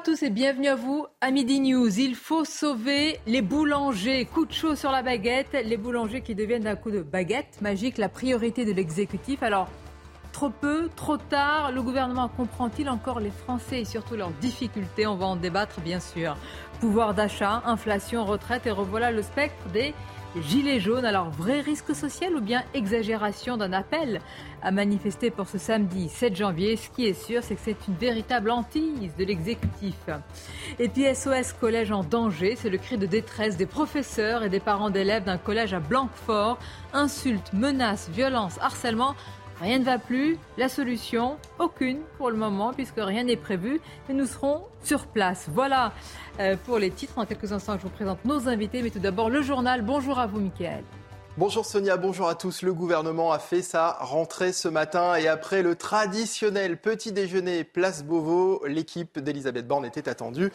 à tous et bienvenue à vous à Midi News. Il faut sauver les boulangers. Coup de chaud sur la baguette. Les boulangers qui deviennent un coup de baguette magique, la priorité de l'exécutif. Alors, trop peu, trop tard, le gouvernement comprend-il encore les Français et surtout leurs difficultés? On va en débattre bien sûr. Pouvoir d'achat, inflation, retraite et revoilà le spectre des Gilets jaunes, alors vrai risque social ou bien exagération d'un appel à manifester pour ce samedi 7 janvier Ce qui est sûr, c'est que c'est une véritable hantise de l'exécutif. Et puis SOS Collège en danger, c'est le cri de détresse des professeurs et des parents d'élèves d'un collège à Blanquefort. Insultes, menaces, violences, harcèlement. Rien ne va plus. La solution, aucune pour le moment, puisque rien n'est prévu. Mais nous serons sur place. Voilà euh, pour les titres. En quelques instants, je vous présente nos invités. Mais tout d'abord, le journal. Bonjour à vous, Mickaël. Bonjour Sonia, bonjour à tous. Le gouvernement a fait sa rentrée ce matin et après le traditionnel petit déjeuner place Beauvau, l'équipe d'Elisabeth Borne était attendue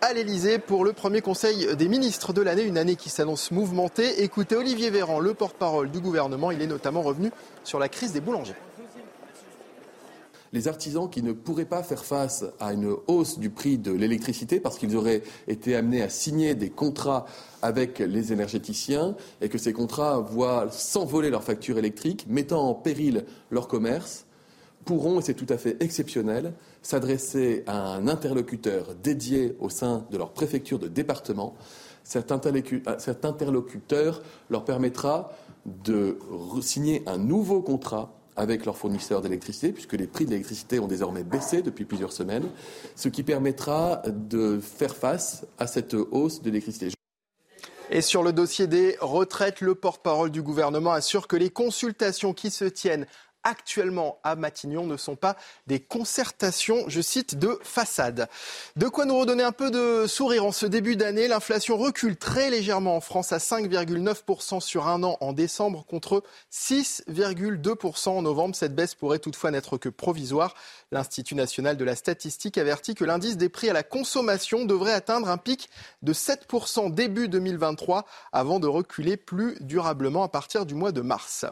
à l'Elysée pour le premier conseil des ministres de l'année, une année qui s'annonce mouvementée. Écoutez Olivier Véran, le porte-parole du gouvernement, il est notamment revenu sur la crise des boulangers les artisans qui ne pourraient pas faire face à une hausse du prix de l'électricité parce qu'ils auraient été amenés à signer des contrats avec les énergéticiens et que ces contrats voient s'envoler leurs factures électriques, mettant en péril leur commerce, pourront, et c'est tout à fait exceptionnel, s'adresser à un interlocuteur dédié au sein de leur préfecture de département. Cet, interlocuteur leur permettra de signer un nouveau contrat avec leurs fournisseurs d'électricité, puisque les prix de l'électricité ont désormais baissé depuis plusieurs semaines, ce qui permettra de faire face à cette hausse de l'électricité. Et sur le dossier des retraites, le porte-parole du gouvernement assure que les consultations qui se tiennent actuellement à Matignon ne sont pas des concertations, je cite, de façade. De quoi nous redonner un peu de sourire en ce début d'année. L'inflation recule très légèrement en France à 5,9% sur un an en décembre contre 6,2% en novembre. Cette baisse pourrait toutefois n'être que provisoire. L'Institut national de la statistique avertit que l'indice des prix à la consommation devrait atteindre un pic de 7% début 2023 avant de reculer plus durablement à partir du mois de mars.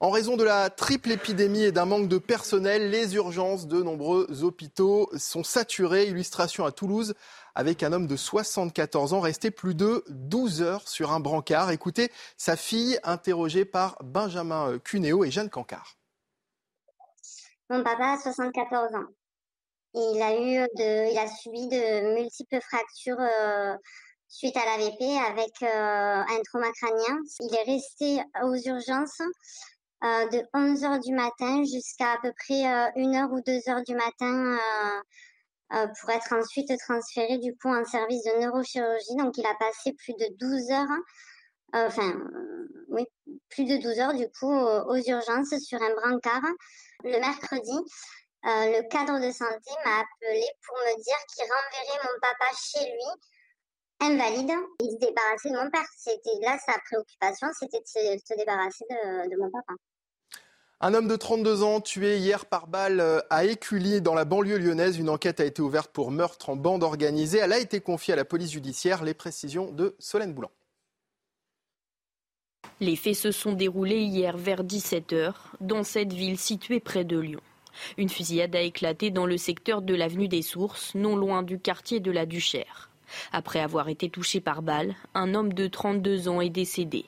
En raison de la triple épidémie et d'un manque de personnel, les urgences de nombreux hôpitaux sont saturées. Illustration à Toulouse avec un homme de 74 ans resté plus de 12 heures sur un brancard. Écoutez sa fille interrogée par Benjamin Cuneo et Jeanne Cancard. Mon papa a 74 ans. Il a eu il a subi de multiples fractures euh, suite à l'AVP avec euh, un trauma crânien. Il est resté aux urgences de 11 heures du matin jusqu'à à peu près euh, 1 heure ou 2 heures du matin euh, pour être ensuite transféré du coup en service de neurochirurgie. Donc il a passé plus de 12 heures, enfin oui, plus de 12 heures du coup aux urgences sur un brancard. Le mercredi, le cadre de santé m'a appelé pour me dire qu'il renverrait mon papa chez lui invalide. Il se débarrassait de mon père. C'était là sa préoccupation, c'était de se, débarrasser de, mon papa. Un homme de 32 ans tué hier par balle euh, à Écully dans la banlieue lyonnaise. Une enquête a été ouverte pour meurtre en bande organisée. Elle a été confiée à la police judiciaire. Les précisions de Solène Boulan. Les faits se sont déroulés hier vers 17h dans cette ville située près de Lyon. Une fusillade a éclaté dans le secteur de l'avenue des Sources, non loin du quartier de la Duchère. Après avoir été touché par balle, un homme de 32 ans est décédé.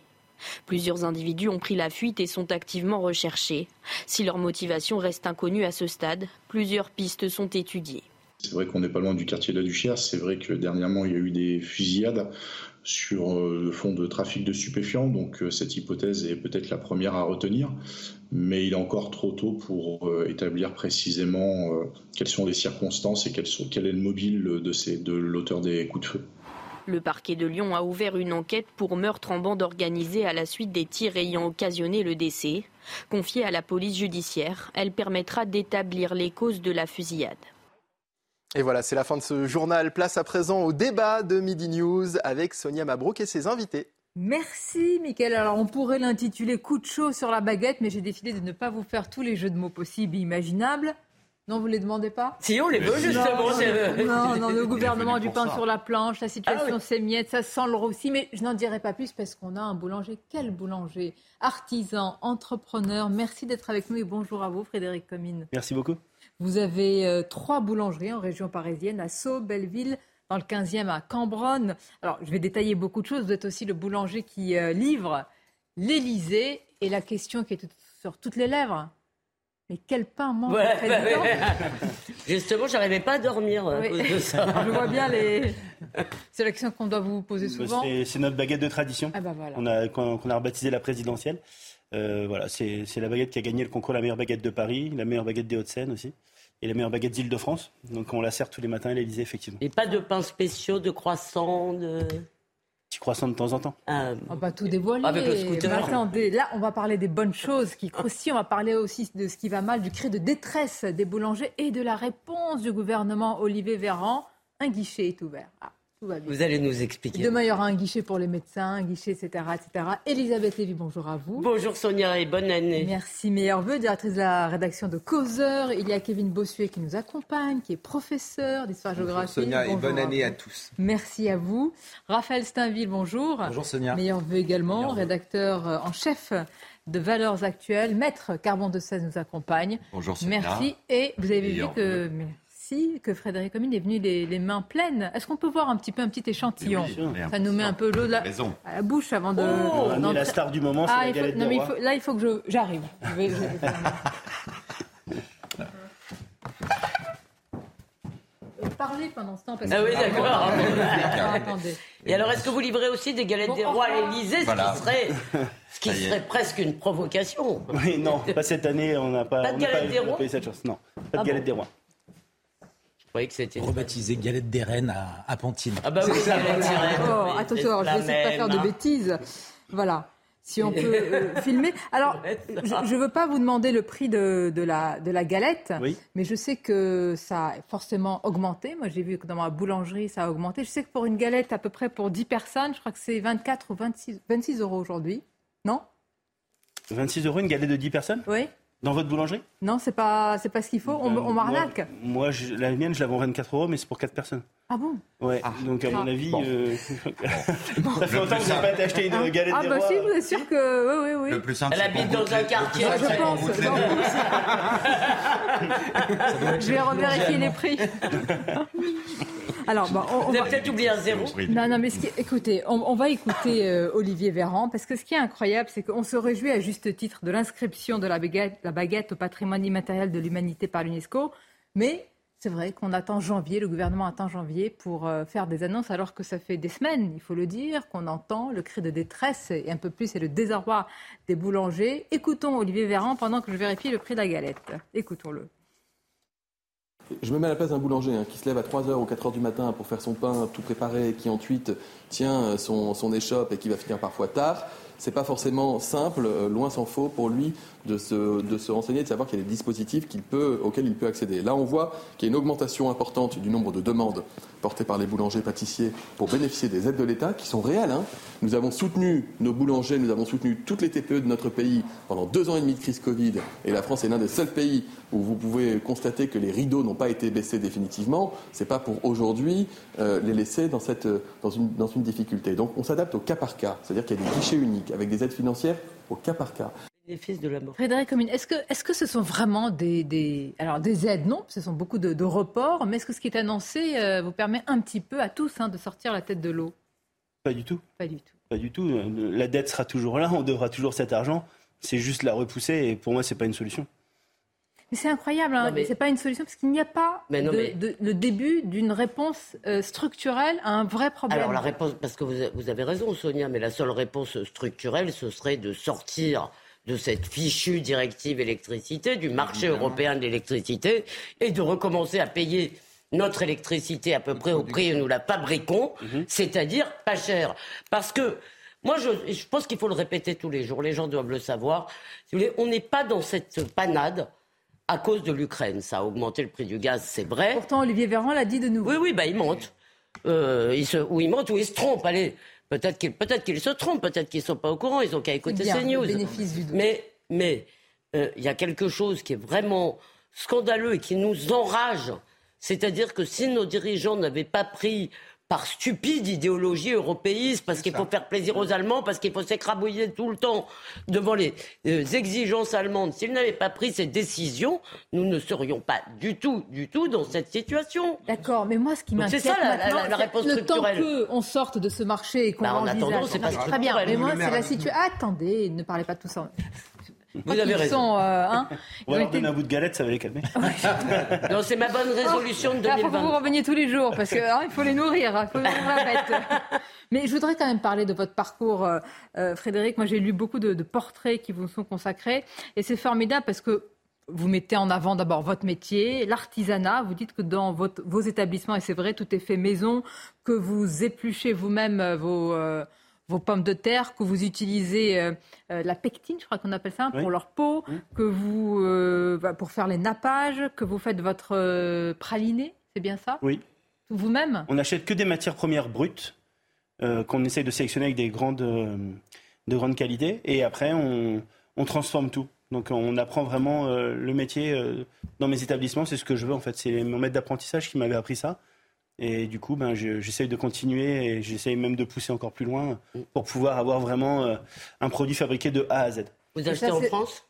Plusieurs individus ont pris la fuite et sont activement recherchés. Si leur motivation reste inconnue à ce stade, plusieurs pistes sont étudiées. C'est vrai qu'on n'est pas loin du quartier de la Duchère. C'est vrai que dernièrement, il y a eu des fusillades sur euh, le fond de trafic de stupéfiants. Donc euh, cette hypothèse est peut-être la première à retenir. Mais il est encore trop tôt pour euh, établir précisément quelles sont les circonstances et quel est le mobile de l'auteur des coups de feu. Le parquet de Lyon a ouvert une enquête pour meurtre en bande organisée à la suite des tirs ayant occasionné le décès. Confiée à la police judiciaire, elle permettra d'établir les causes de la fusillade. Et voilà, c'est la fin de ce journal. Place à présent au débat de Midi News avec Sonia Mabrouk et ses invités. Merci, Mickaël. Alors, on pourrait l'intituler Coup de chaud sur la baguette, mais j'ai décidé de ne pas vous faire tous les jeux de mots possibles et imaginables. Non, vous ne les demandez pas? Si, on les veut, justement. Non, non, le gouvernement a du pain sur la planche, la situation ah s'émiette, ça sent le roussi, mais je n'en dirai pas plus parce qu'on a un boulanger. Quel boulanger Artisan, entrepreneur. Merci d'être avec nous et bonjour à vous, Frédéric Comine. Merci beaucoup. Vous avez euh, trois boulangeries en région parisienne, à Sceaux, Belleville, dans le 15e à Cambronne. Alors, je vais détailler beaucoup de choses. Vous êtes aussi le boulanger qui euh, livre l'Élysée. Et la question qui est sur toutes les lèvres, mais quel pain mange ouais, bah, Justement, j'arrivais pas à dormir euh, de ça. Je vois bien les. C'est la question qu'on doit vous poser bah, souvent. C'est notre baguette de tradition. Ah bah voilà. on a, qu'on a rebaptisé la présidentielle. voilà, c'est la baguette qui a gagné le concours la meilleure baguette de Paris, la meilleure baguette des Hauts-de-Seine aussi et la meilleure baguette d'Île-de-France. Donc on la sert tous les matins à l'Elysée, effectivement. Et pas de pain spéciaux, de croissants, de... Petit croissant de temps en temps. Ah. On va tout dévoiler. Avec le scooter. là, on va parler des bonnes choses qui croustillent. On va parler aussi de ce qui va mal, du cri de détresse des boulangers et de la réponse du gouvernement Olivier Véran. Un guichet est ouvert. Ah. Vous allez nous expliquer. Demain, il y aura un guichet pour les médecins, un guichet, etc. etc. Elisabeth Lévy, bonjour à vous. Bonjour Sonia et bonne année. Merci, meilleurs vœux, directrice de la rédaction de Causeur. Il y a Kevin Bossuet qui nous accompagne, qui est professeur d'histoire-géographie. Sonia et bonne année à, tous. Merci à vous. Raphaël Steinville, bonjour. Bonjour Sonia. Meilleurs vœux également, rédacteur euh, en chef de Valeurs Actuelles. Maître Carbon de 16 nous accompagne. Bonjour Sonia. Merci. Et vous avez vu que que Frédéric Comine est venu les, mains pleines. Est-ce qu'on peut voir un petit peu un petit échantillon Ça nous met un peu l'eau à la bouche avant de. Oh, la star du moment, c'est ah, la galette non, là, il faut que j'arrive. Parlez pendant ce temps. Parce ah oui, d'accord. Et alors, est-ce que vous livrez aussi des galettes des rois à l'Élysée, ce qui serait, ce qui serait presque une provocation Oui, non, pas cette année, on n'a pas. Pas de galettes des rois cette chance. Non, pas de ah galettes des rois que c'était. Rebaptisé Galette des Reines à, à Pantine. Ah bah oui, Galette des Reines. Oh, attention, je vais essayer de pas faire de bêtises. Voilà. Si on peut euh, filmer. Alors, je ne veux pas vous demander le prix de, de, la, de la galette, mais je sais que ça a forcément augmenté. Moi, j'ai vu que dans ma boulangerie, ça a augmenté. Je sais que pour une galette, à peu près pour 10 personnes, je crois que c'est 24 ou 26, 26 euros aujourd'hui. Non? 26 euros une galette de 10 personnes? Oui. Dans votre boulangerie? Non, c'est pas c'est pas ce qu'il faut. On, on m'arnaque. Moi, je, la mienne, je la vends 24 euros, mais c'est pour 4 personnes. Ah bon? Ouais. Ah. Donc à mon ah. avis, euh... ça fait longtemps que vous n'avez pas acheté une galette ah, des bah rois. si, vous êtes sûr que oui, oui, oui. Le plus simple, Elle habite dans un quartier. je pense. je vais revérifier les prix. Alors, on, va peut-être oublier un zéro. Non, non, mais écoutez, on, va écouter euh, Olivier Véran, parce que ce qui est incroyable, c'est qu'on se réjouit à juste titre de l'inscription de la baguette, la baguette au patrimoine immatériel de l'humanité par l'UNESCO, mais c'est vrai qu'on attend janvier, le gouvernement attend janvier pour euh, faire des annonces, alors que ça fait des semaines, il faut le dire, qu'on entend le cri de détresse et un peu plus, c'est le désarroi des boulangers. Écoutons Olivier Véran pendant que je vérifie le prix de la galette. Écoutons-le. Je me mets à la place d'un boulanger hein, qui se lève à 3h ou 4h du matin pour faire son pain tout préparé, qui ensuite tient son, son échoppe et qui va finir parfois tard. C'est pas forcément simple, euh, loin s'en faut, pour lui de se, renseigner, de savoir qu'il y a des dispositifs auxquels il peut accéder. Là, on voit qu'il y a une augmentation importante du nombre de demandes portées par les boulangers pâtissiers pour bénéficier des aides de l'État, qui sont réelles. Hein. Nous avons soutenu nos boulangers, nous avons soutenu toutes les TPE de notre pays pendant deux ans et demi de crise Covid, et la France est l'un des seuls pays où vous pouvez constater que les rideaux n'ont pas été baissés définitivement. C'est pas pour aujourd'hui euh, les laisser dans, une, dans une difficulté. Donc, on s'adapte au cas par cas, c'est-à-dire qu'il y a des guichets uniques avec des aides financières au cas par cas. De la mort. Frédéric Comine, est-ce que, est que ce sont vraiment des, des, alors des aides? Non, ce sont beaucoup de, reports, mais est-ce que ce qui est annoncé euh, vous permet un petit peu à tous hein, de sortir la tête de l'eau? Pas du tout. Pas du tout. Pas du tout. La dette sera toujours là, on devra toujours cet argent. C'est juste la repousser et pour moi, ce n'est pas une solution. Mais c'est incroyable, hein. c'est pas une solution parce qu'il n'y a pas le début d'une réponse euh, structurelle à un vrai problème. Alors la réponse, parce que vous, avez raison Sonia, mais la seule réponse structurelle, ce serait de sortir de cette fichue directive électricité, du marché européen de l'électricité, et de recommencer à payer notre électricité à peu près au prix où nous la fabriquons, mhm. c'est-à-dire pas cher. Parce que moi, je, je pense qu'il faut le répéter tous les jours. Les gens doivent le savoir. on n'est pas dans cette panade à cause de l'Ukraine. Ça a augmenté le prix du gaz, c'est vrai. Pourtant, Olivier Véran l'a dit de nouveau. Oui, oui, bah, il monte. Euh, il se, ou il monte ou il se trompe. Allez, peut-être qu'ils peut se trompent, peut-être qu'ils ne sont pas au courant, ils ont qu'à écouter ces news. Mais mais euh, il y a quelque chose qui est vraiment scandaleux et qui nous enrage. C'est-à-dire que si nos dirigeants n'avaient pas pris par stupide idéologie européiste, parce qu'il faut faire plaisir aux Allemands, parce qu'il faut s'écrabouiller tout le temps devant les euh, exigences allemandes. S'ils n'avaient pas pris cette décision, nous ne serions pas du tout, du tout dans cette situation. D'accord, mais moi, ce qui m'inquiète c'est ça la, la, réponse le structurelle. Le temps qu'on sorte de ce marché et qu'on bah, en attendant, c'est pas Très bien, mais moi, c'est la situation. Attendez, ne parlez pas de tout ça. Vous avez raison. Euh, hein, On va leur donner un bout de galette, ça va les calmer. non, c'est ma bonne résolution de 2020. Il faut que vous reveniez tous les jours, parce qu'il hein, faut les nourrir, il hein, faut les Mais je voudrais quand même parler de votre parcours, euh, euh, Frédéric. Moi, j'ai lu beaucoup de, portraits qui vous sont consacrés, et c'est formidable parce que vous mettez en avant d'abord votre métier, l'artisanat. Vous dites que dans votre, vos établissements, et c'est vrai, tout est fait maison, que vous épluchez vous-même vos vos pommes de terre, que vous utilisez euh, euh, la pectine, je crois qu'on appelle ça, pour leur peau, que vous, euh, bah, pour faire les nappages, que vous faites votre praliné, c'est bien ça? Oui. Vous-même? On n'achète que des matières premières brutes qu'on essaye de sélectionner avec des grandes, de grandes qualités, et après on, on, transforme tout. Donc on apprend vraiment le métier dans mes établissements, c'est ce que je veux en fait. C'est mon maître d'apprentissage qui m'avait appris ça. Et du coup, ben, j'essaye de continuer et j'essaye même de pousser encore plus loin pour pouvoir avoir vraiment euh, un produit fabriqué de A à Z. Vous achetez en France?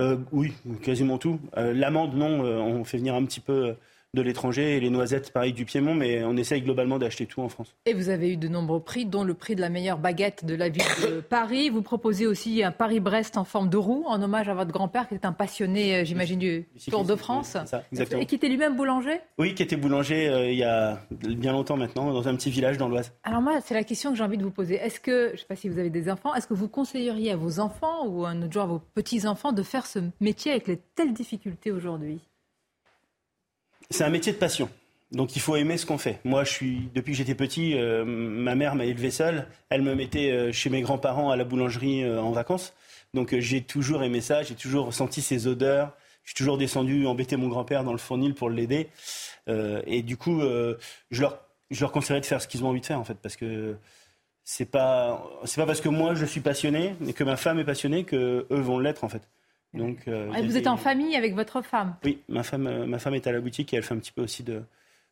Euh, Oui, quasiment tout. Euh, l'amande, non, on fait venir un petit peu de l'étranger et les noisettes, pareil, du Piémont, mais on essaye globalement d'acheter tout en France. Et vous avez eu de nombreux prix, dont le prix de la meilleure baguette de la ville de Paris. Vous proposez aussi un Paris-Brest en forme de roue, en hommage à votre grand-père, qui est un passionné, euh, j'imagine, du Tour de France. Ça. Et qui était lui-même boulanger? Oui, qui était boulanger euh, il y a bien longtemps maintenant, dans un petit village dans l'Oise. Alors moi, c'est la question que j'ai envie de vous poser. Est-ce que, je ne sais pas si vous avez des enfants, est-ce que vous conseilleriez à vos enfants ou un autre jour à vos petits-enfants de faire ce métier avec les telles difficultés aujourd'hui? C'est un métier de passion. Donc il faut aimer ce qu'on fait. Moi, je suis depuis que j'étais petit, euh, ma mère m'a élevé seule. Elle me mettait euh, chez mes grands-parents à la boulangerie euh, en vacances. Donc j'ai toujours aimé ça. J'ai toujours senti ces odeurs. Je suis toujours descendu embêter mon grand-père dans le fournil pour l'aider. et du coup, je leur je leur conseillerais de faire ce qu'ils ont envie de faire en fait, parce que c'est pas c'est pas parce que moi je suis passionné et que ma femme est passionnée que eux vont l'être en fait. Donc, euh, vous êtes en famille avec votre femme? Oui, ma femme, euh, ma femme est à la boutique et elle fait un petit peu aussi de,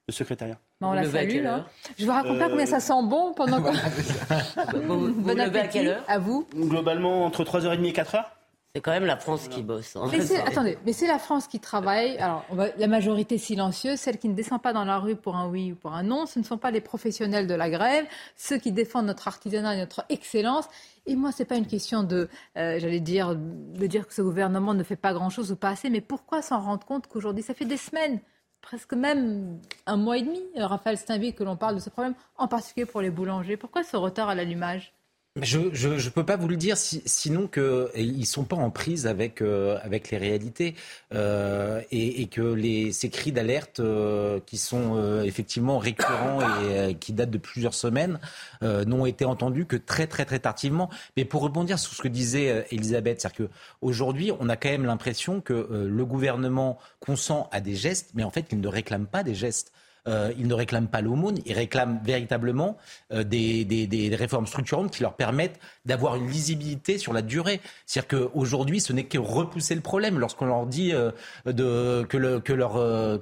secrétariat. on la salue, là. Je vous raconte pas combien ça sent bon pendant que... vous, vous, levez à quelle heure? À vous Globalement, entre 3h30 et 4h. C'est quand même la France qui bosse. Hein. Mais attendez, mais c'est la France qui travaille. Alors, la majorité silencieuse, celle qui ne descend pas dans la rue pour un oui ou pour un non, ce ne sont pas les professionnels de la grève, ceux qui défendent notre artisanat et notre excellence. Et moi, ce n'est pas une question de, euh, j'allais dire, de dire que ce gouvernement ne fait pas grand-chose ou pas assez, mais pourquoi s'en rendre compte qu'aujourd'hui, ça fait des semaines, presque même un mois et demi, Raphaël Steinville, que l'on parle de ce problème, en particulier pour les boulangers? Pourquoi ce retard à l'allumage? Je ne peux pas vous le dire sinon qu'ils ne sont pas en prise avec, euh, avec les réalités euh, et, que les, ces cris d'alerte euh, qui sont effectivement récurrents et qui datent de plusieurs semaines n'ont été entendus que très très très tardivement. Mais pour rebondir sur ce que disait Elisabeth, c'est-à-dire qu'aujourd'hui on a quand même l'impression que le gouvernement consent à des gestes, mais en fait il ne réclame pas des gestes. Euh, ils ne réclament pas l'aumône, ils réclament véritablement euh, des, des, des, réformes structurantes qui leur permettent d'avoir une lisibilité sur la durée. C'est-à-dire qu'aujourd'hui, ce n'est que repousser le problème. Lorsqu'on leur dit euh, de, que, le, que, leur,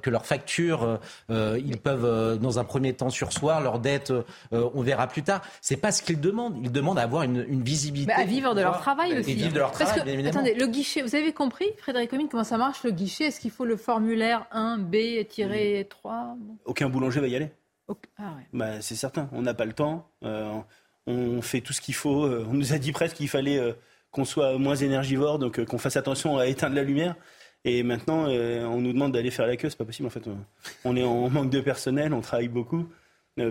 que leur facture, ils peuvent dans un premier temps sursoir, leur dette, on verra plus tard. C'est pas ce qu'ils demandent. Ils demandent à avoir une, une visibilité. à vivre de leur travail aussi. Et vivre de leur travail, bien évidemment. Attendez, le guichet, vous avez compris, Frédéric Comine, comment ça marche le guichet? Est-ce qu'il faut le formulaire 1B-3 Aucun boulanger va y aller. Ah bah, c'est certain, on n'a pas le temps on fait tout ce qu'il faut. Euh, on nous a dit presque qu'il fallait euh, qu'on soit moins énergivore, donc euh, qu'on fasse attention à éteindre la lumière. Et maintenant, on nous demande d'aller faire la queue. C'est pas possible en fait. On est en manque de personnel, on travaille beaucoup.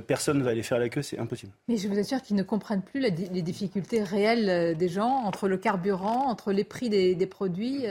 Personne ne va aller faire la queue, c'est impossible. Mais je vous assure qu'ils ne comprennent plus les difficultés réelles des gens entre le carburant, entre les prix des, produits.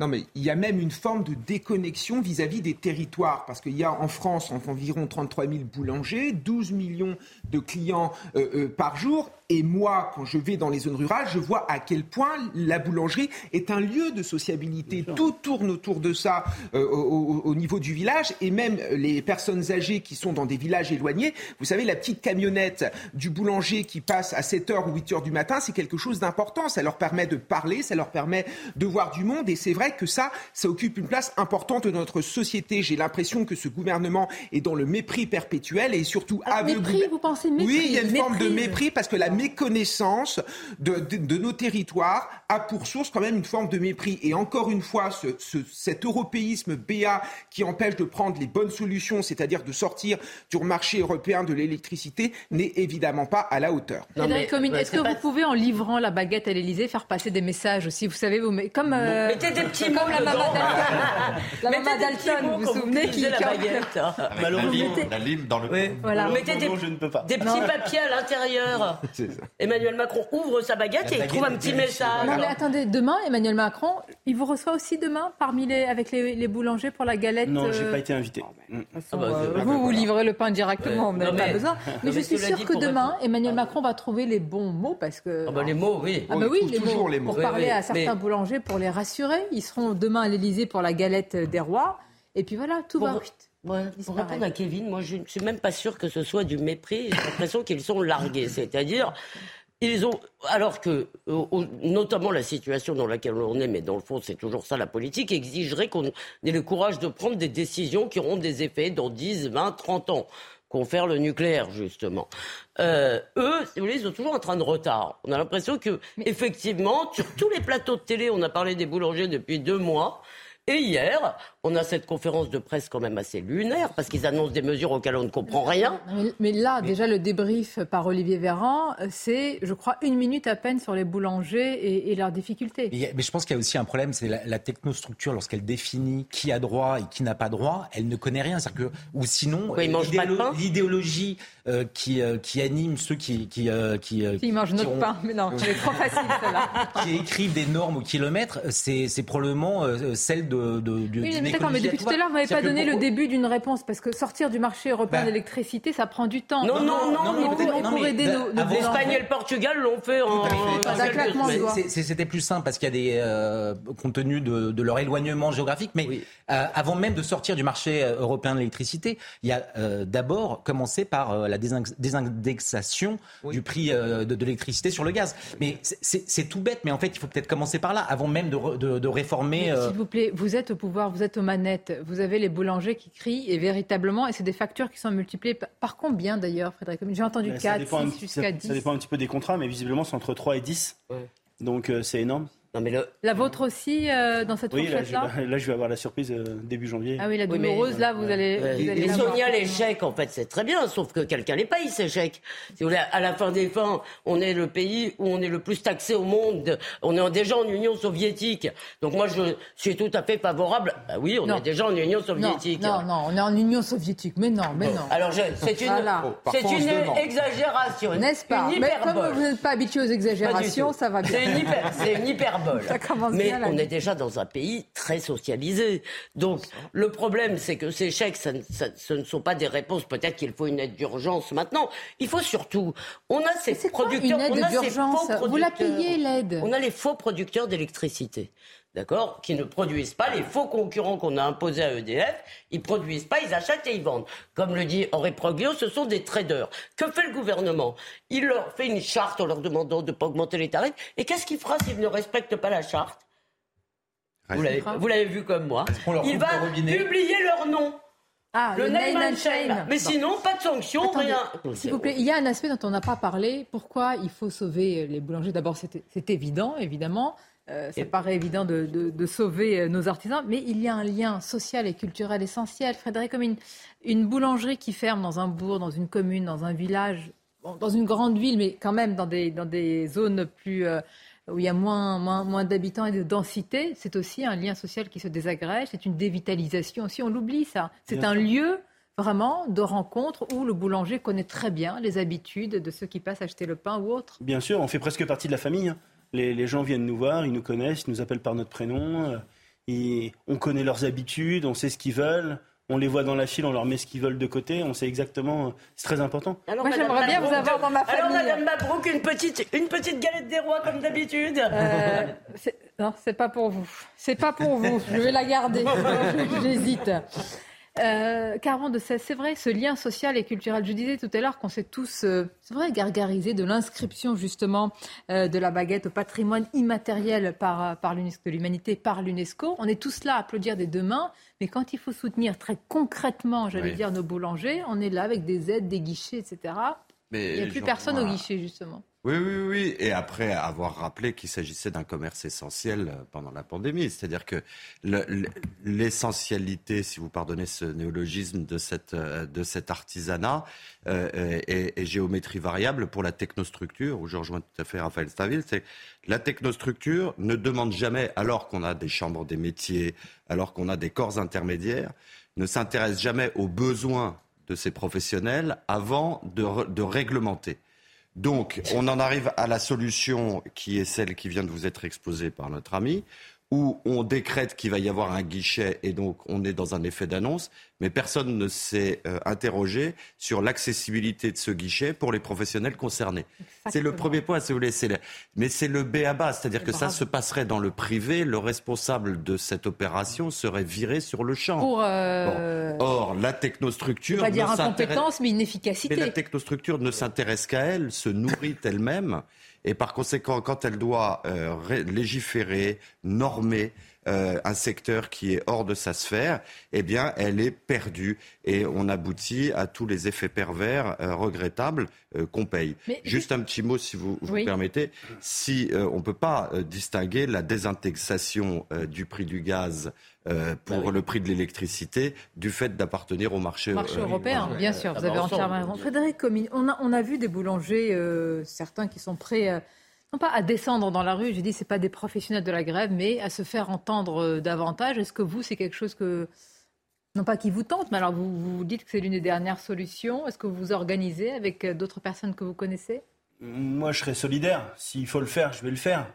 Non, mais il y a même une forme de déconnexion vis-à-vis des territoires, parce qu'il y a en France environ 33 000 boulangers, 12 millions de clients euh, euh, par jour, et moi, quand je vais dans les zones rurales, je vois à quel point la boulangerie est un lieu de sociabilité. Tout tourne autour de ça euh, au, niveau du village, et même les personnes âgées qui sont dans des villages éloignés. Vous savez, la petite camionnette du boulanger qui passe à 7h ou 8h du matin, c'est quelque chose d'important. Ça leur permet de parler, ça leur permet de voir du monde, et c'est vrai que ça, ça occupe une place importante dans notre société. J'ai l'impression que ce gouvernement est dans le mépris perpétuel et surtout aveugle. Mépris, vous pensez mépris Oui, il y a une forme de mépris parce que la méconnaissance de, de, nos territoires a pour source quand même une forme de mépris. Et encore une fois, ce, cet européisme BA qui empêche de prendre les bonnes solutions, c'est-à-dire de sortir du marché européen de l'électricité, n'est évidemment pas à la hauteur. Est-ce que vous pouvez, en livrant la baguette à l'Elysée, faire passer des messages aussi Vous savez, vous, comme, euh, Mettez des petits comme la maman Dalton. la maman Dalton, vous vous souvenez qui la baguette Malheureusement, la lime dans le. Voilà. Mettez des, je ne peux pas. des petits papiers à l'intérieur. Emmanuel Macron ouvre sa baguette et il trouve un petit message. Non mais attendez, demain Emmanuel Macron, il vous reçoit aussi demain parmi les avec les, boulangers pour la galette. Non, j'ai pas été invité. Ah bah, vous vous livrez le pain directement, vous n'avez pas besoin. Mais je suis sûr que demain Emmanuel Macron va trouver les bons mots parce que. Ah bah les mots, oui. Ah bah oui, les mots. Pour parler à certains boulangers pour les rassurer, ils seront demain à l'Elysée pour la galette des rois. Et puis voilà, tout va. Pour répondre à Kevin, moi je ne suis même pas sûr que ce soit du mépris. J'ai l'impression qu'ils sont largués. C'est-à-dire, ils ont, alors que, notamment la situation dans laquelle on est, mais dans le fond c'est toujours ça la politique, exigerait qu'on ait le courage de prendre des décisions qui auront des effets dans 10, 20, 30 ans confère le nucléaire, justement. Euh, eux, si vous voulez, ils sont toujours en train de retard. On a l'impression que, effectivement, sur tous les plateaux de télé, on a parlé des boulangers depuis deux mois. Et hier, on a cette conférence de presse quand même assez lunaire, parce qu'ils annoncent des mesures auxquelles on ne comprend rien. Mais, là, déjà, le débrief par Olivier Véran, c'est, je crois, une minute à peine sur les boulangers et, leurs difficultés. Mais, je pense qu'il y a aussi un problème, c'est la, technostructure, lorsqu'elle définit qui a droit et qui n'a pas droit, elle ne connaît rien. Que, ou sinon, l'idéologie euh, qui, euh, qui anime ceux qui... qui, euh, qui, qui mangent notre pain, mais non, c'est trop facile, cela. qui écrivent des normes au kilomètre, c'est probablement celle de oui, mais d'accord, mais depuis tout à l'heure, vous n'avez pas donné le début d'une réponse, parce que sortir du marché européen bah. d'électricité, ça prend du temps. Non, non, non, non, pour, aider nos, L'Espagne et le Portugal l'ont fait en, C'était plus simple, parce qu'il y a des, euh, compte tenu de, leur éloignement géographique, mais euh, avant même de sortir du marché euh, européen de l'électricité, il y a d'abord commencé par la désindexation du prix de, l'électricité sur le gaz. Mais c'est tout bête, mais en fait, il faut peut-être commencer par là, avant même de, réformer. S'il vous plaît, vous êtes au pouvoir, vous êtes aux manettes, vous avez les boulangers qui crient, et véritablement, et c'est des factures qui sont multipliées par combien d'ailleurs, Frédéric J'ai entendu 4, 6, jusqu'à 10. Ça dépend un petit peu des contrats, mais visiblement, c'est entre 3 et 10. Donc euh, c'est énorme. La vôtre aussi, euh, dans cette fourchette-là là, là, je vais avoir la surprise euh, début janvier. Ah oui, la douloureuse, là, vous allez... Vous allez Sonia, les chèques, en fait, c'est très bien, sauf que quelqu'un les paye, ces chèques. Si vous voulez, à la fin des fins, on est le pays où on est le plus taxé au monde. On est déjà en Union soviétique. Donc moi, je suis tout à fait favorable. Bah oui, on est déjà en Union soviétique. Non, non, on est en Union soviétique. Mais non, mais non. Alors, c'est une, c'est une exagération. N'est-ce pas? Mais comme vous n'êtes pas habitué aux exagérations, ça va bien. C'est une, hyper, Mais on est déjà dans un pays très socialisé. Donc le problème, c'est que ces chèques, ça, ce ne sont pas des réponses. Peut-être qu'il faut une aide d'urgence maintenant. Il faut surtout, on a ces producteurs, une aide d'urgence Vous la payez l'aide. On a les faux producteurs d'électricité d'accord, qui ne produisent pas, les faux concurrents qu'on a imposés à EDF, ils produisent pas, ils achètent et ils vendent. Comme le dit Henri Proglio, ce sont des traders. Que fait le gouvernement? Il leur fait une charte en leur demandant de ne pas augmenter les tarifs. Et qu'est-ce qu'il fera s'ils ne respectent pas la charte Vous l'avez vu comme moi. Il va publier leur nom. Ah, le, name, and shame. Mais sinon, pas de sanctions, rien. S'il vous plaît, il y a un aspect dont on n'a pas parlé. Pourquoi il faut sauver les boulangers? D'abord, c'est évident, évidemment. Euh, ça paraît évident de, sauver euh, nos artisans, mais il y a un lien social et culturel essentiel. Frédéric, comme une, boulangerie qui ferme dans un bourg, dans une commune, dans un village, dans une grande ville, mais quand même dans des, dans des zones plus, euh, où il y a moins, moins, d'habitants et de densité, c'est aussi un lien social qui se désagrège, c'est une dévitalisation aussi, on l'oublie ça. C'est un lieu vraiment de rencontre où le boulanger connaît très bien les habitudes de ceux qui passent acheter le pain ou autre. Bien sûr, on fait presque partie de la famille. Hein les, gens viennent nous voir, ils nous connaissent, ils nous appellent par notre prénom. Euh, on connaît leurs habitudes, on sait ce qu'ils veulent on les voit dans la file, on leur met ce qu'ils veulent de côté, on sait exactement. C'est très important. Moi, j'aimerais bien vous avoir dans ma famille. Alors, Madame Mabrouk, une petite, une petite galette des rois, comme d'habitude. Euh, non, c'est pas pour vous. C'est pas pour vous. Je vais la garder. J'hésite. Euh, de c'est vrai, ce lien social et culturel. Je disais tout à l'heure qu'on s'est tous, euh, c'est vrai, gargarisé de l'inscription justement euh, de la baguette au patrimoine immatériel par, par l'UNESCO, de l'humanité par l'UNESCO. On est tous là à applaudir des deux mains, mais quand il faut soutenir très concrètement, j'allais dire, nos boulangers, on est là avec des aides, des guichets, etc. il n'y a plus personne au guichet, justement. Oui, oui, oui. Et après avoir rappelé qu'il s'agissait d'un commerce essentiel euh, pendant la pandémie. C'est-à-dire que l'essentialité, si vous pardonnez ce néologisme, de, cette, euh, de cet artisanat euh, est, géométrie variable pour la technostructure, où je rejoins tout à fait Raphaël Staville, c'est la technostructure ne demande jamais, alors qu'on a des chambres des métiers, alors qu'on a des corps intermédiaires, ne s'intéresse jamais aux besoins de ces professionnels avant de, réglementer. Donc, on en arrive à la solution qui est celle qui vient de vous être exposée par notre ami, où on décrète qu'il va y avoir un guichet et donc on est dans un effet d'annonce, mais personne ne s'est euh, interrogé sur l'accessibilité de ce guichet pour les professionnels concernés. C'est le premier point, si vous voulez. Mais c'est le B à bas, c'est-à-dire que ça se passerait dans le privé. Le responsable de cette opération serait viré sur le champ. Euh, Or, la technostructure. Pas dire incompétence, mais inefficacité. Mais la technostructure ne s'intéresse qu'à elle, se nourrit elle-même. Et par conséquent, quand elle doit euh, légiférer, normer, euh, un secteur qui est hors de sa sphère, eh bien, elle est perdue et on aboutit à tous les effets pervers euh, regrettables qu'on paye. Juste un petit mot, si vous, vous permettez. Si on ne peut pas distinguer la désindexation du prix du gaz pour bah le prix de l'électricité du fait d'appartenir au marché, marché européen. bien sûr, vous avez entièrement raison. Frédéric on a, on a vu des boulangers, certains qui sont prêts non pas à descendre dans la rue, j'ai dit c'est pas des professionnels de la grève, mais à se faire entendre euh, davantage. Est-ce que vous, c'est quelque chose que non pas qui vous tente, mais alors vous, vous dites que c'est l'une des dernières solutions. Est-ce que vous vous organisez avec euh, d'autres personnes que vous connaissez? Moi, je serais solidaire. S'il faut le faire, je vais le faire.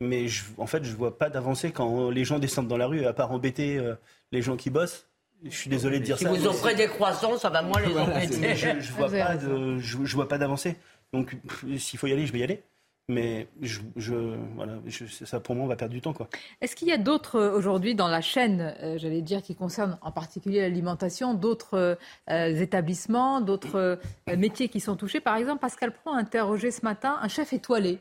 Mais en fait, je ne vois pas d'avancée quand les gens descendent dans la rue, à part embêter euh, les gens qui bossent. Je suis désolé de dire ça. Si vous offrez des croissants, ça va moins les embêter. Je ne vois, pas je vois pas d'avancée. Donc, s'il faut y aller, je vais y aller. Mais je, voilà, ça pour moi, on va perdre du temps. Est-ce qu'il y a d'autres euh, aujourd'hui dans la chaîne, euh, j'allais dire, qui concernent en particulier l'alimentation, d'autres euh, établissements, d'autres métiers qui sont touchés? Par exemple, Pascal Pro a interrogé ce matin un chef étoilé.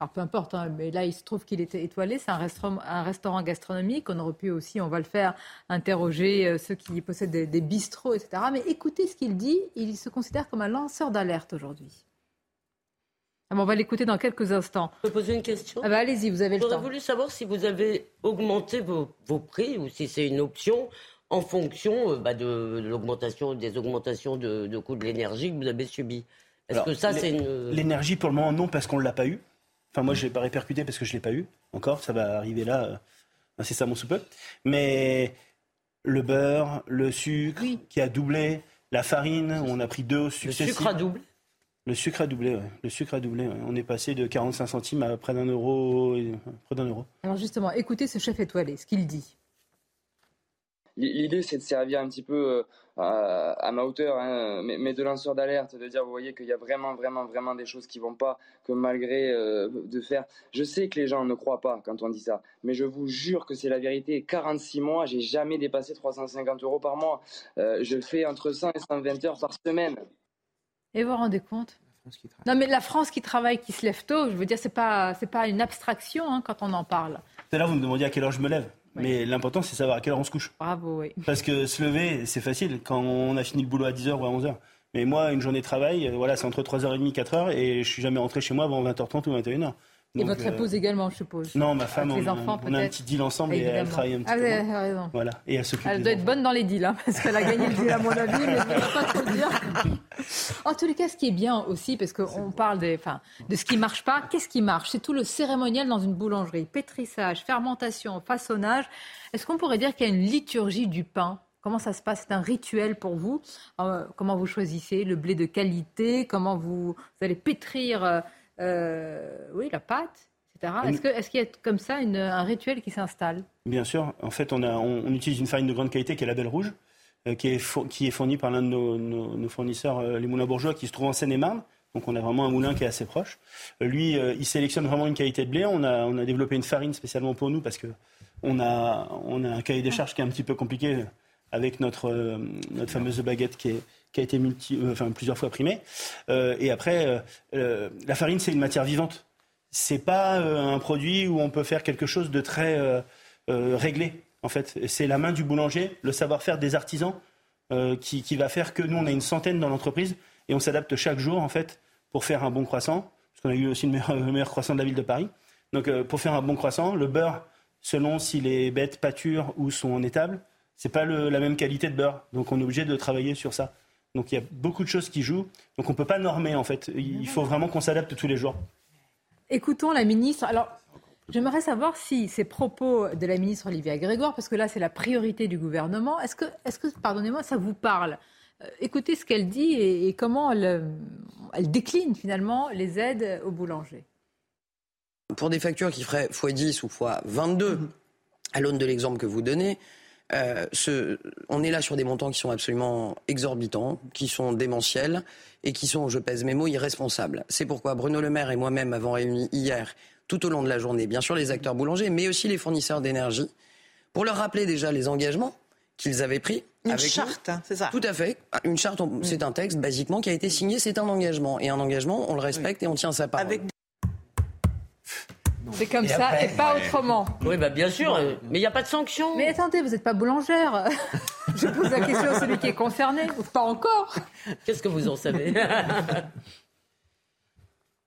Alors peu importe, hein, mais là il se trouve qu'il était étoilé, c'est un restaurant, un restaurant gastronomique. On aurait pu aussi, on va le faire, interroger ceux qui possèdent des, des bistrots, etc. Mais écoutez ce qu'il dit, il se considère comme un lanceur d'alerte aujourd'hui. Ah, on va l'écouter dans quelques instants. Je peux poser une question? Ah bah, Allez-y, vous avez le temps. J'aurais voulu savoir si vous avez augmenté vos, prix ou si c'est une option en fonction euh, bah, de, l'augmentation, des augmentations de, de coûts de l'énergie que vous avez subies. Est-ce que ça, c'est une... L'énergie, pour le moment, non, parce qu'on ne l'a pas eu. Enfin, moi, je ne l'ai pas répercuté parce que je ne l'ai pas eu encore. Ça va arriver là, euh, c'est ça mon peu. Mais le beurre, le sucre qui a doublé, la farine, on a pris deux successifs. Le sucre a doublé le sucre a doublé, Le sucre a doublé. On est passé de 45 centimes à près d'un euro, près d'un euro. Alors justement, écoutez ce chef étoilé, ce qu'il dit. L'idée, c'est de servir un petit peu euh, à, ma hauteur, hein, mais, de lanceur d'alerte, de dire, vous voyez qu'il y a vraiment, vraiment, vraiment des choses qui vont pas, que malgré euh, de faire. Je sais que les gens ne croient pas quand on dit ça, mais je vous jure que c'est la vérité. 46 mois, j'ai jamais dépassé 350 euros par mois. Euh, je fais entre 100 et 120 heures par semaine. Et vous vous rendez compte? Non, mais la France qui travaille, qui se lève tôt, je veux dire, c'est pas, c'est pas une abstraction hein, quand on en parle. Tout à l'heure, vous me demandiez à quelle heure je me lève. Mais l'important, c'est savoir à quelle heure on se couche. Bravo, oui. Parce que se lever, c'est facile quand on a fini le boulot à 10h ou à 11h. Mais moi, une journée de travail, voilà, c'est entre 3h30 et 4h et je suis jamais rentré chez moi avant 20h30 ou 21h et votre euh, épouse également, je suppose. Non, ma femme, on, enfants, on, a un petit deal ensemble et elle travaille un petit ah, peu. Vous avez raison. Voilà. Et elle s'occupe. Elle doit être bonne dans les deals, hein, parce qu'elle a gagné le deal à mon avis, mais je ne pas trop dire. En tous les cas, ce qui est bien aussi, parce qu'on parle des, enfin, de ce qui ne marche pas, qu'est-ce qui marche? C'est tout le cérémonial dans une boulangerie. Pétrissage, fermentation, façonnage. Est-ce qu'on pourrait dire qu'il y a une liturgie du pain? Comment ça se passe? C'est un rituel pour vous? Euh, Comment vous choisissez le blé de qualité? Comment vous, allez pétrir euh, oui, la pâte Est-ce qu'il y a comme ça un rituel qui s'installe? Bien sûr. En fait, on, on, utilise une farine de grande qualité qui est la Belle Rouge, euh, qui, est qui, est fournie par l'un de nos, fournisseurs, euh, les moulins bourgeois, qui se trouve en Seine-et-Marne. Donc on a vraiment un moulin qui est assez proche. Lui, il sélectionne vraiment une qualité de blé. On a, on a développé une farine spécialement pour nous parce que on a, on a un cahier des charges qui est un petit peu compliqué avec notre, notre fameuse baguette qui est, qui a été euh, plusieurs fois primé. Euh, et après, euh, la farine, c'est une matière vivante. C'est pas un produit où on peut faire quelque chose de très réglé. En fait, c'est la main du boulanger, le savoir-faire des artisans qui, qui, va faire que nous, on a une centaine dans l'entreprise et on s'adapte chaque jour, en fait, pour faire un bon croissant. Parce qu'on a eu aussi le meilleur, le meilleur, croissant de la ville de Paris. Donc, pour faire un bon croissant, le beurre, selon s'il est bête, pâture ou sont en étable, c'est pas la même qualité de beurre. Donc, on est obligé de travailler sur ça. Donc il y a beaucoup de choses qui jouent. Donc on ne peut pas normer en fait. Il faut vraiment qu'on s'adapte tous les jours. Écoutons la ministre. Alors j'aimerais savoir si ces propos de la ministre Olivia Grégoire, parce que là c'est la priorité du gouvernement, est-ce que, est que pardonnez-moi, ça vous parle? Euh, Écoutez ce qu'elle dit et, comment elle, elle, décline finalement les aides aux boulangers. Pour des factures qui feraient x10 ou x22, à l'aune de l'exemple que vous donnez, euh, on est là sur des montants qui sont absolument exorbitants, qui sont démentiels et qui sont, je pèse mes mots, irresponsables. C'est pourquoi Bruno Le Maire et moi-même avons réuni hier, tout au long de la journée, bien sûr les acteurs boulangers, mais aussi les fournisseurs d'énergie, pour leur rappeler déjà les engagements qu'ils avaient pris. Une charte, c'est ça Tout à fait. Une charte, c'est un texte, basiquement, qui a été signé, c'est un engagement. Et un engagement, on le respecte et on tient sa parole. C'est comme ça et pas autrement. Oui, bah bien sûr, mais il n'y a pas de sanction. Mais attendez, vous n'êtes pas boulangère. Je pose la question à celui qui est concerné, ou pas encore. Qu'est-ce que vous en savez?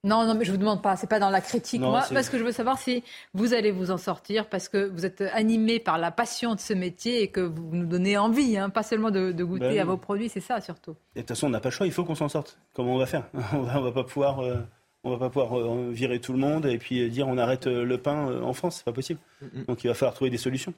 Non, non, mais je vous demande pas. C'est pas dans la critique, moi, parce que je veux savoir si vous allez vous en sortir, parce que vous êtes animé par la passion de ce métier et que vous nous donnez envie, hein, pas seulement de, goûter ben à vos produits, c'est ça surtout. de toute façon, on n'a pas le choix. Il faut qu'on s'en sorte. Comment on va faire? On va, va pas pouvoir. Euh, on va pas pouvoir euh, virer tout le monde et puis dire on arrête euh, le pain euh, en France, c'est pas possible. Donc il va falloir trouver des solutions.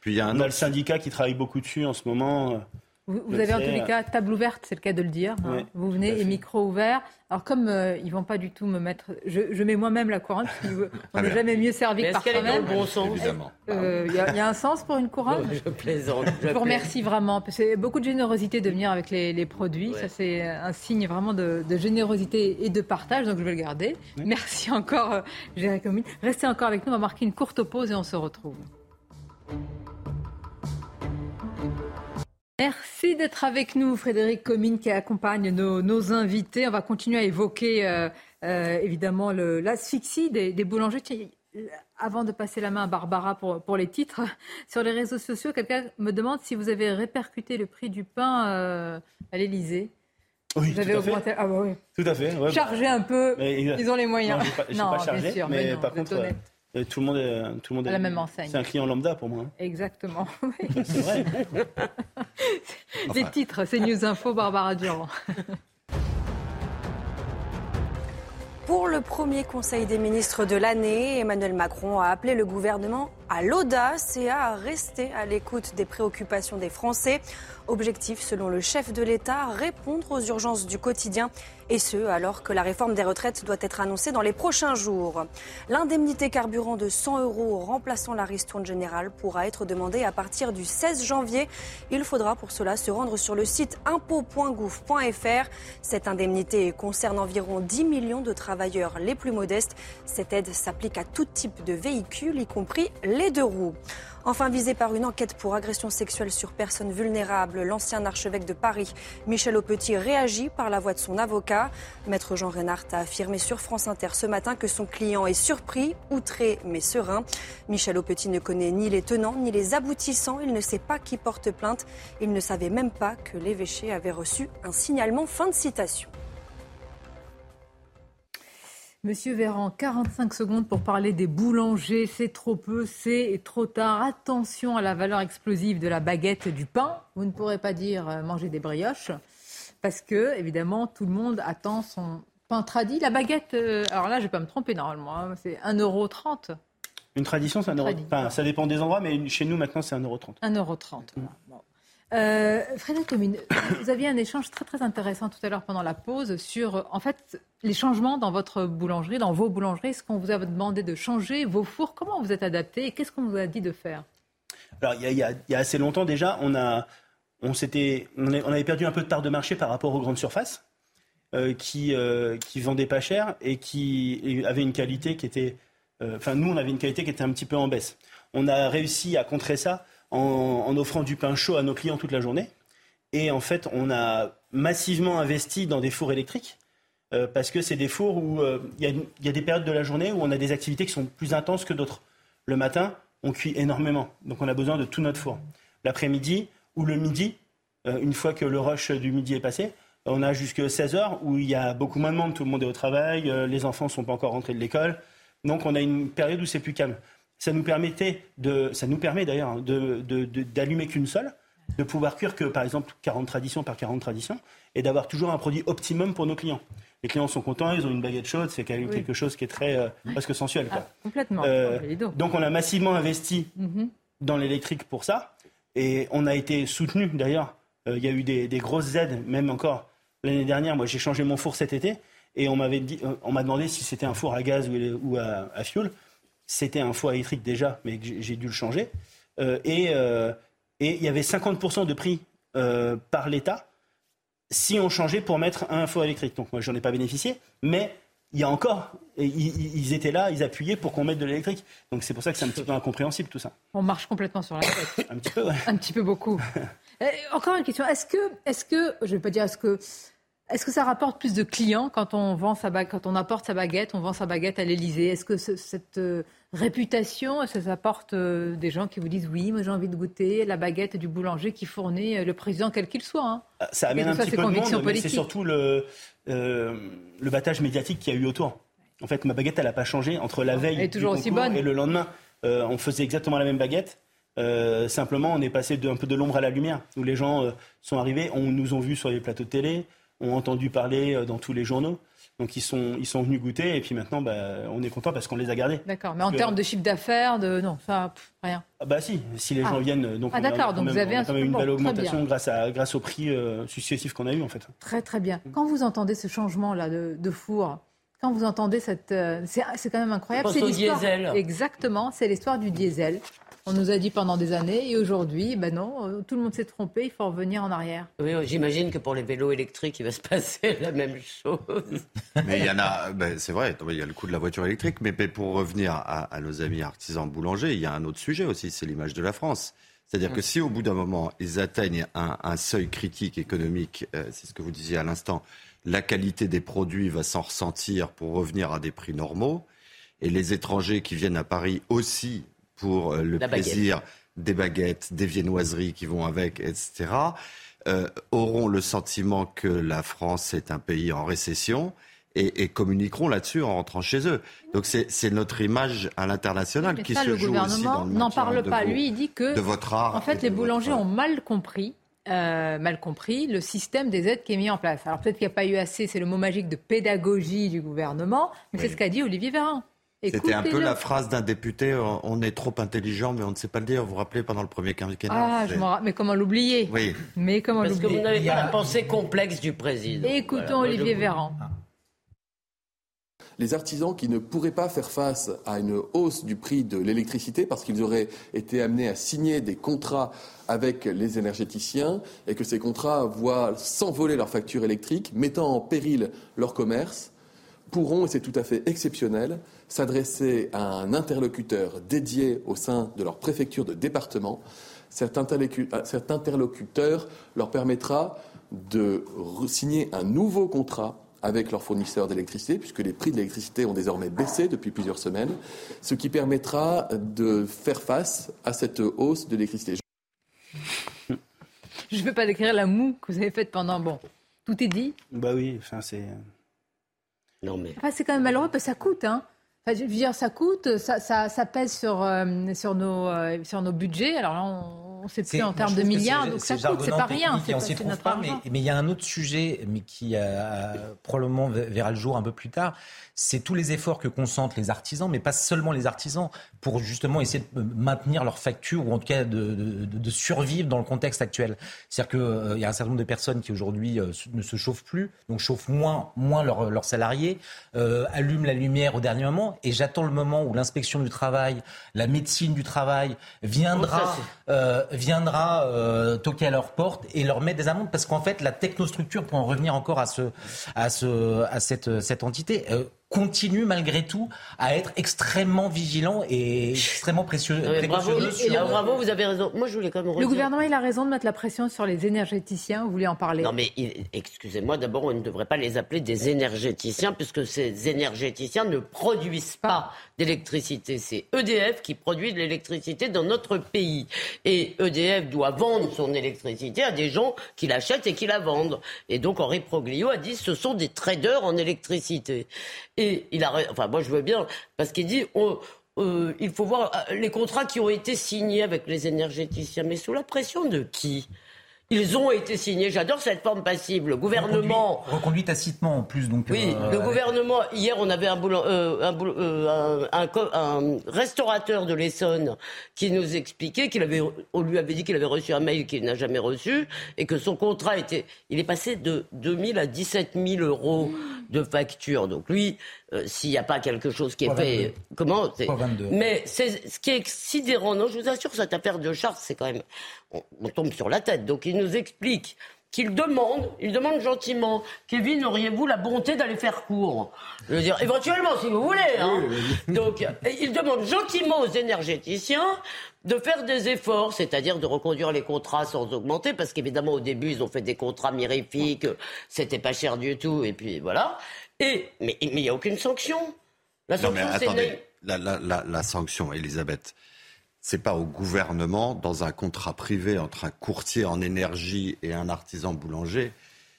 puis il y a un on a le syndicat qui travaille beaucoup dessus en ce moment. Vous, avez en tous les cas table ouverte, c'est le cas de le dire. Hein. vous venez et micro ouvert. Alors comme euh, ils vont pas du tout me mettre, je, mets moi-même la couronne parce n'est jamais mieux servi que par soi-même. Est-ce bon sens euh, Il y, a un sens pour une couronne. je plaisante. Je, vous remercie vraiment. C'est beaucoup de générosité de venir avec les, produits. Ça c'est un signe vraiment de, générosité et de partage. Donc je vais le garder. Merci encore, euh, Jérémy. Restez encore avec nous. On va marquer une courte pause et on se retrouve. Merci d'être avec nous, Frédéric Comine, qui accompagne nos, invités. On va continuer à évoquer euh, euh, évidemment l'asphyxie des, boulangers. avant de passer la main à Barbara pour, les titres, sur les réseaux sociaux, quelqu'un me demande si vous avez répercuté le prix du pain euh, à l'Élysée. Oui, tout, à fait. Ah, bah oui. tout à fait. Chargé un peu, ils ont les moyens. Non, pas, chargé, bien sûr, mais, par contre, tout le monde est, tout le monde à la même enseigne. C'est un client lambda pour moi. Hein. Exactement. c'est vrai. Les titres, c'est News Info, Barbara Durand. Pour le premier Conseil des ministres de l'année, Emmanuel Macron a appelé le gouvernement à l'audace et à rester à l'écoute des préoccupations des Français. Objectif, selon le chef de l'État, répondre aux urgences du quotidien et ce, alors que la réforme des retraites doit être annoncée dans les prochains jours. L'indemnité carburant de 100 euros remplaçant la ristourne générale pourra être demandée à partir du 16 janvier. Il faudra pour cela se rendre sur le site impôt.gouv.fr. Cette indemnité concerne environ 10 millions de travailleurs les plus modestes. Cette aide s'applique à tout type de véhicules, y compris les deux roues. Enfin, visé par une enquête pour agression sexuelle sur personnes vulnérables, l'ancien archevêque de Paris, Michel Aupetit, réagit par la voix de son avocat. Maître Jean Reinhardt a affirmé sur France Inter ce matin que son client est surpris, outré, mais serein. Michel Aupetit ne connaît ni les tenants ni les aboutissants. Il ne sait pas qui porte plainte. Il ne savait même pas que l'évêché avait reçu un signalement. Fin de citation. Monsieur Véran, 45 secondes pour parler des boulangers. C'est trop peu, c'est trop tard. Attention à la valeur explosive de la baguette du pain. Vous ne pourrez pas dire euh, manger des brioches parce que, évidemment, tout le monde attend son pain tradit. La baguette, euh, alors là, je ne vais pas me tromper normalement, hein, c'est 1,30€. Une tradition, c'est 1,30€. Enfin, ça dépend des endroits, mais chez nous, maintenant, c'est 1,30€. 1,30€. Bon. Euh, Frédéric vous aviez un échange très très intéressant tout à l'heure pendant la pause sur en fait les changements dans votre boulangerie, dans vos boulangeries. Est-ce qu'on vous a demandé de changer vos fours? Comment vous êtes adapté et qu'est-ce qu'on vous a dit de faire? Alors il y, a, assez longtemps déjà, on a on s'était on, avait perdu un peu de part de marché par rapport aux grandes surfaces euh, qui euh, qui vendaient pas cher et qui avaient une qualité qui était euh, enfin nous on avait une qualité qui était un petit peu en baisse. On a réussi à contrer ça en, offrant du pain chaud à nos clients toute la journée. Et en fait, on a massivement investi dans des fours électriques. Euh, parce que c'est des fours où euh, il y, a des périodes de la journée où on a des activités qui sont plus intenses que d'autres. Le matin, on cuit énormément, donc on a besoin de tout notre four. L'après-midi ou le midi, euh, une fois que le rush du midi est passé, on a jusque 16 heures où il y a beaucoup moins de monde, tout le monde est au travail, les enfants ne sont pas encore rentrés de l'école. Donc on a une période où c'est plus calme ça nous permettait de, ça nous permet d'ailleurs hein, d'allumer qu'une seule, de pouvoir cuire que par exemple 40 traditions par 40 traditions et d'avoir toujours un produit optimum pour nos clients. Les clients sont contents, ils ont une baguette chaude, c'est quelque chose qui est très euh, presque sensuel. Ah, complètement. Euh, donc on a massivement investi mm-hmm. dans l'électrique pour ça et on a été soutenu d'ailleurs. Euh, il y a eu des, grosses aides, même encore l'année dernière. Moi j'ai changé mon four cet été et on m'avait dit, on m'a demandé si c'était un four à gaz ou, à, à fioul. C'était un four électrique déjà, mais j'ai dû le changer. Euh, euh, et il y avait 50% de prix euh, par l'État si on changeait pour mettre un four électrique. Donc moi, j'en ai pas bénéficié, mais il y a encore, ils, étaient là, ils appuyaient pour qu'on mette de l'électrique. Donc c'est pour ça que c'est un petit peu incompréhensible tout ça. On marche complètement sur la tête. un petit peu, ouais. Un petit peu beaucoup. encore une question. Est-ce que, est-ce que, je vais pas dire, est-ce que est-ce que ça rapporte plus de clients quand on vend sa quand on apporte sa baguette, on vend sa baguette à l'Elysée Est-ce que cette réputation, est-ce que ça apporte euh, des gens qui vous disent oui, moi j'ai envie de goûter la baguette du boulanger qui fournit euh, le président quel qu'il soit hein ah, Ça amène un petit peu de monde, mais c'est surtout le, le battage médiatique qu'il y a eu autour. En fait, ma baguette, elle n'a pas changé entre la veille et le lendemain. on faisait exactement la même baguette. simplement, on est passé de, un peu de l'ombre à la lumière, où les gens sont arrivés, on nous ont vus sur les plateaux de télé, ont entendu parler euh, dans tous les journaux. Donc ils sont, ils sont venus goûter et puis maintenant bah, on est content parce qu'on les a gardés. D'accord, mais en termes de chiffre d'affaires, de non, ça rien. Ah bah si, si les gens ah. viennent, donc ah, d'accord, donc vous avez quand même une belle augmentation grâce à grâce au prix euh, successif qu'on a eu en fait. Très très bien. Quand vous entendez ce changement là de, de four, quand vous entendez cette, euh, c'est quand même incroyable. C'est l'histoire. Exactement, c'est l'histoire du diesel. On nous a dit pendant des années et aujourd'hui, ben non, euh, tout le monde s'est trompé, il faut revenir en arrière. Oui, j'imagine que pour les vélos électriques, il va se passer la même chose. Mais il y en a, ben, c'est vrai, il y a le coût de la voiture électrique, mais pour revenir à, nos amis artisans boulangers, il y a un autre sujet aussi, c'est l'image de la France. C'est-à-dire que si au bout d'un moment, ils atteignent un, seuil critique économique, euh, c'est ce que vous disiez à l'instant, la qualité des produits va s'en ressentir pour revenir à des prix normaux. Et les étrangers qui viennent à Paris aussi pour euh, le plaisir des baguettes, des viennoiseries qui vont avec, etc., euh, auront le sentiment que la France est un pays en récession et, communiqueront là-dessus en rentrant chez eux. Donc c'est notre image à l'international qui se joue aussi dans le n'en parle pas. Lui, il dit que de votre art en fait, les boulangers ont mal compris. Euh, mal compris le système des aides qui est mis en place. Alors peut-être qu'il n'y a pas eu assez, c'est le mot magique de pédagogie du gouvernement, mais c'est ce qu'a dit Olivier Véran. C'était un peu la phrase d'un député on est trop intelligent, mais on ne sait pas le dire. Vous vous rappelez pendant le premier quinquennat Ah, je mais comment l'oublier? Oui. Mais comment Parce que vous n'avez pas la pensée complexe du président. Écoutons Olivier Véran. Les artisans qui ne pourraient pas faire face à une hausse du prix de l'électricité parce qu'ils auraient été amenés à signer des contrats avec les énergéticiens et que ces contrats voient s'envoler leur facture électrique, mettant en péril leur commerce, pourront, et c'est tout à fait exceptionnel, s'adresser à un interlocuteur dédié au sein de leur préfecture de département. Cet, interlocuteur leur permettra de signer un nouveau contrat avec leur fournisseur d'électricité, puisque les prix de l'électricité ont désormais baissé depuis plusieurs semaines, ce qui permettra de faire face à cette hausse de l'électricité. Je ne vais pas décrire la moue que vous avez faite pendant. Bon, tout est dit Bah oui, enfin c'est. Non mais. c'est quand même malheureux parce que ça coûte, hein je veux dire, ça coûte, ça, ça, pèse sur, euh, sur, nos, euh, sur nos budgets. Alors là, on, on ne sait plus en termes de milliards, donc ça coûte, c'est pas rien. C'est notre pas, mais, mais, il y a un autre sujet, mais qui a, probablement verra le jour un peu plus tard, c'est tous les efforts que consentent les artisans, mais pas seulement les artisans, pour justement essayer de maintenir leurs factures ou en tout cas de, de, survivre dans le contexte actuel. C'est-à-dire qu'il euh, y a un certain nombre de personnes qui aujourd'hui euh, ne se chauffent plus, donc chauffent moins, moins leurs salariés, euh, allument la lumière au dernier moment, et j'attends le moment où l'inspection du travail, la médecine du travail viendra, oh, viendra toquer à leur porte et leur mettre des amendes, parce qu'en fait la technostructure, pour en revenir encore à, ce, à, ce, à cette, cette entité, continue malgré tout à être extrêmement vigilant et extrêmement précieux. bravo, bravo, vous avez raison. Moi, je voulais quand même. Le gouvernement, il a raison de mettre la pression sur les énergéticiens. Vous voulez en parler? Non, mais excusez-moi. D'abord, on ne devrait pas les appeler des énergéticiens puisque ces énergéticiens ne produisent pas d'électricité. C'est EDF qui produit de l'électricité dans notre pays. Et EDF doit vendre son électricité à des gens qui l'achètent et qui la vendent. Et donc Henri Proglio a dit ce sont des traders en électricité. Et il a, enfin moi je veux bien, parce qu'il dit euh, il faut voir euh, les contrats qui ont été signés avec les énergéticiens, mais sous la pression de qui? Ils ont été signés. J'adore cette forme passive. Le gouvernement. Reconduit, tacitement en plus. Donc, oui, euh, le gouvernement. Hier, on avait un, euh, euh, un, un, restaurateur de l'Essonne qui nous expliquait qu'il avait. On lui avait dit qu'il avait reçu un mail qu'il n'a jamais reçu et que son contrat était. Il est passé de 2 000 à 17 000 euros de facture. Donc lui, s'il n'y a pas quelque chose qui est fait. Comment Mais c'est ce qui est sidérant. Non, je vous assure, cette affaire de charte, c'est quand même on, tombe sur la tête. Donc il nous explique qu'il demande, il demande gentiment, Kevin, auriez-vous la bonté d'aller faire court Je veux dire, éventuellement, si vous voulez. Hein. Donc, il demande gentiment aux énergéticiens de faire des efforts, c'est-à-dire de reconduire les contrats sans augmenter, parce qu'évidemment, au début, ils ont fait des contrats mirifiques, c'était pas cher du tout, et puis voilà. Et, mais il n'y a aucune sanction. La sanction, c'est... La, la, la, la sanction, Elisabeth, c'est pas au gouvernement, dans un contrat privé entre un courtier en énergie et un artisan boulanger,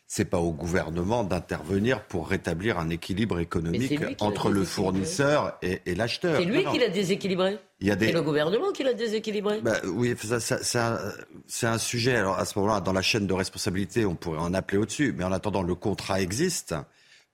c'est pas au gouvernement d'intervenir pour rétablir un équilibre économique entre le fournisseur et, l'acheteur. C'est lui qui l'a déséquilibré. Il y a des... C'est le gouvernement qui l'a déséquilibré. Bah, oui, c'est un, un, sujet. Alors à ce moment-là, dans la chaîne de responsabilité, on pourrait en appeler au-dessus. Mais en attendant, le contrat existe.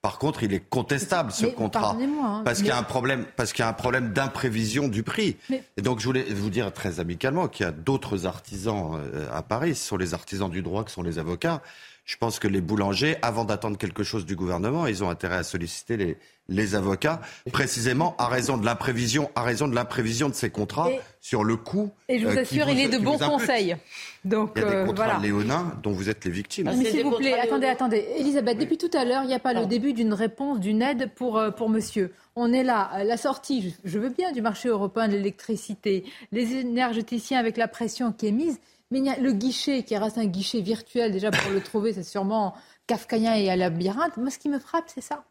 Par contre, il est contestable ce contrat hein, parce qu'il y a un problème, parce qu'il y a un problème d'imprévision du prix. Et donc, je voulais vous dire très amicalement qu'il y a d'autres artisans euh, à Paris. Ce sont les artisans du droit, qui sont les avocats. Je pense que les boulangers, avant d'attendre quelque chose du gouvernement, ils ont intérêt à solliciter les, les avocats, précisément à raison de l'imprévision, à raison de l'imprévision de ces contrats sur le coût. Et je vous euh, assure, il est de bons conseils. Donc, il y a des euh, contrats léonins dont vous êtes les victimes. mais s'il vous plaît, attendez, attendez. Elisabeth, depuis tout à l'heure, il n'y a pas le début d'une réponse, d'une aide pour, euh, pour monsieur. On est là, la sortie, je veux bien, du marché européen de l'électricité, les énergéticiens avec la pression qui est mise, mais il y a le guichet qui reste un guichet virtuel, déjà pour le trouver, c'est sûrement kafkaïen et à labyrinthe. Moi, ce qui me frappe, c'est ça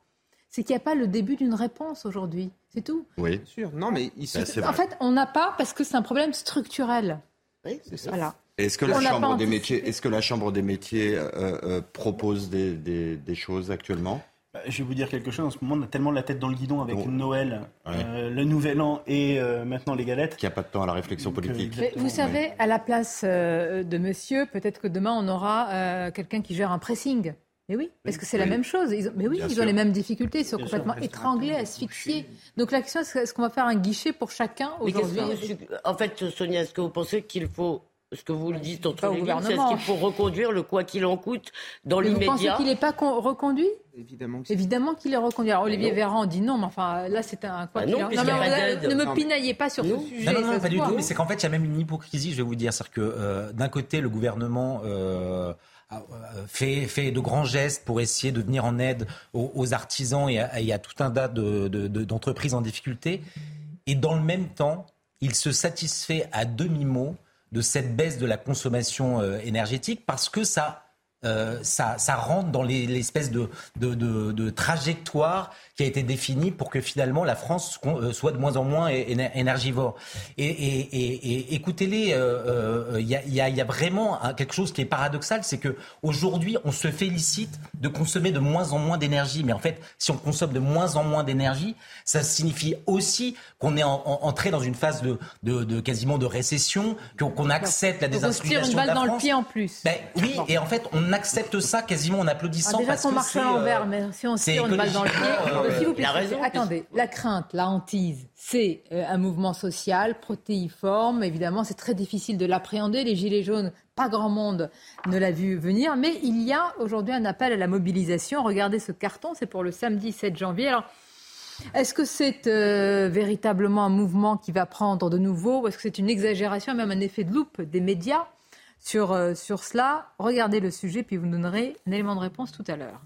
c'est qu'il n'y a pas le début d'une réponse aujourd'hui. C'est tout. Oui. Bien sûr. Non, mais ici. Ben, en fait, on n'a pas parce que c'est un problème structurel. Oui, c'est ça. Voilà. Est-ce que, la chambre des métiers, est-ce que la Chambre des métiers euh, euh, propose des, des, choses actuellement? Je vais vous dire quelque chose. En ce moment, on a tellement la tête dans le guidon avec Noël, euh, le Nouvel An et maintenant les galettes. Qu'il n'y a pas de temps à la réflexion politique. vous savez, à la place de monsieur, peut-être que demain, on aura quelqu'un qui gère un pressing. Mais oui, parce que c'est la même chose. mais oui, ils ont les mêmes difficultés, ils sont complètement étranglés, asphyxiés. Donc la question, est-ce qu'on va faire un guichet pour chacun aujourd'hui? En fait, Sonia, est-ce que vous pensez qu'il faut ce que vous le dites entre les lignes, c'est ce qu'il faut reconduire le quoi qu'il en coûte dans l'immédiat. Vous pensez qu'il n'est pas reconduit? Évidemment, Évidemment qu'il est reconduit. Alors, Olivier ah Véran dit non, mais enfin là c'est un quoi bah non, qu'il en... non, mais, Ne me pinaillez pas sur ce sujet. Non, non, pas du tout. Mais c'est qu'en fait il y a même une hypocrisie, je vais vous dire, c'est-à-dire que euh, d'un côté le gouvernement euh, euh, fait, fait de grands gestes pour essayer de venir en aide aux, artisans et à, y a tout un tas d'entreprises de, en difficulté. Et dans le même temps, il se satisfait à demi-mot de cette baisse de la consommation euh, énergétique parce que ça euh, ça, ça, rentre dans l'espèce de, de, de, de, trajectoire qui a été définie pour que finalement la France euh, soit de moins en moins énergivore. Et, et, et, et écoutez-les, il euh, y, a, y, a, y, a, vraiment quelque chose qui est paradoxal, c'est que aujourd'hui on se félicite de consommer de moins en moins d'énergie, mais en fait, si on consomme de moins en moins d'énergie, ça signifie aussi qu'on est en, entré dans une phase de, de, quasiment de récession, qu'on accepte la désindustrialisation de la France. dans le pied en plus. Ben, oui, et en fait, on accepte ça quasiment en applaudissant. Ah, déjà parce qu'on marche à l'envers, mais si on tire une balle dans le pied, euh, s'il vous plaît, attendez, la crainte, la hantise, c'est euh, un mouvement social protéiforme. Évidemment, c'est très difficile de l'appréhender. Les Gilets jaunes, pas grand monde ne l'a vu venir. Mais il y a aujourd'hui un appel à la mobilisation. Regardez ce carton, c'est pour le samedi 7 janvier. Alors, est-ce que c'est euh, véritablement un mouvement qui va prendre de nouveau ou est-ce que c'est une exagération, même un effet de loupe des médias? Sur, euh, sur cela Regardez le sujet, puis vous nous donnerez un élément de réponse tout à l'heure.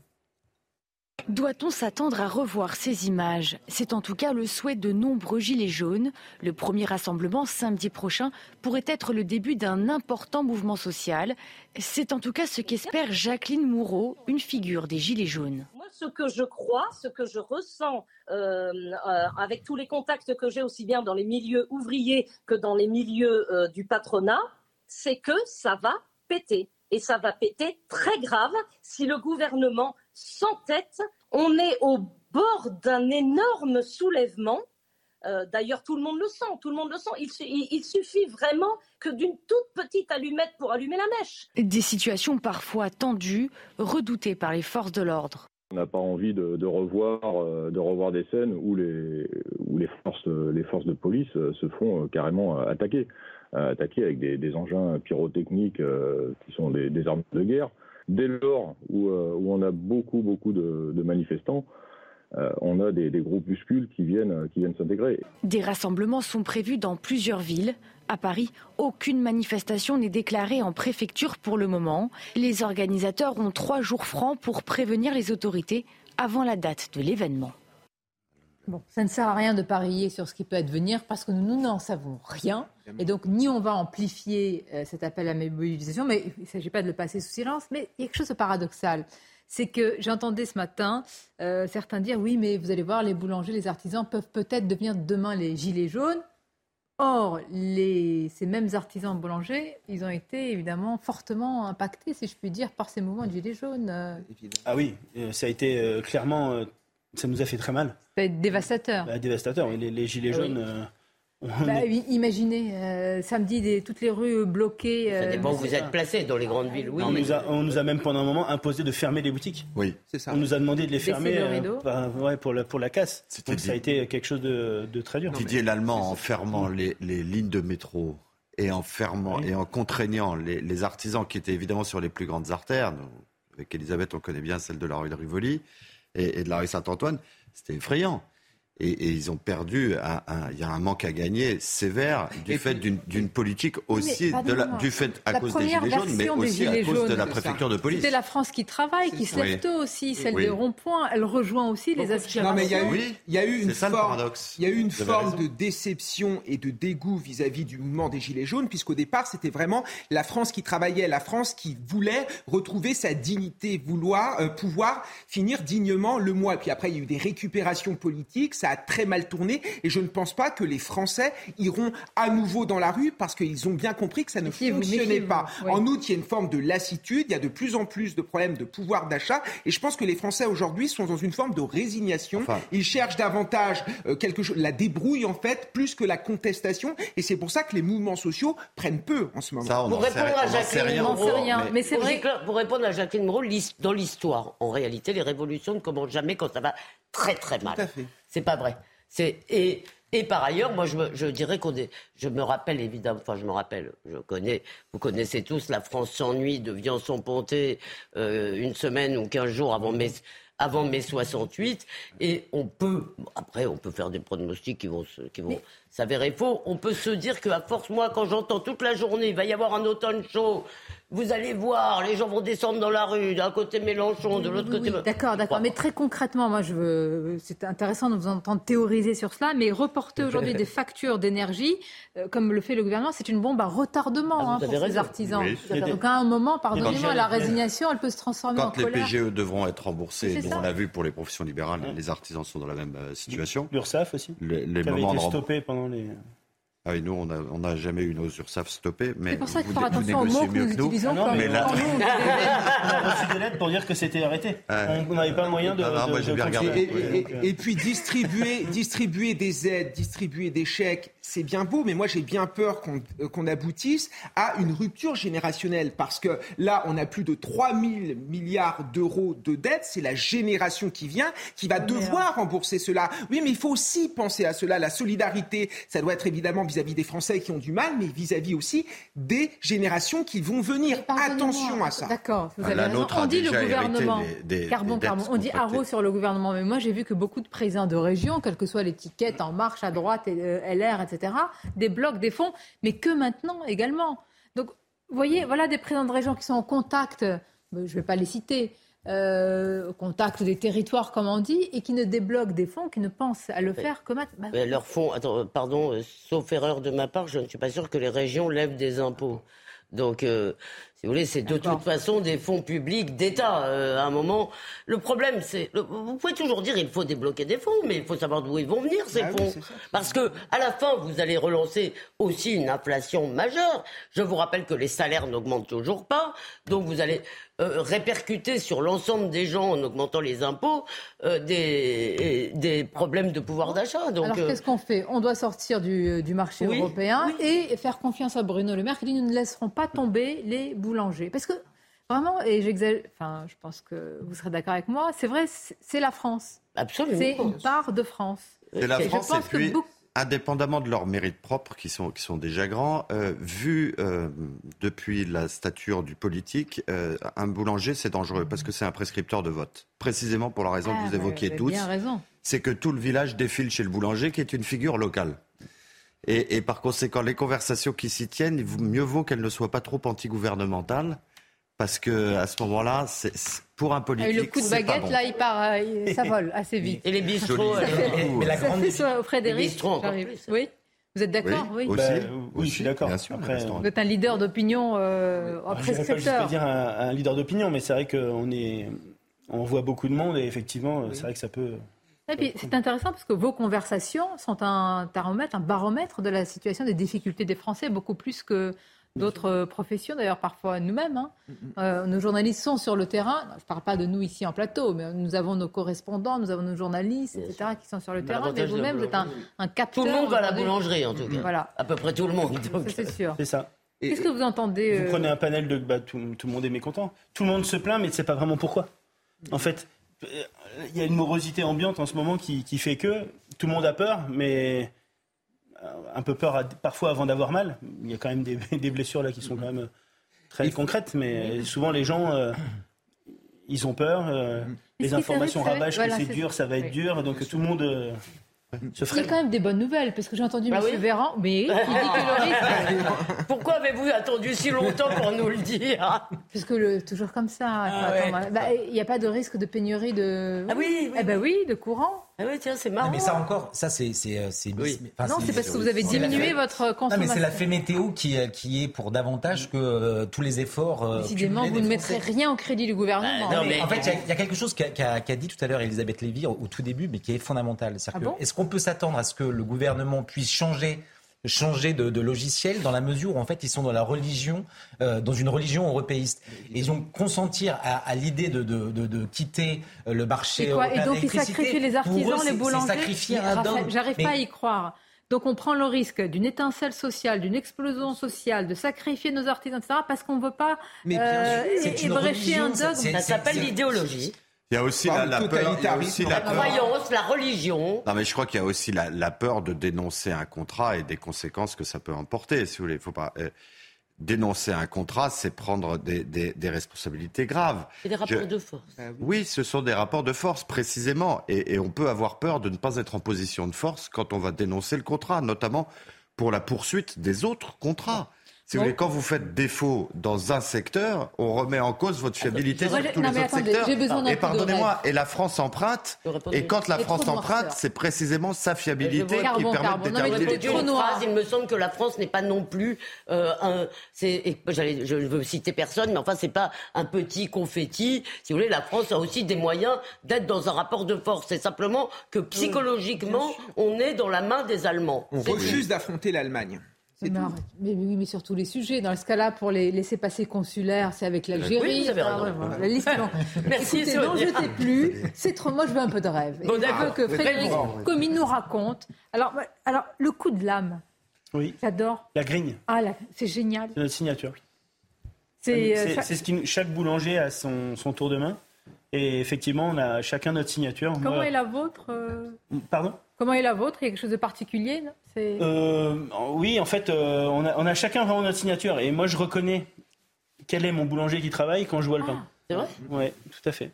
Doit-on s'attendre à revoir ces images? C'est en tout cas le souhait de nombreux Gilets jaunes. Le premier rassemblement samedi prochain pourrait être le début d'un important mouvement social. C'est en tout cas ce qu'espère Jacqueline Moureau, une figure des Gilets jaunes. Moi, ce que je crois, ce que je ressens euh, euh, avec tous les contacts que j'ai aussi bien dans les milieux ouvriers que dans les milieux euh, du patronat, c'est que ça va péter. Et ça va péter très grave si le gouvernement s'entête. On est au bord d'un énorme soulèvement. Euh, d'ailleurs, tout le monde le sent, tout le monde le sent. Il, suffit vraiment que d'une toute petite allumette pour allumer la mèche. Des situations parfois tendues, redoutées par les forces de l'ordre. On n'a pas envie de, revoir, euh, de revoir des scènes où les, forces, de police euh, se font carrément attaquer. Attaquer avec des, engins pyrotechniques qui sont des armes de guerre. Dès lors où, euh, on a beaucoup, beaucoup de manifestants, euh, on a des, des, groupuscules qui viennent, qui viennent s'intégrer. Des rassemblements sont prévus dans plusieurs villes. À Paris, aucune manifestation n'est déclarée en préfecture pour le moment. Les organisateurs ont trois jours francs pour prévenir les autorités avant la date de l'événement. Bon, ça ne sert à rien de parier sur ce qui peut advenir parce que nous n'en savons rien. Et donc, ni on va amplifier euh, cet appel à la mobilisation, mais il ne s'agit pas de le passer sous silence. Mais il y a quelque chose de paradoxal. C'est que j'entendais ce matin euh, certains dire oui, mais vous allez voir, les boulangers, les artisans peuvent peut-être devenir demain les gilets jaunes. Or, les, ces mêmes artisans boulangers, ils ont été évidemment fortement impactés, si je puis dire, par ces mouvements de gilets jaunes. Ah oui, euh, ça a été clairement, ça nous a fait très mal. Ça va être dévastateur. Bah, dévastateur. Les, les gilets ah jaunes. Bah, imaginez, euh, samedi, toutes les rues bloquées. Ça dépend où vous êtes placé, dans les grandes villes, oui. On, nous a, on, nous a, même pendant un moment imposé de fermer les boutiques. Oui, c'est ça. On nous a demandé de les fermer euh, ouais, pour, la, pour la casse. Donc ça a été quelque chose de, de très dur. Didier Lallemand, en fermant les, les, lignes de métro et en fermant et en contraignant les, les, artisans qui étaient évidemment sur les plus grandes artères, avec Elisabeth on connaît bien celle de la rue de Rivoli et, et de la rue Saint-Antoine, c'était effrayant. Et, ils ont perdu. Il y a un manque à gagner sévère du fait d'une politique aussi, de la, du fait à cause des Gilets jaunes, mais aussi à cause de la préfecture de police. C'est la France qui travaille, qui se lève tôt aussi, celle des ronds-points. Elle rejoint aussi les aspirations. Non, mais il y a eu, il y a eu une forme, il y a eu une forme de déception et de dégoût vis-à-vis du mouvement des Gilets jaunes, puisqu'au départ, c'était vraiment la France qui travaillait, la France qui voulait retrouver sa dignité, vouloir euh, pouvoir finir dignement le mois. Et puis après, il y a eu des récupérations politiques a très mal tourné et je ne pense pas que les Français iront à nouveau dans la rue parce qu'ils ont bien compris que ça ne fonctionnait pas. En outre, il y a une forme de lassitude, il y a de plus en plus de problèmes de pouvoir d'achat et je pense que les Français aujourd'hui sont dans une forme de résignation. Ils cherchent davantage euh, quelque chose, la débrouille en fait, plus que la contestation et c'est pour ça que les mouvements sociaux prennent peu en ce moment. pour répondre à Jacqueline Moreau, mais, c'est vrai. Pour répondre à Jacqueline Moreau, dans l'histoire, en réalité, les révolutions ne commencent jamais quand ça va très très mal. Tout à fait. C'est pas vrai. C'est et et par ailleurs, moi, je, je dirais qu'on est. Je me rappelle évidemment. Enfin, je me rappelle. Je connais. Vous connaissez tous. La France s'ennuie de Vian-son-Ponté euh, une semaine ou quinze jours avant mai avant mai 68 et on peut après on peut faire des pronostics qui vont qui vont s'avérer faux on peut se dire qu'à force moi quand j'entends toute la journée il va y avoir un automne chaud vous allez voir, les gens vont descendre dans la rue, d'un côté Mélenchon, de l'autre côté. d'accord, d'accord. Mais très concrètement, moi, je veux. C'est intéressant de vous entendre théoriser sur cela, mais reporter aujourd'hui des factures d'énergie, euh, comme le fait le gouvernement, c'est une bombe à retardement ah, hein, pour les artisans. Donc à un moment, pardonnez-moi, la résignation, elle peut se transformer en colère. Quand les PGE devront être remboursés, dont on l'a vu pour les professions libérales, les artisans sont dans la même euh, situation. L'URSSAF aussi. Les, les moments été stoppé pendant les. Ah oui, nous, on n'a jamais eu nos URSAF stoppés. Mais c'est pour ça qu'il faut faire attention aux mots que nous utilisons. Ah mais là... on a reçu des lettres pour dire que c'était arrêté. on n'avait pas le moyen de. Ah, moi, de, et, et, et, puis distribuer, distribuer des aides, distribuer des chèques, c'est bien beau, mais moi j'ai bien peur qu'on aboutisse à une rupture générationnelle parce que là, on a plus de 3 000 milliards d'euros de dettes. C'est la génération qui vient qui va devoir rembourser cela. Oui, mais il faut aussi penser à cela. La solidarité, ça doit être évidemment vis-à-vis des Français qui ont du mal, mais vis-à-vis aussi des générations qui vont venir. Attention à ça. D'accord, vous avez raison. On dit le gouvernement. carbon, carbon. On dit haro sur le gouvernement, mais moi j'ai vu que beaucoup de présidents de région, quelle que soit l'étiquette En Marche, à droite, euh, LR, etc., débloquent des fonds, mais que maintenant également. Donc, vous voyez, voilà des présidents de région qui sont en contact, euh, je ne vais pas les citer, euh, au contact des territoires, comme on dit, et qui ne débloquent des fonds, qui ne pensent à le faire que maintenant. Bah, leurs fonds, attends, pardon, euh, sauf erreur de ma part, je ne suis pas sûr que les régions lèvent des impôts. Donc, euh, si vous voulez, c'est de toute façon des fonds publics d'État. à un moment, le problème, c'est, vous pouvez toujours dire il faut débloquer des fonds, mais il faut savoir d'où ils vont venir ces ah fonds, parce que à la fin, vous allez relancer aussi une inflation majeure. Je vous rappelle que les salaires n'augmentent toujours pas, donc vous allez euh, répercuter sur l'ensemble des gens en augmentant les impôts euh, des, des problèmes de pouvoir d'achat. Donc, Alors euh, qu'est-ce qu'on fait? On doit sortir du, du marché européen et faire confiance à Bruno Le Maire qui dit nous ne laisserons pas tomber les boulangers. Parce que vraiment, et j'exagère, enfin je pense que vous serez d'accord avec moi, c'est vrai, c'est la France. Absolument. C'est une part de France. C'est la France et puis indépendamment de leurs mérites propres, qui sont, qui sont déjà grands, euh, vu euh, depuis la stature du politique, euh, un boulanger, c'est dangereux parce que c'est un prescripteur de vote. Précisément pour la raison que vous ah, évoquiez tous. C'est que tout le village défile chez le boulanger, qui est une figure locale. Et, et par conséquent, les conversations qui s'y tiennent, mieux vaut qu'elles ne soient pas trop antigouvernementales parce que à ce moment-là, c'est pour un politique. le coup de baguette, là, il part, euh, ça vole assez vite. Et les bistrots, ça fait, mais la grande... ça Frédéric. Les bistrots, oui. Vous êtes d'accord Oui, oui. Bah, oui je suis d'accord. Vous êtes un leader d'opinion euh, en prescripteur. Je ne pas dire un, un leader d'opinion, mais c'est vrai qu'on est, on voit beaucoup de monde et effectivement, c'est vrai que ça peut. C'est intéressant parce que vos conversations sont un thermomètre, un baromètre de la situation des difficultés des Français, beaucoup plus que d'autres professions, d'ailleurs parfois nous-mêmes. Hein. Mm, mm. Euh, nos journalistes sont sur le terrain. Je ne parle pas de nous ici en plateau, mais nous avons nos correspondants, nous avons nos journalistes, etc., qui sont sur le terrain. Mais vous-même, vous êtes un, un, capteur. Tout le monde va à la boulangerie, en tout cas. Voilà. À peu près tout le monde. C'est sûr. C'est ça. Qu'est-ce que vous entendez Vous euh, prenez un panel de bah, tout, le monde est mécontent. Tout le monde se plaint, mais ne sait pas vraiment pourquoi. En fait, il y a une morosité ambiante en ce moment qui, qui fait que tout le monde a peur, mais un peu peur parfois avant d'avoir mal. Il y a quand même des, blessures là qui sont quand même très concrètes, mais souvent les gens, euh, ils ont peur. Euh, les informations rabâchent que c'est dur, ça va être dur, donc tout le monde. Euh, il y a quand même des bonnes nouvelles, parce que j'ai entendu bah M. Véran, mais il dit que le risque... Pourquoi avez-vous attendu si longtemps pour nous le dire? Puisque le, toujours comme ça. Ah bah, il n'y a pas de risque de pénurie de... Ah oui, oui, eh ben oui de courant. Ah oui, tiens, c'est marrant. mais ça encore, ça c'est. Euh, non, c'est parce que vous avez diminué votre consommation. Non, mais c'est la fait météo qui, euh, qui est pour davantage que euh, tous les efforts. Décidément, vous ne mettrez rien au crédit du gouvernement. non, mais, en fait, il y, a quelque chose qu'a dit tout à l'heure Elisabeth Lévy au, tout début, mais qui est fondamental. Ah est-ce qu'on peut s'attendre à ce que le gouvernement puisse changer changer de, logiciel dans la mesure où en fait ils sont dans la religion, euh, dans une religion européiste. Et ils ont consentir à, l'idée de, de, quitter euh, le marché Et donc ils sacrifient les artisans, les boulangers. J'arrive pas à y croire. Donc on prend le risque d'une étincelle sociale, d'une explosion sociale, de sacrifier nos artisans, etc. parce qu'on ne veut pas euh, ébrécher un dogme. Ça s'appelle l'idéologie. Il y a aussi la, peur, la, croyance, la religion. Non, mais je crois qu'il y a aussi la, peur de dénoncer un contrat et des conséquences que ça peut emporter. Si vous voulez, faut pas euh, dénoncer un contrat, c'est prendre des, responsabilités graves. Et des rapports de force. Ah oui, ce sont des rapports de force précisément, et, et on peut avoir peur de ne pas être en position de force quand on va dénoncer le contrat, notamment pour la poursuite des autres contrats. Si vous voulez, quand vous faites défaut dans un secteur, on remet en cause votre fiabilité sur tous les autres secteurs. Et pardonnez-moi, et la France emprunte. Et quand la France emprunte, c'est précisément sa fiabilité qui permet de déterminer. Il me semble que la France n'est pas non plus euh, un. Je ne veux citer personne, mais enfin, c'est pas un petit confetti. Si vous voulez, la France a aussi des moyens d'être dans un rapport de force. C'est simplement que psychologiquement, on est dans la main des Allemands. On refuse d'affronter l'Allemagne. Mais, mais, oui, mais sur tous les sujets. Dans ce cas-là, pour les laisser passer consulaires, c'est avec l'Algérie. Oui, ah, la liste, Merci, Écoutez, n'en jetez plus. C'est trop. Moi, je veux un peu de rêve. Bon, je veux que Frédéric Comine nous raconte. Alors, alors, le coup de l'âme. Oui. J'adore. La grigne. Ah, c'est génial. C'est notre signature. C'est euh, ce qui chaque boulanger a son, son tour de main. Et effectivement, on a chacun notre signature. Comment est la vôtre euh Pardon? Comment est la vôtre? Il y a quelque chose de particulier euh, Oui, en fait, euh, on, a, on, a, chacun vraiment notre signature. Et moi, je reconnais quel est mon boulanger qui travaille quand je vois le pain. Ah, c'est vrai? Oui, tout à fait.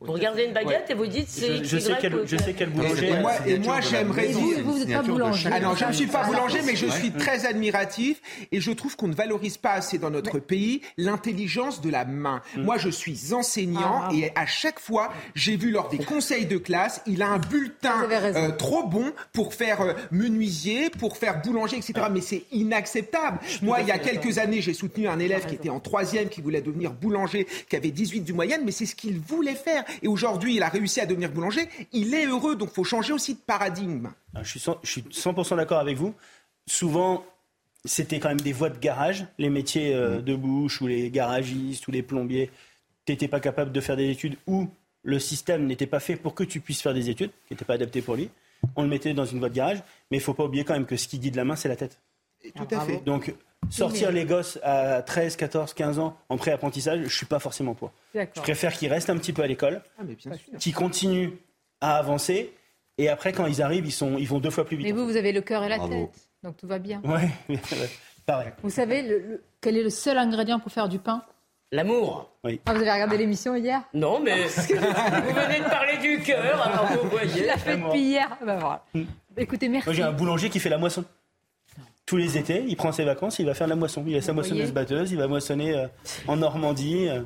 Vous regardez une baguette et vous dites c'est. Je, sais quel, je sais quel boulanger. Et moi, et moi j'aimerais dire. Vous, vous n'êtes pas boulanger. Ah non, je ne suis pas boulanger, mais je suis très admiratif et je trouve qu'on ne valorise pas assez dans notre pays l'intelligence de la main. Mm. Moi, je suis enseignant ah, et à chaque fois, j'ai vu lors des conseils de classe, il a un bulletin euh, trop bon pour faire euh, menuisier, pour faire boulanger, etc. Mais c'est inacceptable. Moi, il y a quelques années, j'ai soutenu un élève qui était en troisième, qui voulait devenir boulanger, qui avait 18 du moyenne, mais c'est ce qu'il voulait faire. Et aujourd'hui, il a réussi à devenir boulanger. Il est heureux, donc il faut changer aussi de paradigme. Ah, je suis 100%, je suis 100 d'accord avec vous. Souvent, c'était quand même des voies de garage, les métiers euh, mmh. de bouche ou les garagistes ou les plombiers. Tu n'étais pas capable de faire des études ou le système n'était pas fait pour que tu puisses faire des études, qui n'était pas adapté pour lui. On le mettait dans une voie de garage, mais il ne faut pas oublier quand même que ce qui guide la main, c'est la tête. tout à ah, fait. Donc, Sortir les gosses à 13, 14, 15 ans en pré-apprentissage, je ne suis pas forcément pour. Je préfère qu'ils restent un petit peu à l'école, ah, qu'ils continuent à avancer, et après, quand ils arrivent, ils, sont, ils vont deux fois plus vite. Mais vous, vous avez le cœur et la tête, donc tout va bien. Oui, pareil. Vous savez quel est le seul ingrédient pour faire du pain? L'amour. Oui. Ah, vous avez regardé l'émission hier? Non, mais vous venez de parler du cœur, alors vous voyez. La fait depuis hier. Bah, voilà. Mm. Écoutez, merci. Moi, j'ai un boulanger qui fait la moisson tous les étés, il prend ses vacances, il va faire la moisson. Il a sa moissonneuse batteuse, il va moissonner euh, en Normandie. Euh,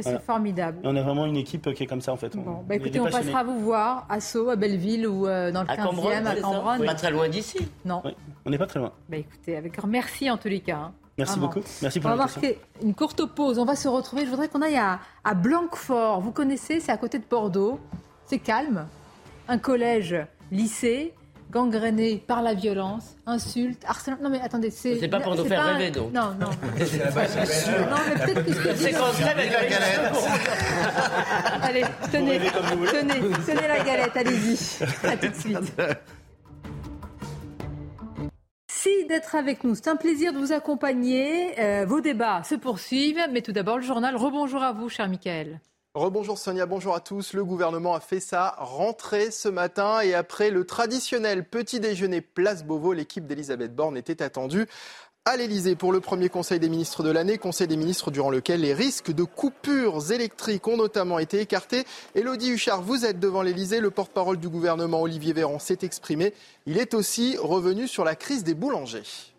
c'est formidable. on a vraiment une équipe qui est comme ça en fait. Bon, bah, écoutez, on passera vous voir à Sceaux, à Belleville ou euh, dans le 15e, à Cambronne. Pas très loin d'ici. Non. on n'est pas très loin. Bah, écoutez, avec grand merci en tous les cas. Hein. Merci beaucoup. Merci pour On va marquer une courte pause. On va se retrouver. Je voudrais qu'on aille à, à Blanquefort. Vous connaissez, c'est à côté de Bordeaux. C'est calme. Un collège, lycée gangréné par la violence, insultes, harcèlement. Non mais attendez, c'est. C'est pas pour nous faire rêver donc. Non, non. non mais peut-être que c'est quand je avec la galette. Allez, tenez, tenez, tenez la galette, allez-y. À tout de suite. Merci d'être avec nous. C'est un plaisir de vous accompagner. Euh, vos débats se poursuivent, mais tout d'abord le journal. Rebonjour à vous, cher Michael. Rebonjour Sonia, bonjour à tous. Le gouvernement a fait sa rentrée ce matin et après le traditionnel petit déjeuner place Beauvau, l'équipe d'Elisabeth Borne était attendue à l'Elysée pour le premier Conseil des ministres de l'année, Conseil des ministres durant lequel les risques de coupures électriques ont notamment été écartés. Elodie Huchard, vous êtes devant l'Elysée, le porte-parole du gouvernement Olivier Véran s'est exprimé. Il est aussi revenu sur la crise des boulangers.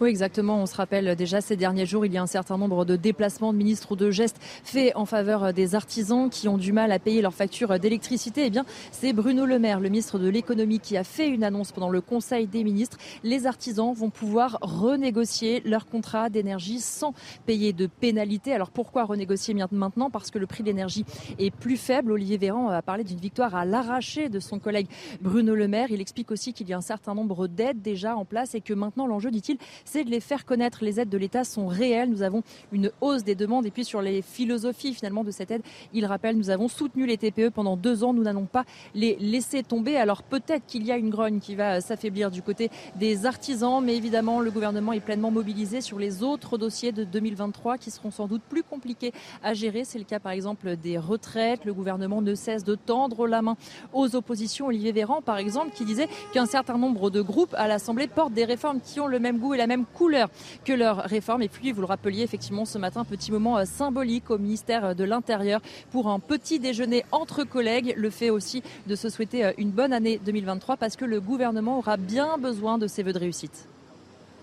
Oui, exactement. On se rappelle déjà ces derniers jours, il y a un certain nombre de déplacements de ministres ou de gestes faits en faveur des artisans qui ont du mal à payer leurs factures d'électricité. Eh bien, c'est Bruno Le Maire, le ministre de l'économie, qui a fait une annonce pendant le Conseil des ministres. Les artisans vont pouvoir renégocier leur contrat d'énergie sans payer de pénalité. Alors pourquoi renégocier maintenant? Parce que le prix de l'énergie est plus faible. Olivier Véran a parlé d'une victoire à l'arraché de son collègue Bruno Le Maire. Il explique aussi qu'il y a un certain nombre d'aides déjà en place et que maintenant l'enjeu, dit-il, c'est de les faire connaître. Les aides de l'État sont réelles. Nous avons une hausse des demandes. Et puis sur les philosophies finalement de cette aide, il rappelle, nous avons soutenu les TPE pendant deux ans. Nous n'allons pas les laisser tomber. Alors peut-être qu'il y a une grogne qui va s'affaiblir du côté des artisans, mais évidemment le gouvernement est pleinement mobilisé sur les autres dossiers de 2023 qui seront sans doute plus compliqués à gérer. C'est le cas par exemple des retraites. Le gouvernement ne cesse de tendre la main aux oppositions. Olivier Véran par exemple qui disait qu'un certain nombre de groupes à l'Assemblée portent des réformes qui ont le même goût et la même couleur que leur réforme. Et puis, vous le rappeliez effectivement ce matin, petit moment euh, symbolique au ministère de l'Intérieur pour un petit déjeuner entre collègues. Le fait aussi de se souhaiter euh, une bonne année 2023 parce que le gouvernement aura bien besoin de ces vœux de réussite.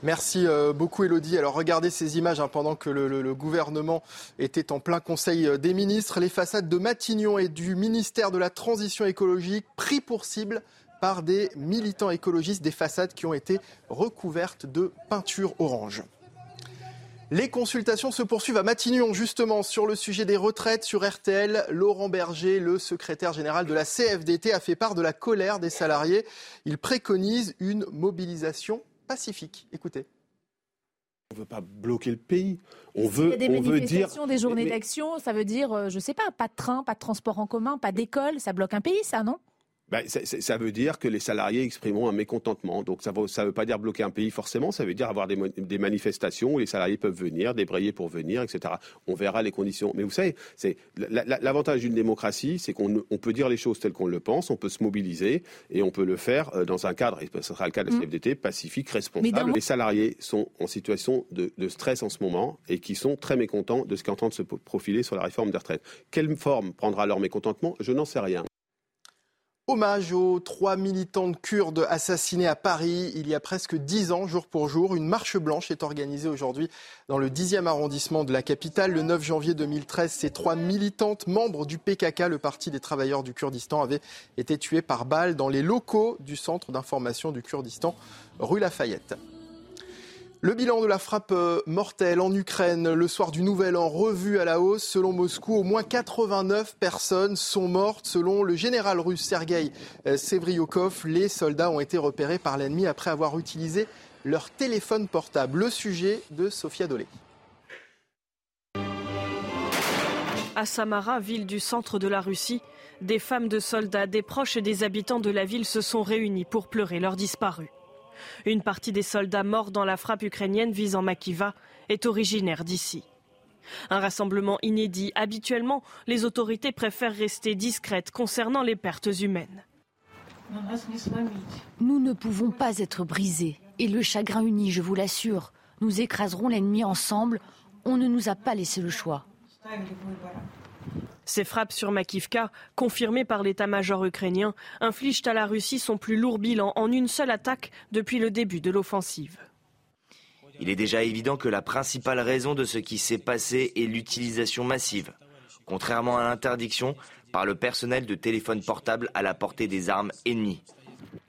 Merci euh, beaucoup Elodie. Alors regardez ces images hein, pendant que le, gouvernement était en plein conseil euh, des ministres. Les façades de Matignon et du ministère de la Transition écologique pris pour cible par des militants écologistes, des façades qui ont été recouvertes de peinture orange. Les consultations se poursuivent à Matignon, justement, sur le sujet des retraites sur RTL. Laurent Berger, le secrétaire général de la CFDT, a fait part de la colère des salariés. Il préconise une mobilisation pacifique. Écoutez. On ne veut pas bloquer le pays. On veut, des on veut dire. Des journées d'action, ça veut dire, euh, je ne sais pas, pas de train, pas de transport en commun, pas d'école. Ça bloque un pays, ça, non? Ben, ça veut dire que les salariés exprimeront un mécontentement. Donc ça ne veut, pas dire bloquer un pays forcément, ça veut dire avoir des, des, manifestations où les salariés peuvent venir, débrayer pour venir, etc. On verra les conditions. Mais vous savez, c'est l'avantage d'une démocratie, c'est qu'on peut dire les choses telles qu'on le pense, on peut se mobiliser et on peut le faire euh, dans un cadre, et ce sera le cas de la. CFDT, pacifique, responsable. Les salariés sont en situation de, de, stress en ce moment et qui sont très mécontents de ce qu'entendent se profiler sur la réforme des retraites. Quelle forme prendra leur mécontentement? Je n'en sais rien. Hommage aux trois militantes kurdes assassinés à Paris il y a presque dix ans, jour pour jour. Une marche blanche est organisée aujourd'hui dans le 10e arrondissement de la capitale. Le 9 janvier 2013, ces trois militantes, membres du PKK, le Parti des travailleurs du Kurdistan, avaient été tuées par balle dans les locaux du Centre d'information du Kurdistan, rue Lafayette. Le bilan de la frappe euh, mortelle en Ukraine le soir du Nouvel An revu à la hausse. Selon Moscou, au moins 89 personnes sont mortes. Selon le général russe Sergei euh, Sevryukov, les soldats ont été repérés par l'ennemi après avoir utilisé leur téléphone portable. Le sujet de Sofia Dolé. À Samara, ville du centre de la Russie, des femmes de soldats, des proches et des habitants de la ville se sont réunis pour pleurer leurs disparus. Une partie des soldats morts dans la frappe ukrainienne visant Makiva est originaire d'ici. Un rassemblement inédit. Habituellement, les autorités préfèrent rester discrètes concernant les pertes humaines. Nous ne pouvons pas être brisés. Et le chagrin uni, je vous l'assure. Nous écraserons l'ennemi ensemble. On ne nous a pas laissé le choix. Ces frappes sur Makivka, confirmées par l'état-major ukrainien, infligent à la Russie son plus lourd bilan en une seule attaque depuis le début de l'offensive. Il est déjà évident que la principale raison de ce qui s'est passé est l'utilisation massive, contrairement à l'interdiction par le personnel de téléphones portables à la portée des armes ennemies.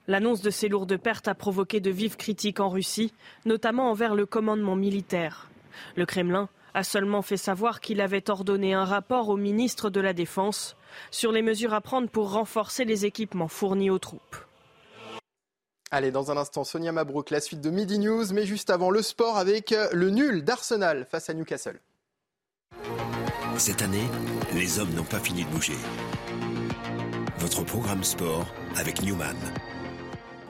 L'annonce de ces lourdes pertes a provoqué de vives critiques en Russie, notamment envers le commandement militaire. Le Kremlin a seulement fait savoir qu'il avait ordonné un rapport au ministre de la Défense sur les mesures à prendre pour renforcer les équipements fournis aux troupes. Allez, dans un instant, Sonia Mabrouk, la suite de Midi News, mais juste avant le sport avec le nul d'Arsenal face à Newcastle. Cette année, les hommes n'ont pas fini de bouger. Votre programme sport avec Newman.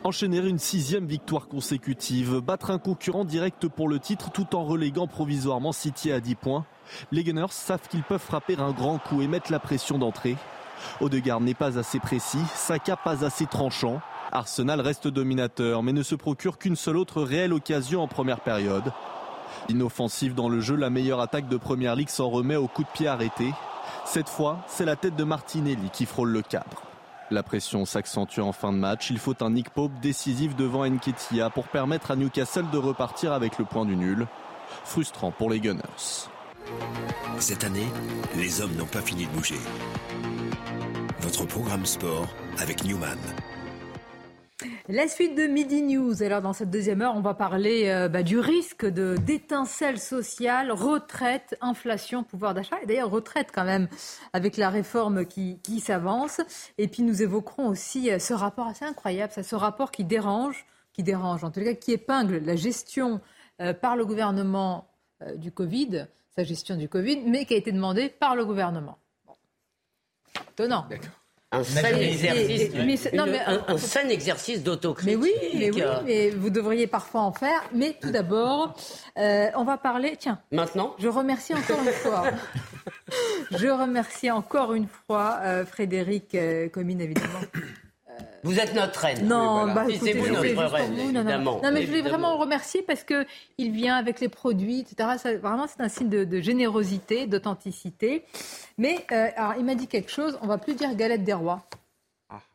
Enchaîner une sixième victoire consécutive, battre un concurrent direct pour le titre tout en reléguant provisoirement City à 10 points. Les Gunners savent qu'ils peuvent frapper un grand coup et mettre la pression d'entrée. Odegaard n'est pas assez précis, Saka pas assez tranchant. Arsenal reste dominateur mais ne se procure qu'une seule autre réelle occasion en première période. Inoffensive dans le jeu, la meilleure attaque de Première Ligue s'en remet au coup de pied arrêté. Cette fois, c'est la tête de Martinelli qui frôle le cadre. La pression s'accentue en fin de match. Il faut un Nick Pope décisif devant Nketiah pour permettre à Newcastle de repartir avec le point du nul. Frustrant pour les Gunners. Cette année, les hommes n'ont pas fini de bouger. Votre programme sport avec Newman. La suite de Midi News. Alors dans cette deuxième heure, on va parler euh, bah, du risque de d'étincelle sociale, retraite, inflation, pouvoir d'achat. Et d'ailleurs retraite quand même avec la réforme qui, qui s'avance. Et puis nous évoquerons aussi euh, ce rapport assez incroyable, ça, ce rapport qui dérange, qui dérange en tout cas, qui épingle la gestion euh, par le gouvernement du Covid, sa gestion du Covid, mais qui a été demandée par le gouvernement. Bon. Étonnant. D'accord un sain exercice, un, exercice d'autocritique. Mais oui, mais oui, mais vous devriez parfois en faire. Mais tout d'abord, euh, on va parler. Tiens. Maintenant. Je remercie encore une fois. je remercie encore une fois euh, Frédéric euh, Comine, évidemment. Vous êtes notre reine. Non, bah, c'est vous notre reine, évidemment. Non, mais je voulais vraiment remercier parce que il vient avec les produits, etc. Ça, vraiment, c'est un signe de, générosité, d'authenticité. Mais euh, alors, il m'a dit quelque chose. On va plus dire galette des rois.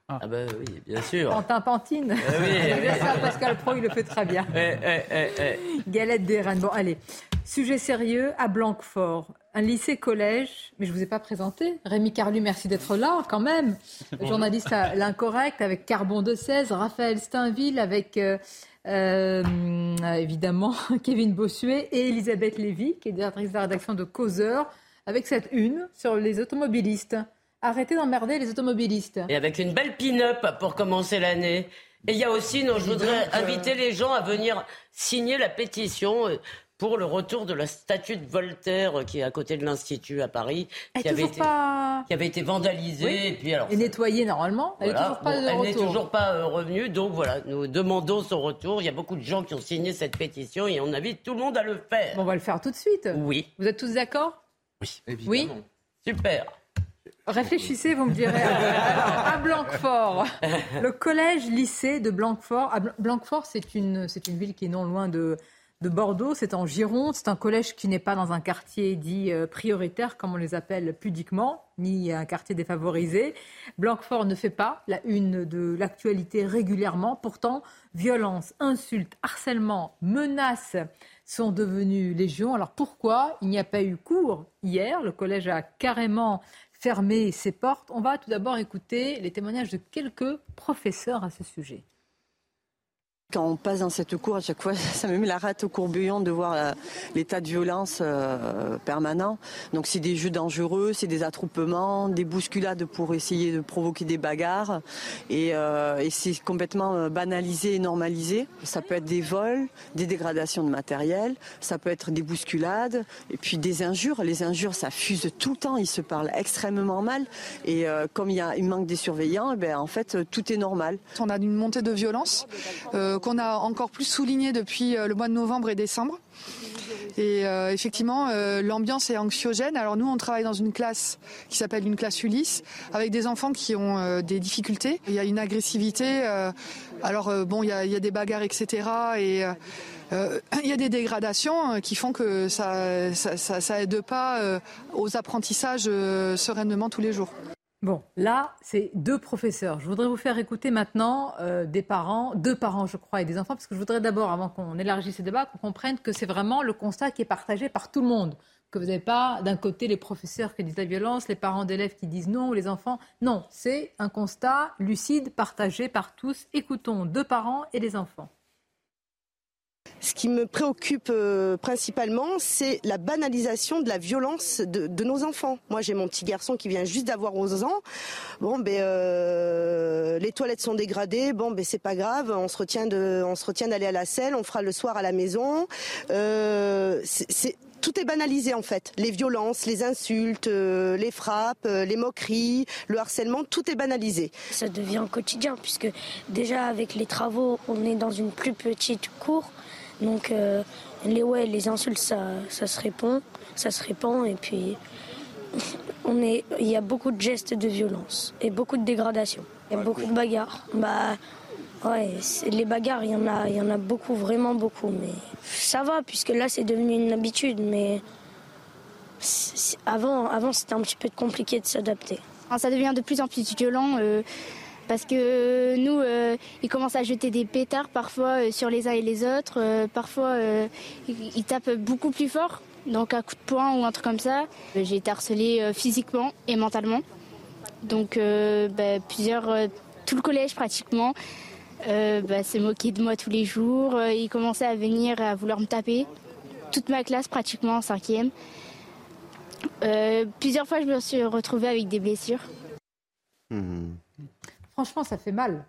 Ah. Ah. ah bah oui, bien sûr. Pantin Pantine. Ah oui. ça, Pascal Pro, il le fait très bien. Eh, eh, eh, Galette des reines. Bon, allez. Sujet sérieux à Blanquefort. Un lycée-collège, mais je ne vous ai pas présenté. Rémi Carlu, merci d'être là quand même. Journaliste à l'incorrect avec Carbon de 16, Raphaël Steinville avec euh, euh, évidemment Kevin Bossuet et Elisabeth Lévy, qui est directrice de la rédaction de Causeur, avec cette une sur les automobilistes. Arrêtez d'emmerder les automobilistes. Et avec une belle pin-up pour commencer l'année. Et il y a aussi, non, je voudrais inviter les gens à venir signer la pétition euh, pour le retour de la statue de Voltaire euh, qui est à côté de l'Institut à Paris, qui avait, été, qui avait, été, vandalisée. Et, puis, alors, et nettoyée normalement. Elle n'est toujours pas, elle toujours pas revenue. Donc voilà, nous demandons son retour. Il y a beaucoup de gens qui ont signé cette pétition et on invite tout le monde à le faire. on va le faire tout de suite. Oui. Vous êtes tous d'accord? Oui. Évidemment. Oui? Super. Réfléchissez, vous me direz. à Blanquefort, le collège-lycée de Blanquefort. Blanquefort, c'est une, c'est une ville qui est non loin de, de Bordeaux, c'est en Gironde, c'est un collège qui n'est pas dans un quartier dit euh, prioritaire, comme on les appelle pudiquement, ni un quartier défavorisé. Blanquefort ne fait pas la une de l'actualité régulièrement. Pourtant, violence, insultes, harcèlement, menaces sont devenus légion. Alors pourquoi il n'y a pas eu cours hier? Le collège a carrément fermé ses portes. On va tout d'abord écouter les témoignages de quelques professeurs à ce sujet. Quand on passe dans cette cour, à chaque fois, ça me met la rate au courbillon de voir euh, l'état de violence euh, permanent. Donc c'est des jeux dangereux, c'est des attroupements, des bousculades pour essayer de provoquer des bagarres. Et, euh, c'est complètement banalisé et normalisé. Ça peut être des vols, des dégradations de matériel, ça peut être des bousculades, et puis des injures. Les injures, ça fuse tout le temps, ils se parlent extrêmement mal. Et comme il, manque des surveillants, eh ben, en fait, tout est normal. On a une montée de violence qu'on a encore plus souligné depuis euh, le mois de novembre et décembre. Et euh, effectivement, euh, l'ambiance est anxiogène. Alors nous, on travaille dans une classe qui s'appelle une classe Ulysse, avec des enfants qui ont des difficultés. Il y a une agressivité. alors bon, il y, a, des bagarres, etc. Et il y a des dégradations qui font que ça, ça, ça aide pas aux apprentissages sereinement tous les jours. Bon, là, c'est deux professeurs. Je voudrais vous faire écouter maintenant euh, des parents, deux parents, je crois, et des enfants, parce que je voudrais d'abord, avant qu'on élargisse ce débat, qu'on comprenne que c'est vraiment le constat qui est partagé par tout le monde. Que vous n'avez pas d'un côté les professeurs qui disent la violence, les parents d'élèves qui disent non, les enfants. Non, c'est un constat lucide, partagé par tous. Écoutons deux parents et les enfants. Ce qui me préoccupe euh, principalement, c'est la banalisation de la violence de, nos enfants. Moi, j'ai mon petit garçon qui vient juste d'avoir 11 ans. Bon, ben, euh, les toilettes sont dégradées. Bon, ben, c'est pas grave. On se retient de, on se retient d'aller à la selle. On fera le soir à la maison. Euh, tout est banalisé en fait. Les violences, les insultes, les frappes, les moqueries, le harcèlement, tout est banalisé. Ça devient quotidien puisque déjà avec les travaux, on est dans une plus petite cour. Donc euh, les ouais, les insultes, ça, ça se répond, ça se répand et puis on est, il y a beaucoup de gestes de violence et beaucoup de dégradation. Il y a beaucoup de bagarres. Bah ouais, les bagarres, il y en a, il y en a beaucoup, vraiment beaucoup. Mais ça va puisque là c'est devenu une habitude. Mais avant, avant c'était un petit peu compliqué de s'adapter. Ça devient de plus en plus violent. Euh, parce que euh, nous, euh, ils commencent à jeter des pétards parfois euh, sur les uns et les autres. parfois, ils, tapent beaucoup plus fort, donc à coup de poing ou un truc comme ça. J'ai été harcelée physiquement et mentalement. Donc, bah, plusieurs, tout le collège pratiquement bah, s'est moqué de moi tous les jours. Ils commençaient à venir à vouloir me taper. Toute ma classe pratiquement en cinquième. plusieurs fois, je me suis retrouvée avec des blessures. Mmh. Franchement, ça fait mal.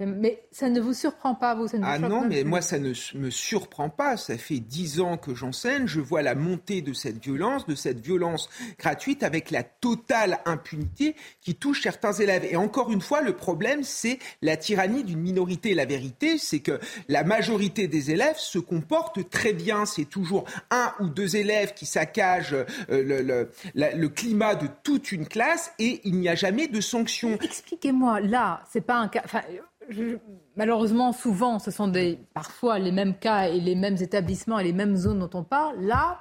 Mais ça ne vous surprend pas, vous, Ah non, mais moi, ça ne me surprend pas. Ça fait dix ans que j'enseigne. Je vois la montée de cette violence, de cette violence gratuite avec la totale impunité qui touche certains élèves. Et encore une fois, le problème, c'est la tyrannie d'une minorité. La vérité, c'est que la majorité des élèves se comportent très bien. C'est toujours un ou deux élèves qui saccagent euh, le, le, climat de toute une classe et il n'y a jamais de sanctions. Expliquez-moi, là, c'est pas un cas malheureusement, souvent, ce sont des, parfois les mêmes cas et les mêmes établissements et les mêmes zones dont on parle. Là,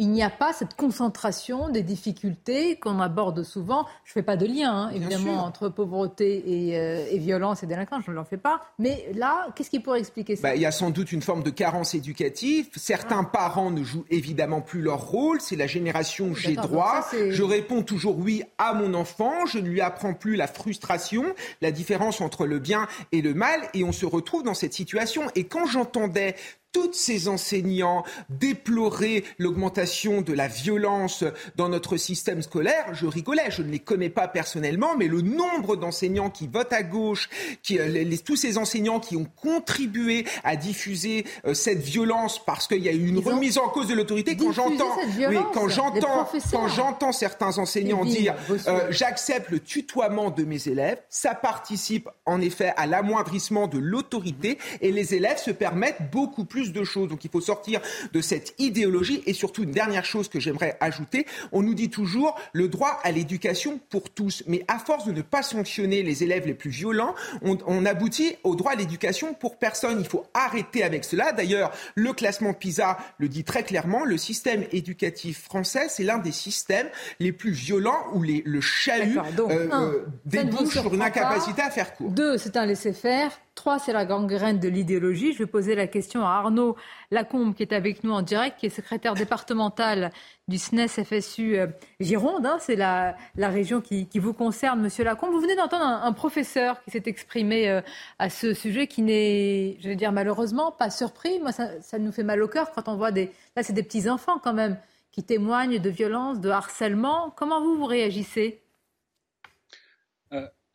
il n'y a pas cette concentration des difficultés qu'on aborde souvent. Je ne fais pas de lien, hein, évidemment, entre pauvreté euh, et, violence et délinquance, je ne l'en fais pas. Mais là, qu'est-ce qui pourrait expliquer ça? Bah, Il y a sans doute une forme de carence éducative. Certains ah. parents ne jouent évidemment plus leur rôle. C'est la génération j'ai droit. je réponds toujours oui à mon enfant. Je ne lui apprends plus la frustration, la différence entre le bien et le mal. Et on se retrouve dans cette situation. Et quand j'entendais tous ces enseignants déploraient l'augmentation de la violence dans notre système scolaire, je rigolais, je ne les connais pas personnellement, mais le nombre d'enseignants qui votent à gauche, qui, euh, tous ces enseignants qui ont contribué à diffuser euh, cette violence parce qu'il y a eu une remise en cause de l'autorité, quand j'entends, oui, quand j'entends, quand j'entends certains enseignants dire euh, j'accepte le tutoiement de mes élèves, ça participe en effet à l'amoindrissement de l'autorité et les élèves se permettent beaucoup plus de choses. Donc il faut sortir de cette idéologie. Et surtout, une dernière chose que j'aimerais ajouter, on nous dit toujours le droit à l'éducation pour tous. Mais à force de ne pas sanctionner les élèves les plus violents, on, aboutit au droit à l'éducation pour personne. Il faut arrêter avec cela. D'ailleurs, le classement PISA le dit très clairement, le système éducatif français, c'est l'un des systèmes les plus violents où les, le chahut euh, euh, débouche sur une incapacité à faire court. Deux, c'est un laisser-faire. Trois, c'est la gangrène de l'idéologie. Je vais poser la question à Arnaud Lacombe, qui est avec nous en direct, qui est secrétaire départemental du SNES FSU euh, Gironde. Hein. c'est la, région qui, vous concerne, monsieur Lacombe. Vous venez d'entendre un, professeur qui s'est exprimé euh, à ce sujet, qui n'est, je vais dire malheureusement, pas surpris. Moi, ça, nous fait mal au cœur quand on voit des. Là, c'est des petits-enfants quand même qui témoignent de violence, de harcèlement. Comment vous, vous réagissez?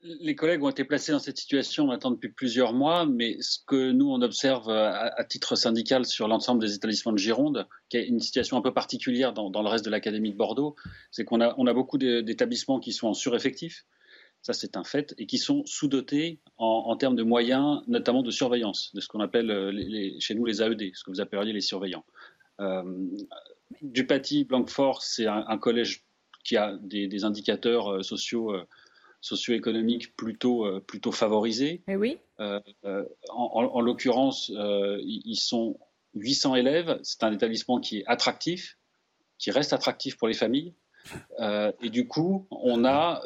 Les collègues ont été placés dans cette situation maintenant depuis plusieurs mois, mais ce que nous, on observe euh, à, titre syndical sur l'ensemble des établissements de Gironde, qui est une situation un peu particulière dans, le reste de l'Académie de Bordeaux, c'est qu'on a, beaucoup d'établissements qui sont en sureffectif, ça c'est un fait, et qui sont sous-dotés en, termes de moyens, notamment de surveillance, de ce qu'on appelle euh, chez nous les AED, ce que vous appelleriez les surveillants. Euh, Dupaty, Blanquefort, c'est un, collège qui a des, indicateurs euh, sociaux socio-économique plutôt, euh, plutôt favorisés. Eh oui. Euh, euh, en, l'occurrence, ils sont 800 élèves. C'est un établissement qui est attractif, qui reste attractif pour les familles. et du coup, on a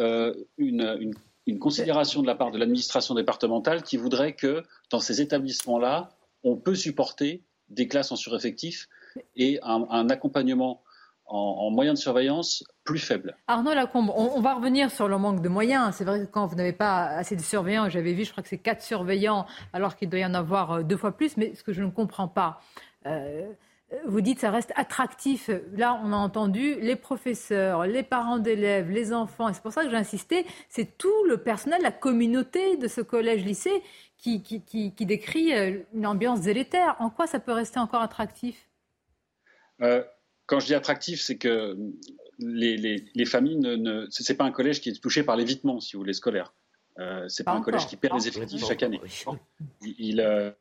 une, une, considération de la part de l'administration départementale qui voudrait que dans ces établissements-là, on peut supporter des classes en sureffectif et un, un accompagnement en, moyens de surveillance plus faibles. Arnaud Lacombe, on, va revenir sur le manque de moyens. C'est vrai que quand vous n'avez pas assez de surveillants, j'avais vu, je crois que c'est quatre surveillants, alors qu'il doit y en avoir euh, deux fois plus. Mais ce que je ne comprends pas, euh, vous dites ça reste attractif. Là, on a entendu les professeurs, les parents d'élèves, les enfants. Et c'est pour ça que j'ai insisté. C'est tout le personnel, la communauté de ce collège-lycée qui, qui, décrit euh, une ambiance délétère. En quoi ça peut rester encore attractif? Quand je dis attractif, c'est que les, familles, ne, ne c'est pas un collège qui est touché par l'évitement, si vous voulez, scolaire. Euh, c'est pas, un collège qui perd des effectifs chaque année. Il, euh,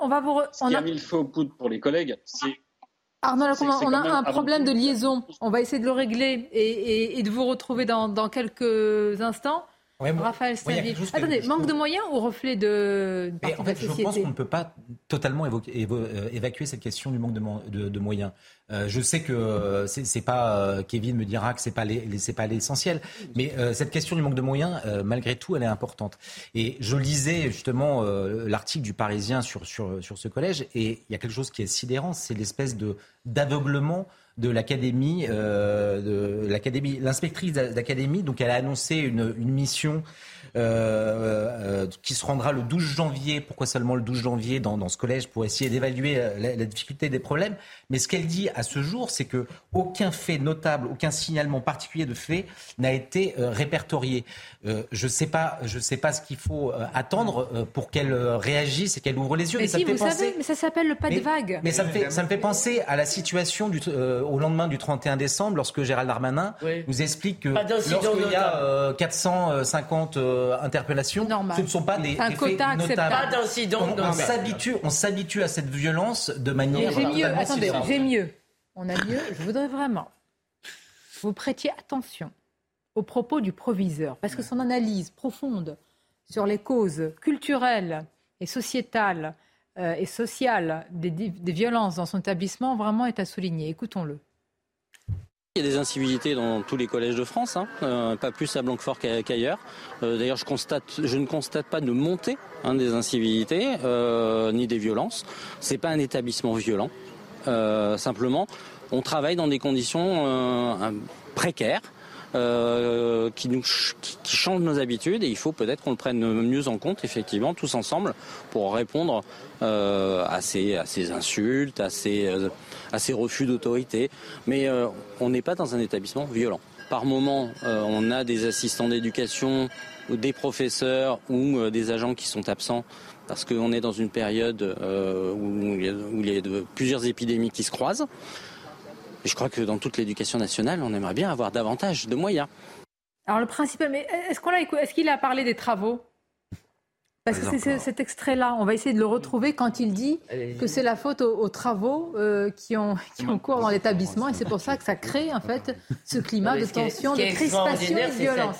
on, va vous. Ce qui a... mis le feu au poudre pour les collègues, c'est. Arnaud, on a un problème de liaison. On va essayer de le régler et, de vous retrouver dans quelques instants. Raphaël Attendez, manque de moyens ou reflet de. en fait, je pense qu'on ne peut pas totalement euh, évacuer cette question du manque de, moyens. Euh, je sais que euh, c'est pas Kevin me dira que c'est pas c'est pas l'essentiel, mais cette question du manque de moyens, malgré tout, elle est importante. Et je lisais justement l'article du Parisien sur, sur sur ce collège, et il y a quelque chose qui est sidérant, c'est l'espèce de d'aveuglement de l'académie, euh, de l'académie, l'inspectrice d'académie. Donc, elle a annoncé une, une mission euh, euh, qui se rendra le 12 janvier. Pourquoi seulement le 12 janvier dans, dans ce collège Pour essayer d'évaluer la, la, difficulté des problèmes. Mais ce qu'elle dit à ce jour, c'est que aucun fait notable, aucun signalement particulier de fait n'a été euh, répertorié. Je ne sais pas, je sais pas ce qu'il faut attendre pour qu'elle réagisse et qu'elle ouvre les yeux. Mais, si, vous savez, mais ça s'appelle le pas de vague. Mais ça me fait, ça me fait penser à la situation du, au lendemain du 31 décembre, lorsque Gérald Darmanin nous explique que lorsqu'il y a 450 euh, interpellations, ce ne sont pas des, un quota notables. On, s'habitue, on s'habitue à cette violence de manière. J'ai mieux. Attendez, j'ai mieux. On a mieux. Je voudrais vraiment vous prêtiez attention aux propos du proviseur, parce que son analyse profonde sur les causes culturelles et sociétales et sociale des, violences dans son établissement vraiment est à souligner. Écoutons-le. Il y a des incivilités dans tous les collèges de France, hein, euh, pas plus à Blanquefort qu'ailleurs. Euh, d'ailleurs, je, ne constate pas de montée hein, des incivilités euh, ni des violences. C'est pas un établissement violent. simplement, on travaille dans des conditions précaires. Qui nous qui changent nos habitudes et il faut peut-être qu'on le prenne mieux en compte effectivement tous ensemble pour répondre à ces à ces insultes à ces à ces refus d'autorité. Mais euh, on n'est pas dans un établissement violent. Par moment, euh, on a des assistants d'éducation, des professeurs ou euh, des agents qui sont absents parce qu'on est dans une période où il y a, plusieurs épidémies qui se croisent. Je crois que dans toute l'éducation nationale, on aimerait bien avoir davantage de moyens. Alors le principal, mais est-ce qu'on est-ce qu'il a parlé des travaux? Parce que c'est cet extrait-là, on va essayer de le retrouver quand il dit que c'est la faute aux, travaux euh, qui, ont, qui ont cours dans l'établissement et c'est pour ça que ça crée en fait ce climat de tension, de crispation et de violence.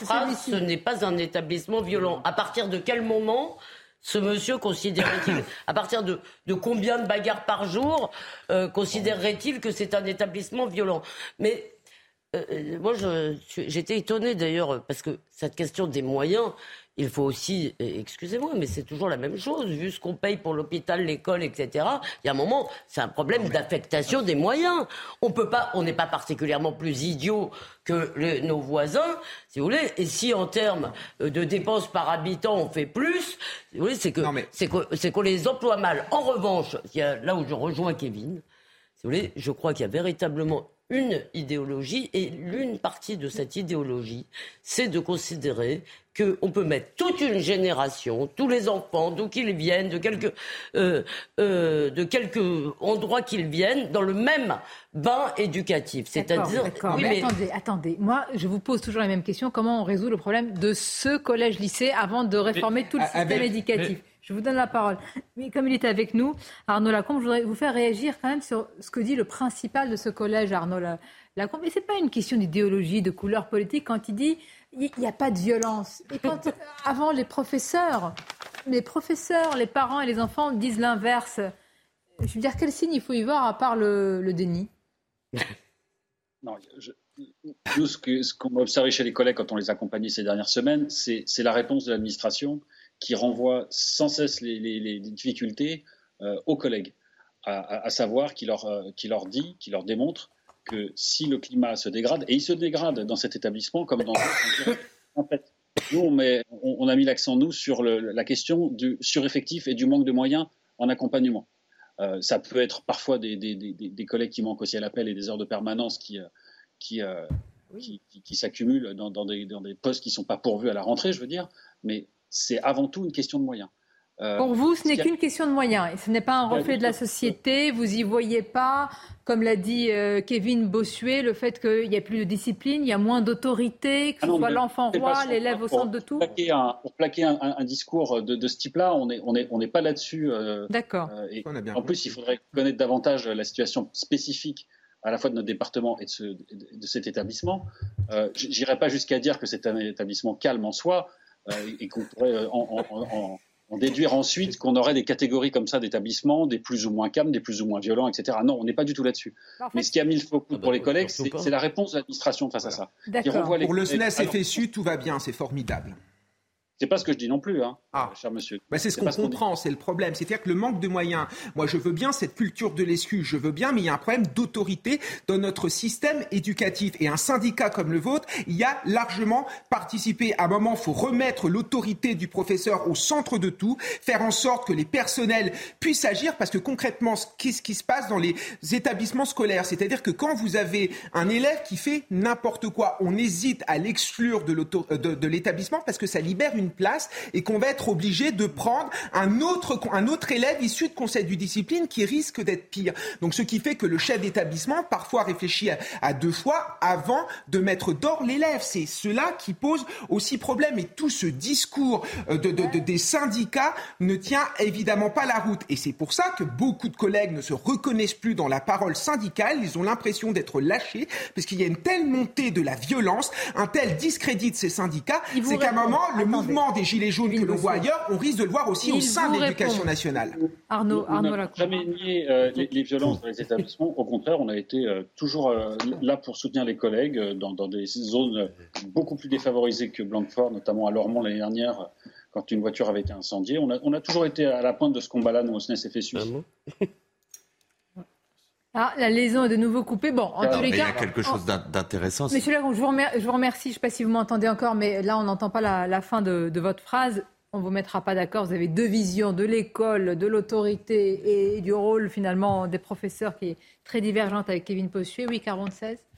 ce n'est pas un établissement violent. À partir de quel moment ce monsieur considérait-il, à partir de, de, combien de bagarres par jour, euh, considérerait-il que c'est un établissement violent? Mais euh, moi, j'étais étonné d'ailleurs, parce que cette question des moyens, il faut aussi, excusez-moi, mais c'est toujours la même chose, vu ce qu'on paye pour l'hôpital, l'école, etc. Il y a un moment, c'est un problème d'affectation des moyens. On peut pas, on n'est pas particulièrement plus idiot que nos voisins, si vous voulez. Et si en termes euh, de dépenses par habitant, on fait plus, si vous voulez, c'est que c'est qu'on les emploie mal. En revanche, il y a, là où je rejoins Kevin, si vous voulez, je crois qu'il y a véritablement une idéologie et l'une partie de cette idéologie, c'est de considérer qu'on peut mettre toute une génération, tous les enfants, d'où qu'ils viennent, de quelque, euh, euh, de quelque endroit qu'ils viennent, dans le même bain éducatif. C'est-à-dire. mais, attendez, attendez. Moi, je vous pose toujours la même question. Comment on résout le problème de ce collège-lycée avant de réformer tout le système éducatif? Je vous donne la parole. Mais comme il est avec nous, Arnaud Lacombe, je voudrais vous faire réagir quand même sur ce que dit le principal de ce collège, Arnaud Lacombe. Mais ce n'est pas une question d'idéologie, de couleur politique quand il dit il n'y a pas de violence. Et quand, avant, les professeurs, les professeurs, les parents et les enfants disent l'inverse, je veux dire, quel signe il faut y voir à part le, déni? Non, nous, ce qu'on a observé chez les collègues quand on les accompagnait ces dernières semaines, c'est la réponse de l'administration qui renvoie sans cesse les, difficultés euh, aux collègues, à, savoir qui leur, euh, qui leur dit, qui leur démontre que si le climat se dégrade, et il se dégrade dans cet établissement comme dans d'autres, en fait, nous, on, a mis l'accent, nous, sur la question du sureffectif et du manque de moyens en accompagnement. Euh, ça peut être parfois des, collègues qui manquent aussi à l'appel et des heures de permanence qui, qui, qui, s'accumulent dans, des, dans des postes qui ne sont pas pourvus à la rentrée, je veux dire, mais c'est avant tout une question de moyens. Euh, Pour vous, ce n'est qu'une question de moyens. Ce n'est pas un reflet de la société. Vous y voyez pas, comme l'a dit euh, Kevin Bossuet, le fait qu'il n'y a plus de discipline, il y a moins d'autorité, que ah ce soit l'enfant roi, l'élève au centre de tout. pour plaquer un, discours de, ce type-là, on n'est on est, on pas là-dessus. Euh, D'accord. en plus, il faudrait connaître davantage la situation spécifique à la fois de notre département et de, cet établissement. Je J'irai pas jusqu'à dire que c'est un établissement calme en soi et qu'on pourrait en en déduire ensuite qu'on aurait des catégories comme ça d'établissements, des plus ou moins calmes, des plus ou moins violents, etc. Non, on n'est pas du tout là-dessus. Mais ce qui a mis le focus pour les collègues, c'est la réponse de l'administration face à ça. Pour le SNES FSU, tout va bien, c'est formidable. C'est pas ce que je dis non plus, hein, ah. cher monsieur. Bah c'est ce qu'on comprend, c'est le problème. C'est-à-dire que le manque de moyens, moi je veux bien cette culture de l'excuse, je veux bien, mais il y a un problème d'autorité dans notre système éducatif. Et un syndicat comme le vôtre, il y a largement participé. À un moment, il faut remettre l'autorité du professeur au centre de tout, faire en sorte que les personnels puissent agir, parce que concrètement, qu'est-ce qui se passe dans les établissements scolaires C'est-à-dire que quand vous avez un élève qui fait n'importe quoi, on hésite à l'exclure de l'établissement parce que ça libère une place et qu'on va être obligé de prendre un autre, un autre élève issu de conseil du discipline qui risque d'être pire. Donc ce qui fait que le chef d'établissement parfois réfléchit à, deux fois avant de mettre d'or l'élève. C'est cela qui pose aussi problème. Et tout ce discours euh, de, des syndicats ne tient évidemment pas la route. Et c'est pour ça que beaucoup de collègues ne se reconnaissent plus dans la parole syndicale. Ils ont l'impression d'être lâchés parce qu'il y a une telle montée de la violence, un tel discrédit de ces syndicats, c'est qu'à un moment, le mouvement mouvement des Gilets jaunes que l'on voit ailleurs, on risque de le voir aussi au sein de l'éducation nationale. Arnaud, on n'a jamais nié euh, les, violences dans les établissements. Au contraire, on a été euh, toujours euh, là pour soutenir les collègues dans, des zones beaucoup plus défavorisées que Blanquefort, notamment à Lormont l'année dernière, quand une voiture avait été incendiée. On a, on a toujours été à la pointe de ce combat-là, nous, au SNES-FSU. Ah, la liaison est de nouveau coupée. Bon, en tous les cas. Il y a quelque chose d'intéressant. Monsieur Laron, je vous, remercie, je vous remercie. Je ne sais pas si vous m'entendez encore, mais là, on n'entend pas la, fin de, votre phrase. On ne vous mettra pas d'accord. Vous avez deux visions de l'école, de l'autorité et du rôle, finalement, des professeurs qui est très divergente avec Kevin Possuet. Oui, 46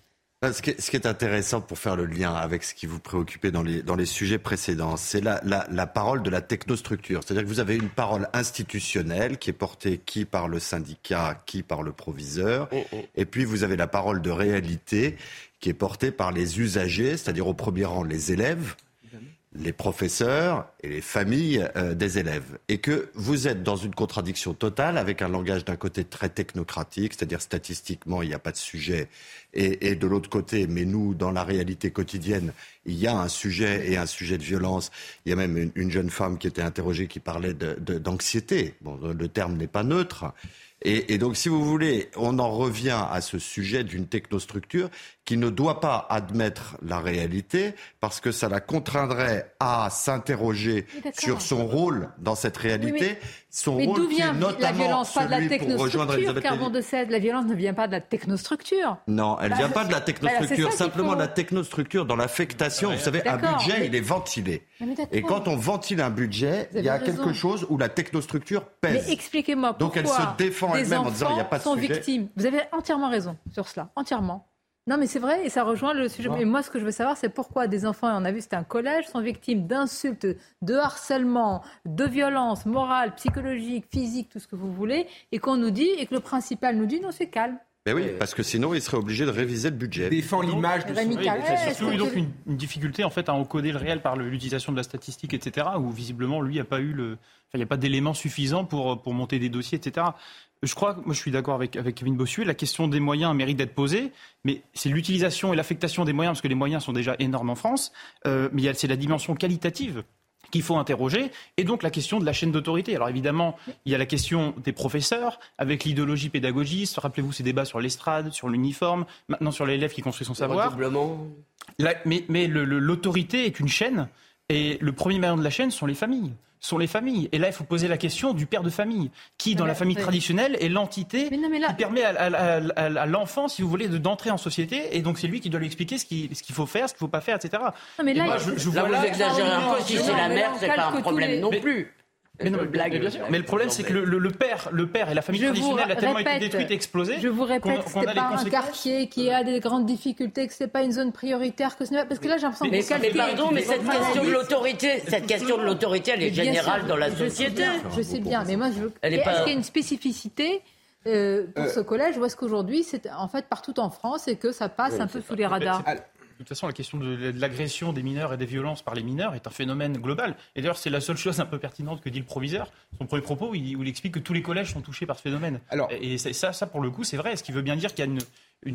ce qui, est, intéressant pour faire le lien avec ce qui vous préoccupait dans les, dans les sujets précédents, c'est la, la, parole de la technostructure. C'est-à-dire que vous avez une parole institutionnelle qui est portée qui par le syndicat, qui par le proviseur, oh, oh. et puis vous avez la parole de réalité qui est portée par les usagers, c'est-à-dire au premier rang les élèves, les professeurs et les familles euh, des élèves. Et que vous êtes dans une contradiction totale avec un langage d'un côté très technocratique, c'est-à-dire statistiquement, il n'y a pas de sujet, et, et de l'autre côté, mais nous, dans la réalité quotidienne, il y a un sujet et un sujet de violence. Il y a même une, jeune femme qui était interrogée qui parlait d'anxiété. De, bon, le terme n'est pas neutre. Et, et, donc, si vous voulez, on en revient à ce sujet d'une technostructure qui ne doit pas admettre la réalité parce que ça la contraindrait à s'interroger sur son rôle dans cette réalité. Son mais rôle vient notamment la violence Pas de la technostructure, Carbon de Sède, la violence ne vient pas de la technostructure. Non, elle ne vient bah, pas de la bah, technostructure, simplement de la technostructure dans l'affectation. Vous savez, un budget, il est ventilé. Et quand on ventile un budget, il y a quelque chose où la technostructure pèse. Mais expliquez-moi pourquoi Donc elle se défend elle-même en disant il n'y a pas de sont victimes. Vous avez entièrement raison sur cela, entièrement. Non, mais c'est vrai, et ça rejoint le sujet. Mais moi, ce que je veux savoir, c'est pourquoi des enfants, on a vu, c'était un collège, sont victimes d'insultes, de harcèlement, de violences morales, psychologiques, physiques, tout ce que vous voulez, et qu'on nous dit, et que le principal nous dit, non, c'est calme. Mais oui, parce que sinon, il serait obligé de réviser le budget. Défend l'image de son... Oui, c'est surtout donc une, difficulté en fait à encoder le réel par l'utilisation de la statistique, etc. Où visiblement, lui, n'a pas eu le, il n'y a pas d'éléments suffisants pour, pour monter des dossiers, etc je crois, moi je suis d'accord avec, avec Kevin Bossuet, la question des moyens mérite d'être posée, mais c'est l'utilisation et l'affectation des moyens, parce que les moyens sont déjà énormes en France, euh, mais c'est la dimension qualitative qu'il faut interroger, et donc la question de la chaîne d'autorité. Alors évidemment, il y a la question des professeurs, avec l'idéologie pédagogiste, rappelez-vous ces débats sur l'estrade, sur l'uniforme, maintenant sur l'élève qui construit son savoir. mais mais l'autorité est une chaîne, et le premier maillon de la chaîne sont les familles sont les familles. Et là, il faut poser la question du père de famille, qui, dans la famille traditionnelle, est l'entité qui permet à, l'enfant, si vous voulez, d'entrer en société. Et donc, c'est lui qui doit lui expliquer ce qu'il faut faire, ce qu'il ne faut pas faire, etc. Non, mais là, je, vous exagérez un peu. Si c'est la mère, c'est pas un problème non plus. Mais, mais, le problème, c'est que le, père, le père et la famille traditionnelle a tellement été détruite et explosée. Je vous répète, ce n'est pas un quartier qui a des grandes difficultés, que ce n'est pas une zone prioritaire, que ce n'est parce que là, j'ai l'impression que mais, mais pardon, mais cette question de l'autorité, cette question de l'autorité, elle est générale dans la société. Je sais bien, mais moi, je veux. Est-ce qu'il y a une spécificité euh, pour euh. ce collège ou est-ce qu'aujourd'hui, c'est en fait partout en France et que ça passe un peu sous les radars toute façon, la question de, l'agression des mineurs et des violences par les mineurs est un phénomène global. Et d'ailleurs, c'est la seule chose un peu pertinente que dit le proviseur. Son premier propos, où il explique que tous les collèges sont touchés par ce phénomène. Alors, et, ça, ça, pour le coup, c'est vrai. Ce qui veut bien dire qu'il y a une,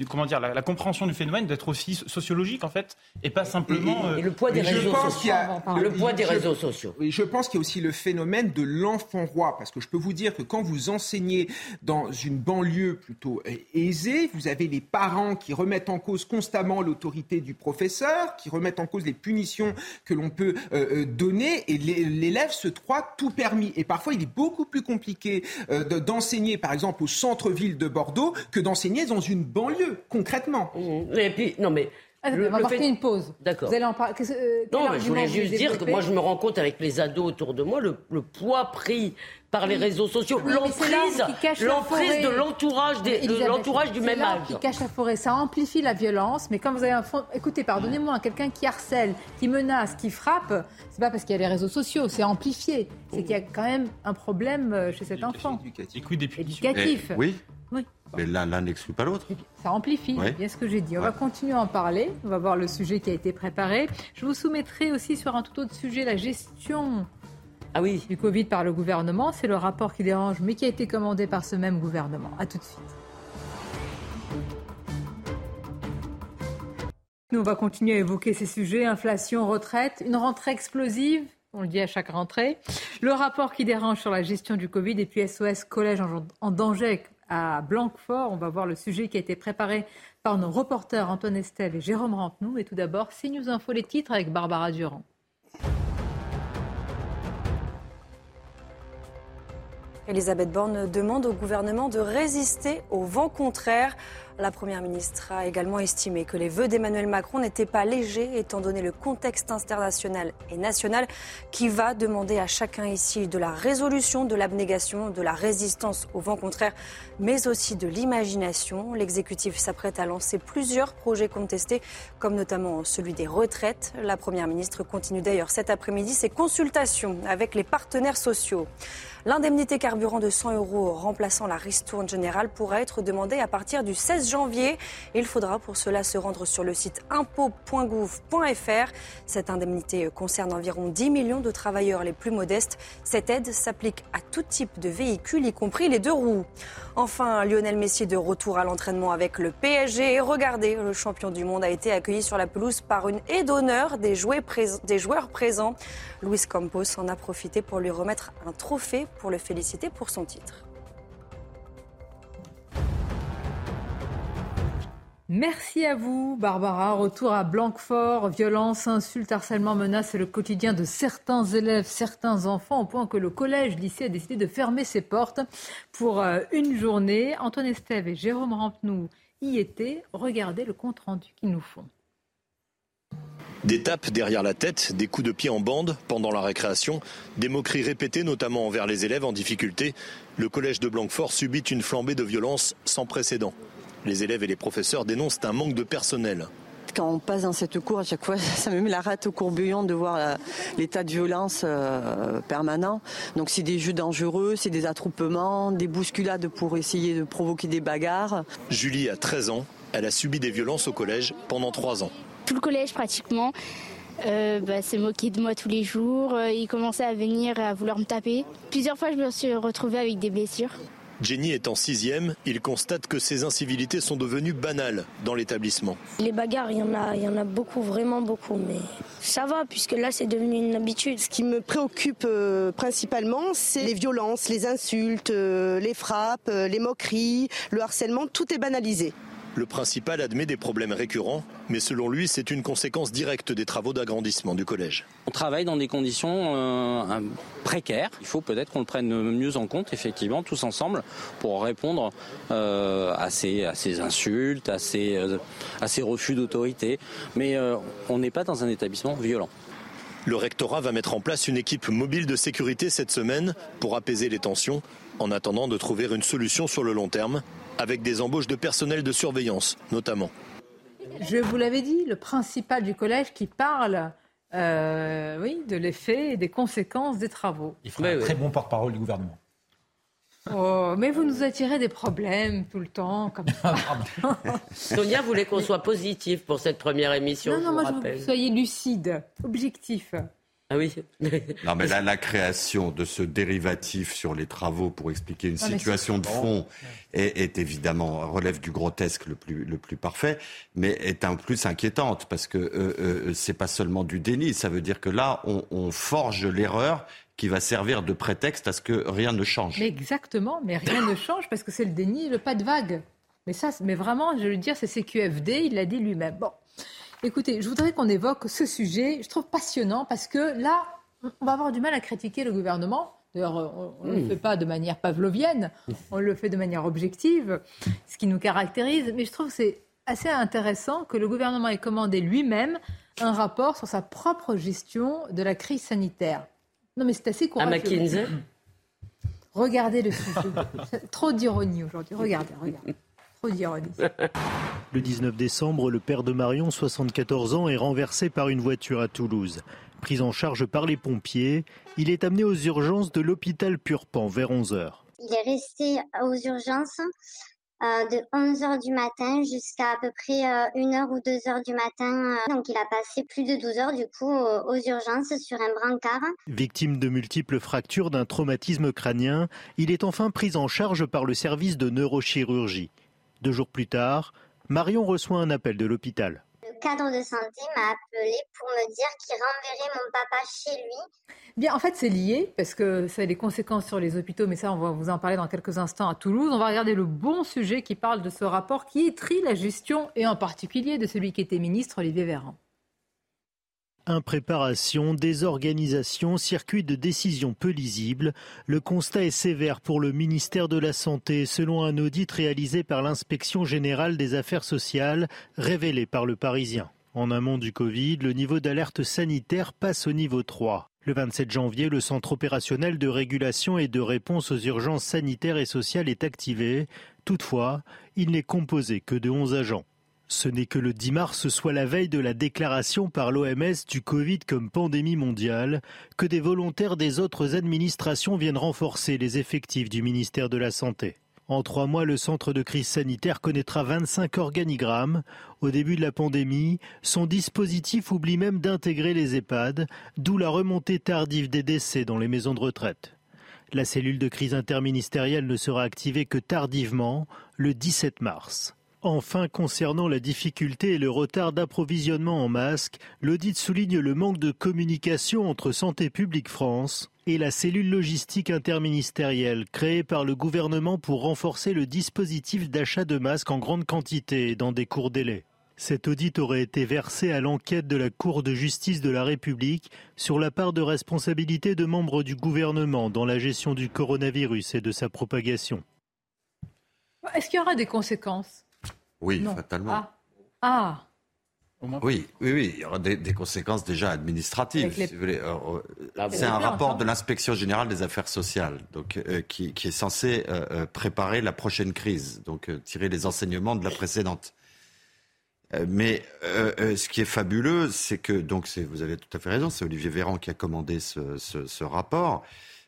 comment dire, la, compréhension du phénomène d'être aussi sociologique en fait, et pas simplement. Et, le poids des réseaux sociaux. le poids des réseaux sociaux. Oui, je pense qu'il y a aussi le phénomène de l'enfant roi, parce que je peux vous dire que quand vous enseignez dans une banlieue plutôt aisée, vous avez les parents qui remettent en cause constamment l'autorité du professeur, qui remettent en cause les punitions que l'on peut euh, euh, donner, et l'élève se croit tout permis. Et parfois, il est beaucoup plus compliqué euh, d'enseigner, par exemple, au centre-ville de Bordeaux, que d'enseigner dans une banlieue concrètement. Et puis, non mais. Ah, on va marquer une pause. D'accord. Vous allez en parler. Euh, non, mais je voulais juste dire que moi, je me rends compte avec les ados autour de moi, le, poids pris par les réseaux sociaux, l'emprise, l'emprise de l'entourage, l'entourage du même âge. qui cache la forêt, ça amplifie la violence. Mais quand vous avez un fond, écoutez, pardonnez-moi, quelqu'un qui harcèle, qui menace, qui frappe, c'est pas parce qu'il y a les réseaux sociaux, c'est amplifié. C'est qu'il y a quand même un problème euh, chez cet enfant. Éducatif. Éducatif. oui. Oui. Mais l'un n'exclut pas l'autre. Ça amplifie, bien ce que j'ai dit. On va continuer à en parler. On va voir le sujet qui a été préparé. Je vous soumettrai aussi sur un tout autre sujet la gestion ah oui. du Covid par le gouvernement. C'est le rapport qui dérange, mais qui a été commandé par ce même gouvernement. A tout de suite. Nous, on va continuer à évoquer ces sujets inflation, retraite, une rentrée explosive on le dit à chaque rentrée. Le rapport qui dérange sur la gestion du Covid et puis SOS Collège en, danger à Blanquefort. On va voir le sujet qui a été préparé par nos reporters Antoine Estève et Jérôme Rampenou. Mais tout d'abord, CNews Info, les titres avec Barbara Durand. Elisabeth Borne demande au gouvernement de résister au vent contraire. La Première ministre a également estimé que les vœux d'Emmanuel Macron n'étaient pas légers étant donné le contexte international et national qui va demander à chacun ici de la résolution, de l'abnégation, de la résistance au vent contraire, mais aussi de l'imagination. L'exécutif s'apprête à lancer plusieurs projets contestés, comme notamment celui des retraites. La Première ministre continue d'ailleurs cet après-midi ses consultations avec les partenaires sociaux. L'indemnité carburant de 100 euros remplaçant la ristourne générale pourra être demandée à partir du 16 janvier. Il faudra pour cela se rendre sur le site impôt.gouv.fr. Cette indemnité concerne environ 10 millions de travailleurs les plus modestes. Cette aide s'applique à tout type de véhicule, y compris les deux roues. Enfin, Lionel Messi de retour à l'entraînement avec le PSG. Regardez, le champion du monde a été accueilli sur la pelouse par une aide d'honneur des, des joueurs présents. Luis Campos en a profité pour lui remettre un trophée pour le féliciter pour son titre. Merci à vous, Barbara. Retour à Blanquefort. Violence, insultes, harcèlement, menaces, c'est le quotidien de certains élèves, certains enfants, au point que le collège-lycée a décidé de fermer ses portes pour euh, une journée. Antoine Estève et Jérôme Rampenou y étaient. Regardez le compte-rendu qu'ils nous font. Des tapes derrière la tête, des coups de pied en bande pendant la récréation, des moqueries répétées notamment envers les élèves en difficulté. Le collège de Blanquefort subit une flambée de violence sans précédent. Les élèves et les professeurs dénoncent un manque de personnel. Quand on passe dans cette cour, à chaque fois, ça me met la rate au courbillon de voir l'état de violence euh, permanent. Donc c'est des jeux dangereux, c'est des attroupements, des bousculades pour essayer de provoquer des bagarres. Julie a 13 ans, elle a subi des violences au collège pendant 3 ans. Tout le collège pratiquement. Euh, bah, s'est moqué de moi tous les jours. Euh, il commençait à venir et à vouloir me taper. Plusieurs fois, je me suis retrouvée avec des blessures. Jenny est en sixième. Il constate que ces incivilités sont devenues banales dans l'établissement. Les bagarres, il y en a, il y en a beaucoup, vraiment beaucoup, mais ça va puisque là c'est devenu une habitude. Ce qui me préoccupe euh, principalement, c'est les violences, les insultes, euh, les frappes, euh, les moqueries, le harcèlement. Tout est banalisé. Le principal admet des problèmes récurrents, mais selon lui, c'est une conséquence directe des travaux d'agrandissement du collège. On travaille dans des conditions euh, précaires. Il faut peut-être qu'on le prenne mieux en compte, effectivement, tous ensemble, pour répondre euh, à, ces, insultes, à ces, euh, à ces refus d'autorité. Mais on n'est pas dans un établissement violent. Le rectorat va mettre en place une équipe mobile de sécurité cette semaine pour apaiser les tensions, en attendant de trouver une solution sur le long terme avec des embauches de personnel de surveillance notamment. Je vous l'avais dit, le principal du collège qui parle euh, oui, de l'effet et des conséquences des travaux. Il faut un très bon porte-parole du gouvernement. Oh, mais vous nous attirez des problèmes tout le temps, comme ça. Sonia voulait qu'on soit positif pour cette première émission. Non, non, moi je veux que vous soyez lucide, objectif. Ah oui. non, mais là, la création de ce dérivatif sur les travaux pour expliquer une situation de fond est, évidemment relève du grotesque le plus le plus parfait, mais est un plus inquiétante parce que euh, euh, c'est pas seulement du déni. Ça veut dire que là, on, on forge l'erreur qui va servir de prétexte à ce que rien ne change. Mais exactement, mais rien ne change parce que c'est le déni le pas de vague. Mais ça, mais vraiment, je veux dire, c'est CQFD, il l'a dit lui-même. Bon. Écoutez, je voudrais qu'on évoque ce sujet. Je trouve passionnant parce que là, on va avoir du mal à critiquer le gouvernement. D'ailleurs, on ne le fait pas de manière pavlovienne, on le fait de manière objective, ce qui nous caractérise. Mais je trouve que c'est assez intéressant que le gouvernement ait commandé lui-même un rapport sur sa propre gestion de la crise sanitaire. Non, mais c'est assez courageux. À McKinsey? Regardez le sujet. Trop d'ironie aujourd'hui. Regardez, regardez. Le 19 décembre, le père de Marion, 74 ans, est renversé par une voiture à Toulouse. Pris en charge par les pompiers, il est amené aux urgences de l'hôpital Purpan vers 11h. Il est resté aux urgences euh, de 11h du matin jusqu'à à peu près 1h euh, ou 2h du matin. Euh. donc il a passé plus de 12 heures du coup aux urgences sur un brancard. Victime de multiples fractures d'un traumatisme crânien, il est enfin pris en charge par le service de neurochirurgie. Deux jours plus tard, Marion reçoit un appel de l'hôpital. Le cadre de santé m'a appelé pour me dire qu'il renverrait mon papa chez lui. Bien, en fait, c'est lié parce que ça a des conséquences sur les hôpitaux, mais ça, on va vous en parler dans quelques instants à Toulouse. On va regarder le bon sujet qui parle de ce rapport qui étrit la gestion et en particulier de celui qui était ministre, Olivier Véran. Impréparation, désorganisation, circuit de décision peu lisible. Le constat est sévère pour le ministère de la Santé, selon un audit réalisé par l'inspection générale des affaires sociales, révélé par le Parisien. En amont du Covid, le niveau d'alerte sanitaire passe au niveau 3. Le 27 janvier, le centre opérationnel de régulation et de réponse aux urgences sanitaires et sociales est activé. Toutefois, il n'est composé que de 11 agents. Ce n'est que le 10 mars, soit la veille de la déclaration par l'OMS du Covid comme pandémie mondiale, que des volontaires des autres administrations viennent renforcer les effectifs du ministère de la Santé. En trois mois, le centre de crise sanitaire connaîtra 25 organigrammes. Au début de la pandémie, son dispositif oublie même d'intégrer les EHPAD, d'où la remontée tardive des décès dans les maisons de retraite. La cellule de crise interministérielle ne sera activée que tardivement, le 17 mars. Enfin, concernant la difficulté et le retard d'approvisionnement en masques, l'audit souligne le manque de communication entre Santé publique France et la cellule logistique interministérielle créée par le gouvernement pour renforcer le dispositif d'achat de masques en grande quantité et dans des courts délais. Cet audit aurait été versé à l'enquête de la Cour de justice de la République sur la part de responsabilité de membres du gouvernement dans la gestion du coronavirus et de sa propagation. Est-ce qu'il y aura des conséquences? Oui, fatalement. Ah. ah. Oui, oui, oui, il y aura des, conséquences déjà administratives. Si vous voulez. Euh, c'est un rapport de l'inspection générale des affaires sociales, donc euh, qui, est censé euh, préparer la prochaine crise, donc tirer les enseignements de la précédente. mais ce qui est fabuleux, c'est que donc vous avez tout à fait raison, c'est Olivier Véran qui a commandé ce, ce, rapport,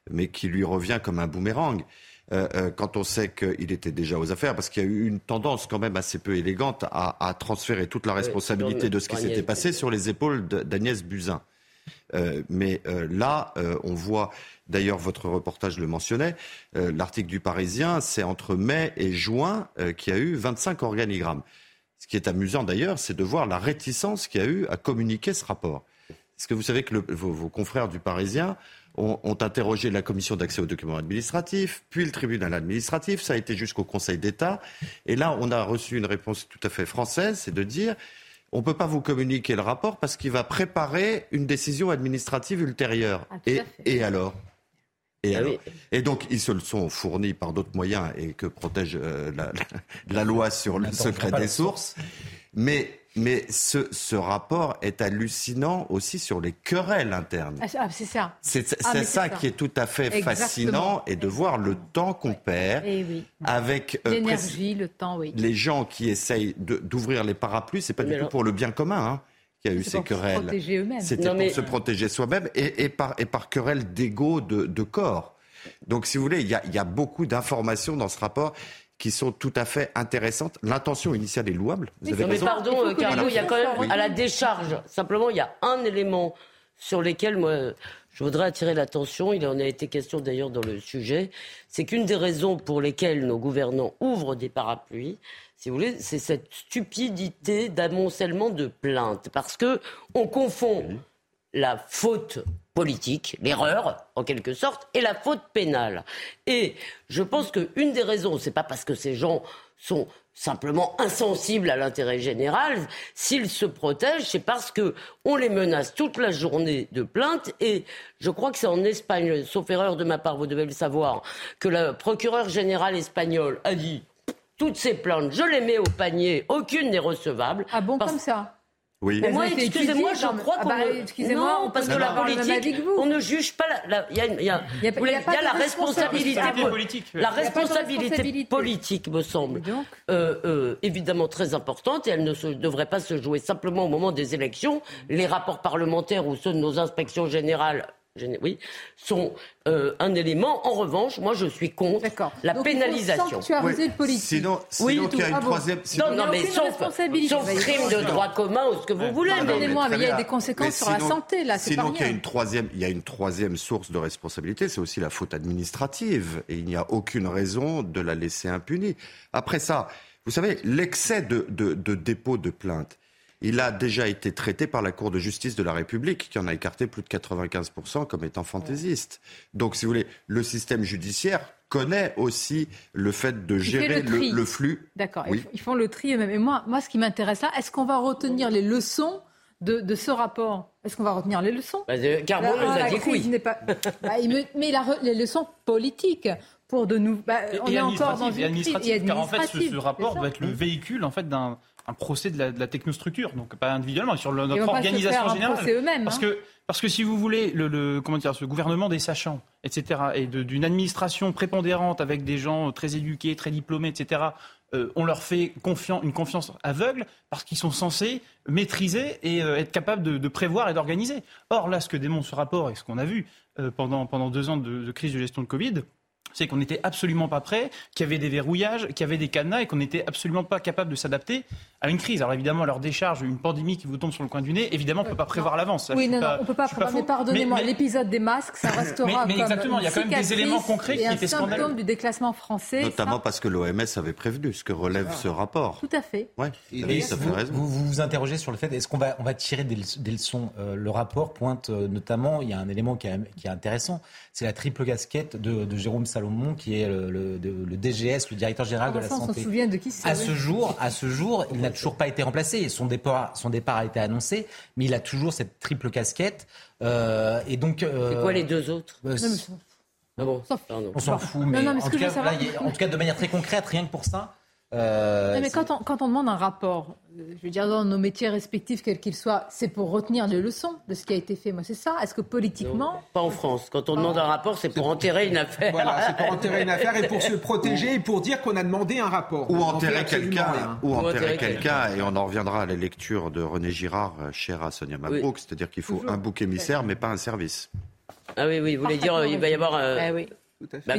mais qui lui revient comme un boomerang. Euh, euh, quand on sait qu'il était déjà aux affaires, parce qu'il y a eu une tendance quand même assez peu élégante à, transférer toute la responsabilité de ce qui s'était passé sur les épaules d'Agnès Buzyn. Euh, mais là, on voit, d'ailleurs votre reportage le mentionnait, l'article du Parisien, c'est entre mai et juin qu'il y a eu 25 organigrammes. Ce qui est amusant d'ailleurs, c'est de voir la réticence qu'il y a eu à communiquer ce rapport. Est-ce que vous savez que vos, confrères du Parisien ont, interrogé la commission d'accès aux documents administratifs, puis le tribunal administratif, ça a été jusqu'au Conseil d'État. Et là, on a reçu une réponse tout à fait française, c'est de dire on ne peut pas vous communiquer le rapport parce qu'il va préparer une décision administrative ultérieure. Ah, et, alors? Et, ah et, donc, ils se le sont fournis par d'autres moyens et que protège euh, la, loi sur le secret des sources. Mais mais ce, rapport est hallucinant aussi sur les querelles internes. Ah, ah c'est ça. C'est ah, ça, qui est tout à fait fascinant et de voir le temps qu'on perd eh avec euh, l'énergie, le temps, oui. Les gens qui essayent d'ouvrir les parapluies, c'est pas du tout pour le bien commun. Hein qui a eu ces querelles. C'était pour se protéger soi-même et, par, et par querelle d'ego de, corps. Donc, si vous voulez, il y a beaucoup d'informations dans ce rapport qui sont tout à fait intéressantes. L'intention initiale est louable. Vous avez mais pardon, euh, Carlo, il y a quand même à la décharge. Simplement, il y a un élément sur lequel moi je voudrais attirer l'attention. Il en a été question d'ailleurs dans le sujet. C'est qu'une des raisons pour lesquelles nos gouvernants ouvrent des parapluies, si vous voulez, c'est cette stupidité d'amoncellement de plaintes, parce que on confond la faute politique, l'erreur en quelque sorte, et la faute pénale. Et je pense qu'une des raisons, c'est pas parce que ces gens sont simplement insensibles à l'intérêt général, s'ils se protègent, c'est parce que on les menace toute la journée de plaintes et je crois que c'est en Espagne, sauf erreur de ma part, vous devez le savoir, que le procureur général espagnol a dit toutes ces plaintes, je les mets au panier, aucune n'est recevable. Ah bon, comme ça oui. Mais moi, excusez-moi, je crois ah qu'on bah, excusez-moi, non, parce que la politique, on ne juge pas la. Il y a, y a, y a, y a la responsabilité politique. La responsabilité politique, me semble, euh, euh, évidemment très importante, et elle ne se, devrait pas se jouer simplement au moment des élections. Les rapports parlementaires ou ceux de nos inspections générales oui, sont euh, un élément. En revanche, moi, je suis contre la pénalisation. le politique. Sinon, sinon il y a une troisième. Non, non, mais sauf, sauf crime de droit commun ou ce que vous voulez. Pardonnez-moi, mais, il y a des conséquences sur la santé, là. Sinon, il y a une troisième, il y a une troisième source de responsabilité, c'est aussi la faute administrative, et il n'y a aucune raison de la laisser impunie. Après ça, vous savez, l'excès de, de, de dépôt de plainte il a déjà été traité par la Cour de justice de la République, qui en a écarté plus de 95% comme étant fantaisiste. Donc, si vous voulez, le système judiciaire connaît aussi le fait de gérer le, flux. D'accord, ils font le tri eux-mêmes. Et moi, moi, ce qui m'intéresse là, est-ce qu'on va retenir les leçons de, ce rapport? Est-ce qu'on va retenir les leçons? Bah Car nous a dit oui. Pas... Bah, mais les leçons politiques pour de nous. Bah, on est encore dans une crise. Car en fait, ce, rapport doit être le véhicule en fait d'un un procès de la, technostructure, donc pas individuellement, mais sur notre organisation générale. parce hein. que parce que si vous voulez, le, comment dire, ce gouvernement des sachants, etc., et d'une administration prépondérante avec des gens très éduqués, très diplômés, etc., euh, on leur fait une confiance aveugle parce qu'ils sont censés maîtriser et euh, être capables de, prévoir et d'organiser. Or, là, ce que démontre ce rapport et ce qu'on a vu euh, pendant, pendant deux ans de, de crise de gestion de Covid, c'est qu'on n'était absolument pas prêt, qu'il y avait des verrouillages, qu'il y avait des cadenas et qu'on n'était absolument pas capable de s'adapter à une crise. Alors évidemment, leur décharge, une pandémie qui vous tombe sur le coin du nez, évidemment, on ne peut pas prévoir l'avance. Oui, non, non, on ne peut pas prévoir. Mais pardonnez-moi, l'épisode des masques, ça restera mais, mais exactement, il y a quand même des éléments concrets qui étaient scandaleux. symptôme du déclassement français. Notamment parce que l'OMS avait prévenu ce que relève ce rapport. Tout à fait. Ouais, et ça vous, fait raison. Vous, vous interrogez sur le fait, est-ce qu'on va, on va tirer des, leçons? Euh, Le rapport pointe euh, notamment, il y a un élément qui est, intéressant, c'est la triple casquette de, de Jérôme Salomon, qui est le le, DGS, le directeur général de la santé. On se souvient de qui À ce jour, à ce jour, il n'a toujours pas été remplacé. Son départ, son départ a été annoncé, mais il a toujours cette triple casquette. Euh, et donc. Euh, C'est quoi les deux autres? euh, ah bon, on s'en fout, mais, en, tout cas, en, tout cas, de manière très concrète, rien que pour ça, euh, mais quand on, quand on, demande un rapport, euh, je veux dire dans nos métiers respectifs, quels qu'ils soient, c'est pour retenir les leçons de ce qui a été fait. Moi, c'est ça. Est-ce que politiquement Pas en France. Quand on demande un rapport, c'est pour enterrer une affaire. Voilà, c'est pour enterrer une affaire et pour se protéger et pour dire qu'on a demandé un rapport. Ou enterrer quelqu'un. Ou enterrer quelqu'un. Et on en reviendra à la lecture de René Girard, euh, cher à Sonia Mabrouk, c'est-à-dire qu'il faut un bouc émissaire, mais pas un service. Ah oui, oui, vous voulez dire, il va y avoir. Ah oui.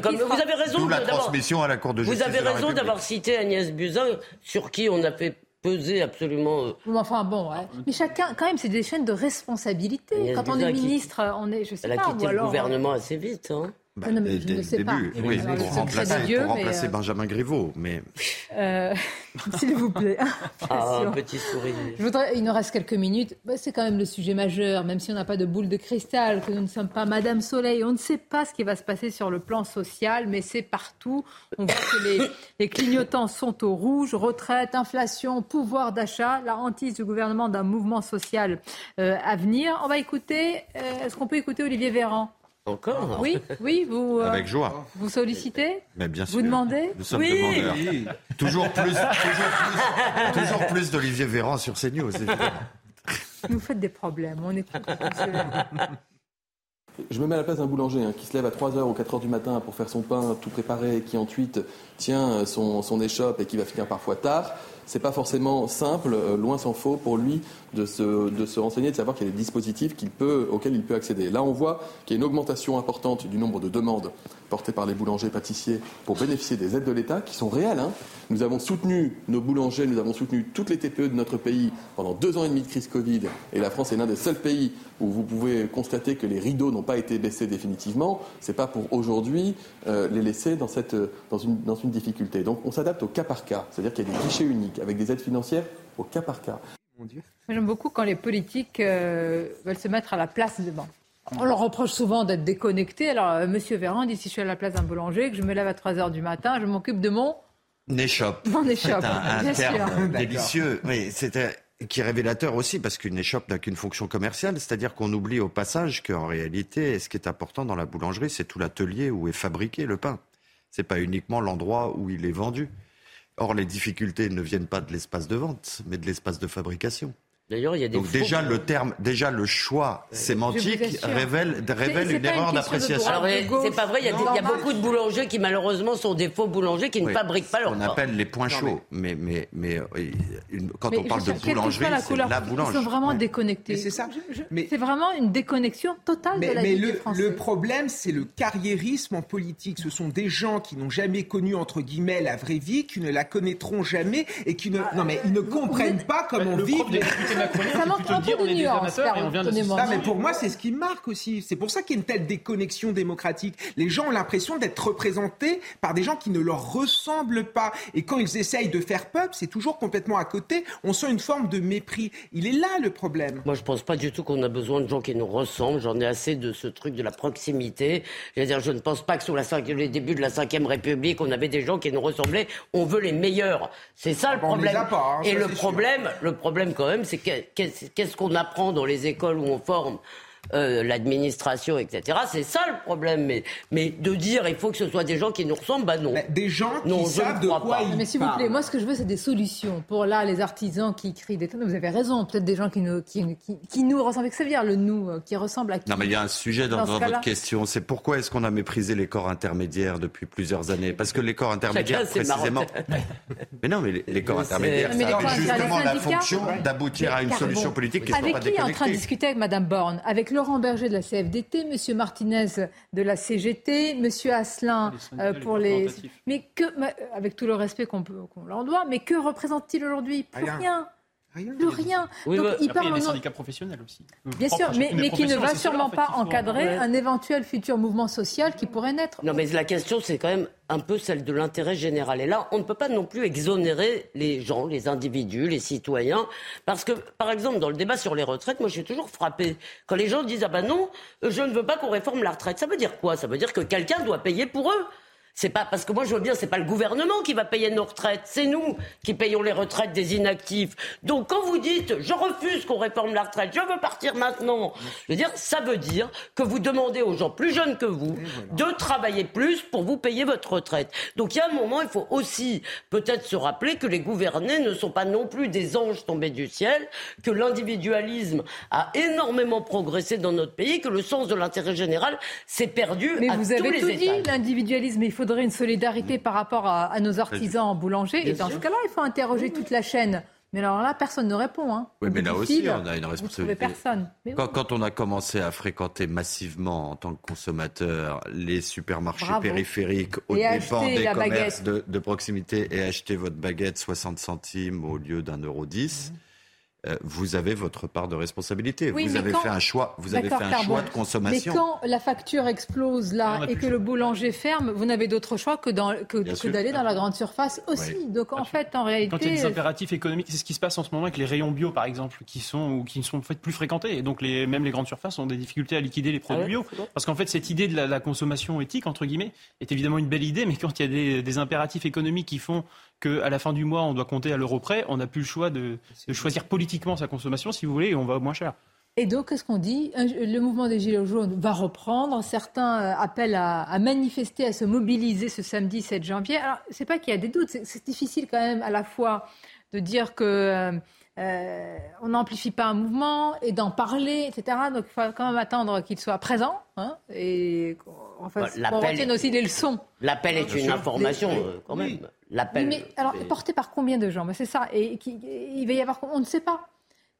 Comme, vous avez raison. la transmission à la Cour de justice. Vous avez raison d'avoir cité Agnès Buzyn, sur qui on a fait peser absolument. Euh, enfin bon, mais chacun, quand même, c'est des chaînes de responsabilité. Quand on est ministre, on est, je sais elle pas. Elle a quitté le gouvernement assez vite. Hein. Bah, non, mais je ne sais pas. Oui, pour remplacer, Dieu, pour remplacer euh, Benjamin Griveaux. Mais... Euh, S'il vous plaît. ah, un petit sourire. Je voudrais, il nous reste quelques minutes. Bah, c'est quand même le sujet majeur, même si on n'a pas de boule de cristal, que nous ne sommes pas Madame Soleil. On ne sait pas ce qui va se passer sur le plan social, mais c'est partout. On voit que les, les, clignotants sont au rouge. Retraite, inflation, pouvoir d'achat, la hantise du gouvernement d'un mouvement social euh, à venir. On va écouter, est-ce qu'on peut écouter Olivier Véran? Encore Oui, oui, vous. Euh, Avec joie. Vous sollicitez Mais bien sûr. Vous demandez Nous sommes oui. Toujours plus, toujours plus, toujours plus d'Olivier Véran sur CNews, évidemment. Vous faites des problèmes, on est Je me mets à la place d'un boulanger hein, qui se lève à 3h ou 4h du matin pour faire son pain tout préparé, qui ensuite tient son, son échoppe et qui va finir parfois tard c'est pas forcément simple, euh, loin s'en faut, pour lui de se, de se renseigner, de savoir qu'il y a des dispositifs qu'il peut, auxquels il peut accéder. Là, on voit qu'il y a une augmentation importante du nombre de demandes portées par les boulangers pâtissiers pour bénéficier des aides de l'État, qui sont réelles. Hein. Nous avons soutenu nos boulangers, nous avons soutenu toutes les TPE de notre pays pendant deux ans et demi de crise Covid, et la France est l'un des seuls pays où vous pouvez constater que les rideaux n'ont pas été baissés définitivement. C'est pas pour aujourd'hui euh, les laisser dans, cette, dans, une, dans une difficulté. Donc on s'adapte au cas par cas, c'est-à-dire qu'il y a des guichets uniques avec des aides financières au cas par cas. J'aime beaucoup quand les politiques euh, veulent se mettre à la place des banques. On leur reproche souvent d'être déconnectés. Alors, M. Euh, Monsieur Véran dit si je suis à la place d'un boulanger, que je me lève à 3 h du matin, je m'occupe de mon. Échoppe. Mon échoppe. un, un terme délicieux. Oui, c'était qui est révélateur aussi, parce qu'une échoppe n'a qu'une fonction commerciale, c'est-à-dire qu'on oublie au passage qu'en réalité, ce qui est important dans la boulangerie, c'est tout l'atelier où est fabriqué le pain. C'est pas uniquement l'endroit où il est vendu. Or, les difficultés ne viennent pas de l'espace de vente, mais de l'espace de fabrication. D'ailleurs, il y a des Donc déjà le terme, déjà le choix sémantique révèle, révèle une erreur d'appréciation. C'est pas vrai. Il y, a beaucoup de boulangers qui malheureusement sont des faux boulangers qui ne fabriquent pas leur. On appelle les points chauds, mais mais mais, euh, quand on parle de boulangerie, c'est la boulangerie. Ils sont vraiment déconnectés. C'est ça. C'est vraiment une déconnexion totale de la mais le, française. le problème, c'est le carriérisme en politique. Ce sont des gens qui n'ont jamais connu entre guillemets la vraie vie, qui ne la connaîtront jamais et qui ne non mais ils ne comprennent pas comment Ça manque un peu de nuance, ah, mais pour moi, c'est ce qui marque aussi. C'est pour ça qu'il y a une telle déconnexion démocratique. Les gens ont l'impression d'être représentés par des gens qui ne leur ressemblent pas. Et quand ils essayent de faire peuple, c'est toujours complètement à côté. On sent une forme de mépris. Il est là le problème. Moi, je pense pas du tout qu'on a besoin de gens qui nous ressemblent. J'en ai assez de ce truc de la proximité. Je veux dire, je ne pense pas que sous la les débuts de la Ve République, on avait des gens qui nous ressemblaient. On veut les meilleurs. C'est ça le problème. Hein, Et le problème, le problème quand même, c'est qu'est-ce qu'on apprend dans les écoles où on forme euh, l'administration, etc. C'est ça le problème. Mais, mais de dire il faut que ce soit des gens qui nous ressemblent, bah non. des gens qui savent de quoi ils Mais s'il vous plaît, moi ce que je veux, c'est des solutions. Pour là, les artisans qui crient des tonnes, vous avez raison. Peut-être des gens qui nous, qui, qui, nous ressemblent. Que ça veut dire le nous euh, qui ressemble à qui Non, mais il y a un sujet dans, votre question. C'est pourquoi est-ce qu'on a méprisé les corps intermédiaires depuis plusieurs années? Parce que les corps intermédiaires, précisément. mais non, mais les, corps intermédiaires, ça justement la fonction d'aboutir à une solution politique qui soit pas déconnectée. Avec qui est en train de discuter avec Madame Borne? Avec Laurent Berger de la CFDT, M. Martinez de la CGT, M. Asselin euh, pour les. Mais que, avec tout le respect qu'on leur doit, mais que représente-t-il aujourd'hui? Plus rien. Rien. Plus rien. Donc, il, parle y a des syndicats professionnels aussi. Bien sûr, mais, mais qui ne va sûrement pas encadrer un éventuel futur mouvement social qui pourrait naître. Non, mais la question, c'est quand même un peu celle de l'intérêt général. Et là, on ne peut pas non plus exonérer les gens, les individus, les citoyens. Parce que, par exemple, dans le débat sur les retraites, moi, je suis toujours frappé. Quand les gens disent Ah ben non, je ne veux pas qu'on réforme la retraite. Ça veut dire quoi? Ça veut dire que quelqu'un doit payer pour eux. C'est pas parce que moi je veux bien, c'est pas le gouvernement qui va payer nos retraites, c'est nous qui payons les retraites des inactifs. Donc quand vous dites je refuse qu'on réforme la retraite, je veux partir maintenant, je veux dire ça veut dire que vous demandez aux gens plus jeunes que vous de travailler plus pour vous payer votre retraite. Donc il y a un moment, il faut aussi peut-être se rappeler que les gouvernés ne sont pas non plus des anges tombés du ciel, que l'individualisme a énormément progressé dans notre pays, que le sens de l'intérêt général s'est perdu. Mais à vous avez tout dit, l'individualisme, il faudrait une solidarité par rapport à, nos artisans boulangers. et dans ce cas-là, il faut interroger toute la chaîne. Mais alors là, personne ne répond. Hein. Oui, mais là aussi, on a une responsabilité. Personne. quand, on a commencé à fréquenter massivement en tant que consommateur les supermarchés périphériques au dépens des commerces de, proximité et acheter votre baguette 60 centimes au lieu d'un euro 10, euh, vous avez votre part de responsabilité. vous avez fait un choix, vous avez fait un choix de consommation. Mais quand la facture explose là et que le boulanger ferme, vous n'avez d'autre choix que, que, d'aller dans la grande surface aussi. Donc en fait, en réalité, quand il y a des impératifs économiques, c'est ce qui se passe en ce moment avec les rayons bio, par exemple, qui sont ou qui ne sont fait plus fréquentés. Et donc les, même les grandes surfaces ont des difficultés à liquider les produits ah bio, parce qu'en fait cette idée de la, consommation éthique entre guillemets est évidemment une belle idée, mais quand il y a des, des impératifs économiques qui font qu'à la fin du mois, on doit compter à l'euro près, on n'a plus le choix de, choisir politiquement sa consommation, si vous voulez, et on va moins cher. Et donc, qu'est-ce qu'on dit? Le mouvement des Gilets jaunes va reprendre. Certains euh, appellent à, manifester, à se mobiliser ce samedi 7 janvier. Alors, c'est pas qu'il y a des doutes, c'est difficile quand même à la fois de dire que euh, euh, on n'amplifie pas un mouvement et d'en parler, etc. Donc il faut quand même attendre qu'il soit présent hein, et enfin, bah, retienne aussi les leçons. L'appel est une information quand même. L'appel. Mais alors porté par combien de gens? C'est ça. Et il va y avoir, on ne sait pas.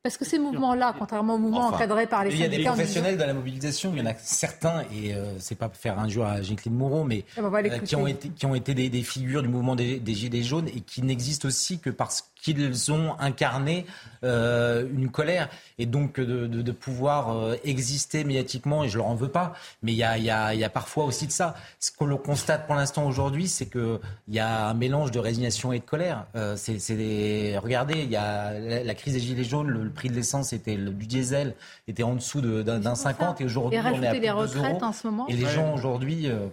Parce que ces mouvements-là, contrairement aux mouvements encadrés par les syndicats... Il y a des professionnels de la mobilisation, il y en a certains, et euh, c'est pas faire un jour à Jacqueline Moreau, mais ah bah, euh, qui, ont été, qui ont été des, figures du mouvement des, des Gilets jaunes et qui n'existent aussi que parce qu'ils ont incarné euh, une colère. Et donc de, de, de pouvoir euh, exister médiatiquement et je leur en veux pas mais il y a, y, a, y a, parfois aussi de ça. Ce que l'on constate pour l'instant aujourd'hui c'est que il y a un mélange de résignation et de colère. Euh, c'est regardez il y a la, crise des gilets jaunes le, prix de l'essence était du diesel était en dessous d'un 50 et aujourd'hui on est à plus les retraites en ce moment et les gens aujourd'hui euh,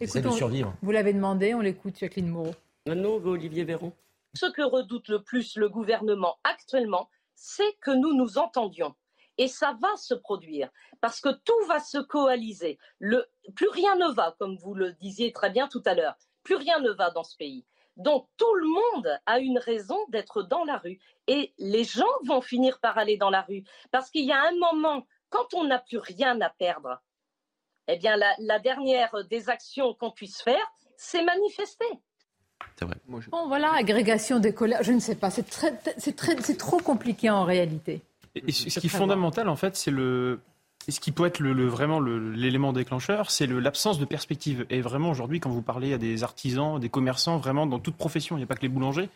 essaient de survivre. vous l'avez demandé on l'écoute Jacqueline Moreau. Non Olivier Véran ce que redoute le plus le gouvernement actuellement, c'est que nous nous entendions. Et ça va se produire parce que tout va se coaliser. plus rien ne va, comme vous le disiez très bien tout à l'heure. Plus rien ne va dans ce pays. Donc tout le monde a une raison d'être dans la rue. Et les gens vont finir par aller dans la rue. Parce qu'il y a un moment, quand on n'a plus rien à perdre, eh bien la dernière des actions qu'on puisse faire, c'est manifester. C'est vrai. Bon, voilà, agrégation des colères, je ne sais pas, c'est très, c'est très, c'est trop compliqué en réalité. Et, ce qui est fondamental, en fait, c'est le, ce qui peut être le, vraiment l'élément déclencheur, c'est l'absence de perspective. Et vraiment, aujourd'hui, quand vous parlez à des artisans, des commerçants, vraiment dans toute profession, il n'y a pas que les boulangers,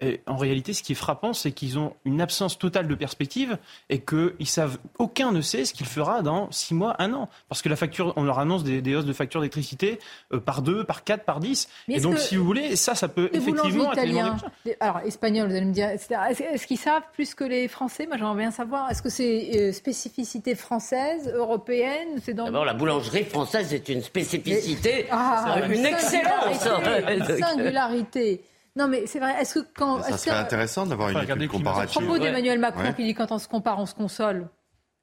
Et en réalité, ce qui est frappant, c'est qu'ils ont une absence totale de perspective et qu'ils savent, aucun ne sait ce qu'il fera dans six mois, un an. Parce que la facture, on leur annonce des, hausses de facture d'électricité euh, par deux, par quatre, par dix. et donc, si vous voulez, ça, ça peut effectivement être Alors, espagnol, vous allez me dire, Est-ce qu'ils savent plus que les Français? Moi, j'aimerais bien savoir. Est-ce que c'est euh, spécificité française, européenne C'est dans... D'abord, la boulangerie française est une spécificité, ah, une excellence. Une singularité. Non, mais c'est vrai. Est-ce que quand. Ça serait intéressant d'avoir une étude comparative. À propos d'Emmanuel Macron qui dit quand on se compare, on se console.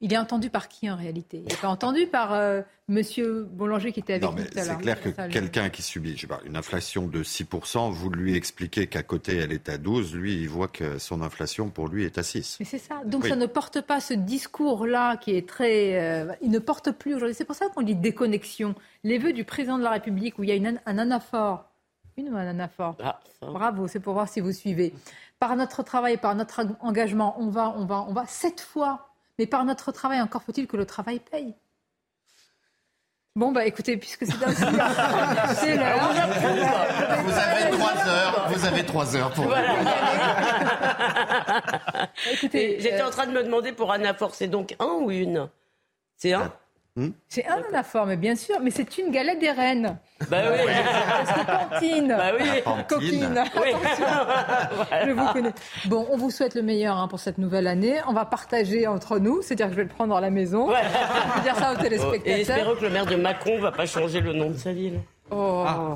Il est entendu par qui en réalité? Il n'est pas entendu par euh, Monsieur Boulanger qui était avec non, mais C'est clair que quelqu'un qui subit je sais pas, une inflation de 6%, vous lui expliquez qu'à côté elle est à 12, lui il voit que son inflation pour lui est à 6. Mais c'est ça. Donc ça ne porte pas ce discours-là qui est très... Euh, il ne porte plus aujourd'hui. C'est pour ça qu'on dit déconnexion. Les vœux du président de la République où il y a une, un anaphore une ou un anaphore? Ah, Bravo, c'est pour voir si vous suivez. Par notre travail, par notre engagement, on va, on va, on va sept fois. Mais par notre travail, encore faut-il que le travail paye. Bon, bah écoutez, puisque c'est ainsi, c'est l'heure. Vous avez trois heures, vous avez trois heures pour voilà. écoutez, J'étais euh, en train de me demander pour Anaphore, c'est donc un ou une? C'est un? Hmm c'est un anaphore, mais bien sûr, mais c'est une galette des reines. Bah oui. Parce que Pantine. Bah oui. Coquine. Je vous connais. Bon, on vous souhaite le meilleur hein, pour cette nouvelle année. On va partager entre nous, c'est-à-dire que je vais le prendre à la maison. Ouais. Je vais dire ça aux téléspectateurs. Et espérons que le maire de Macron va pas changer le nom de sa ville. Oh. Ah.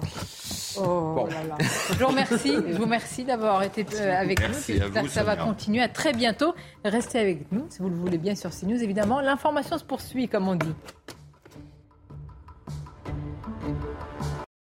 Oh là là. Je vous remercie, je vous remercie d'avoir été euh, avec nous. J'espère que ça va continuer. À très bientôt. Restez avec nous, si vous le voulez bien, sur CNews. Évidemment, l'information se poursuit, comme on dit.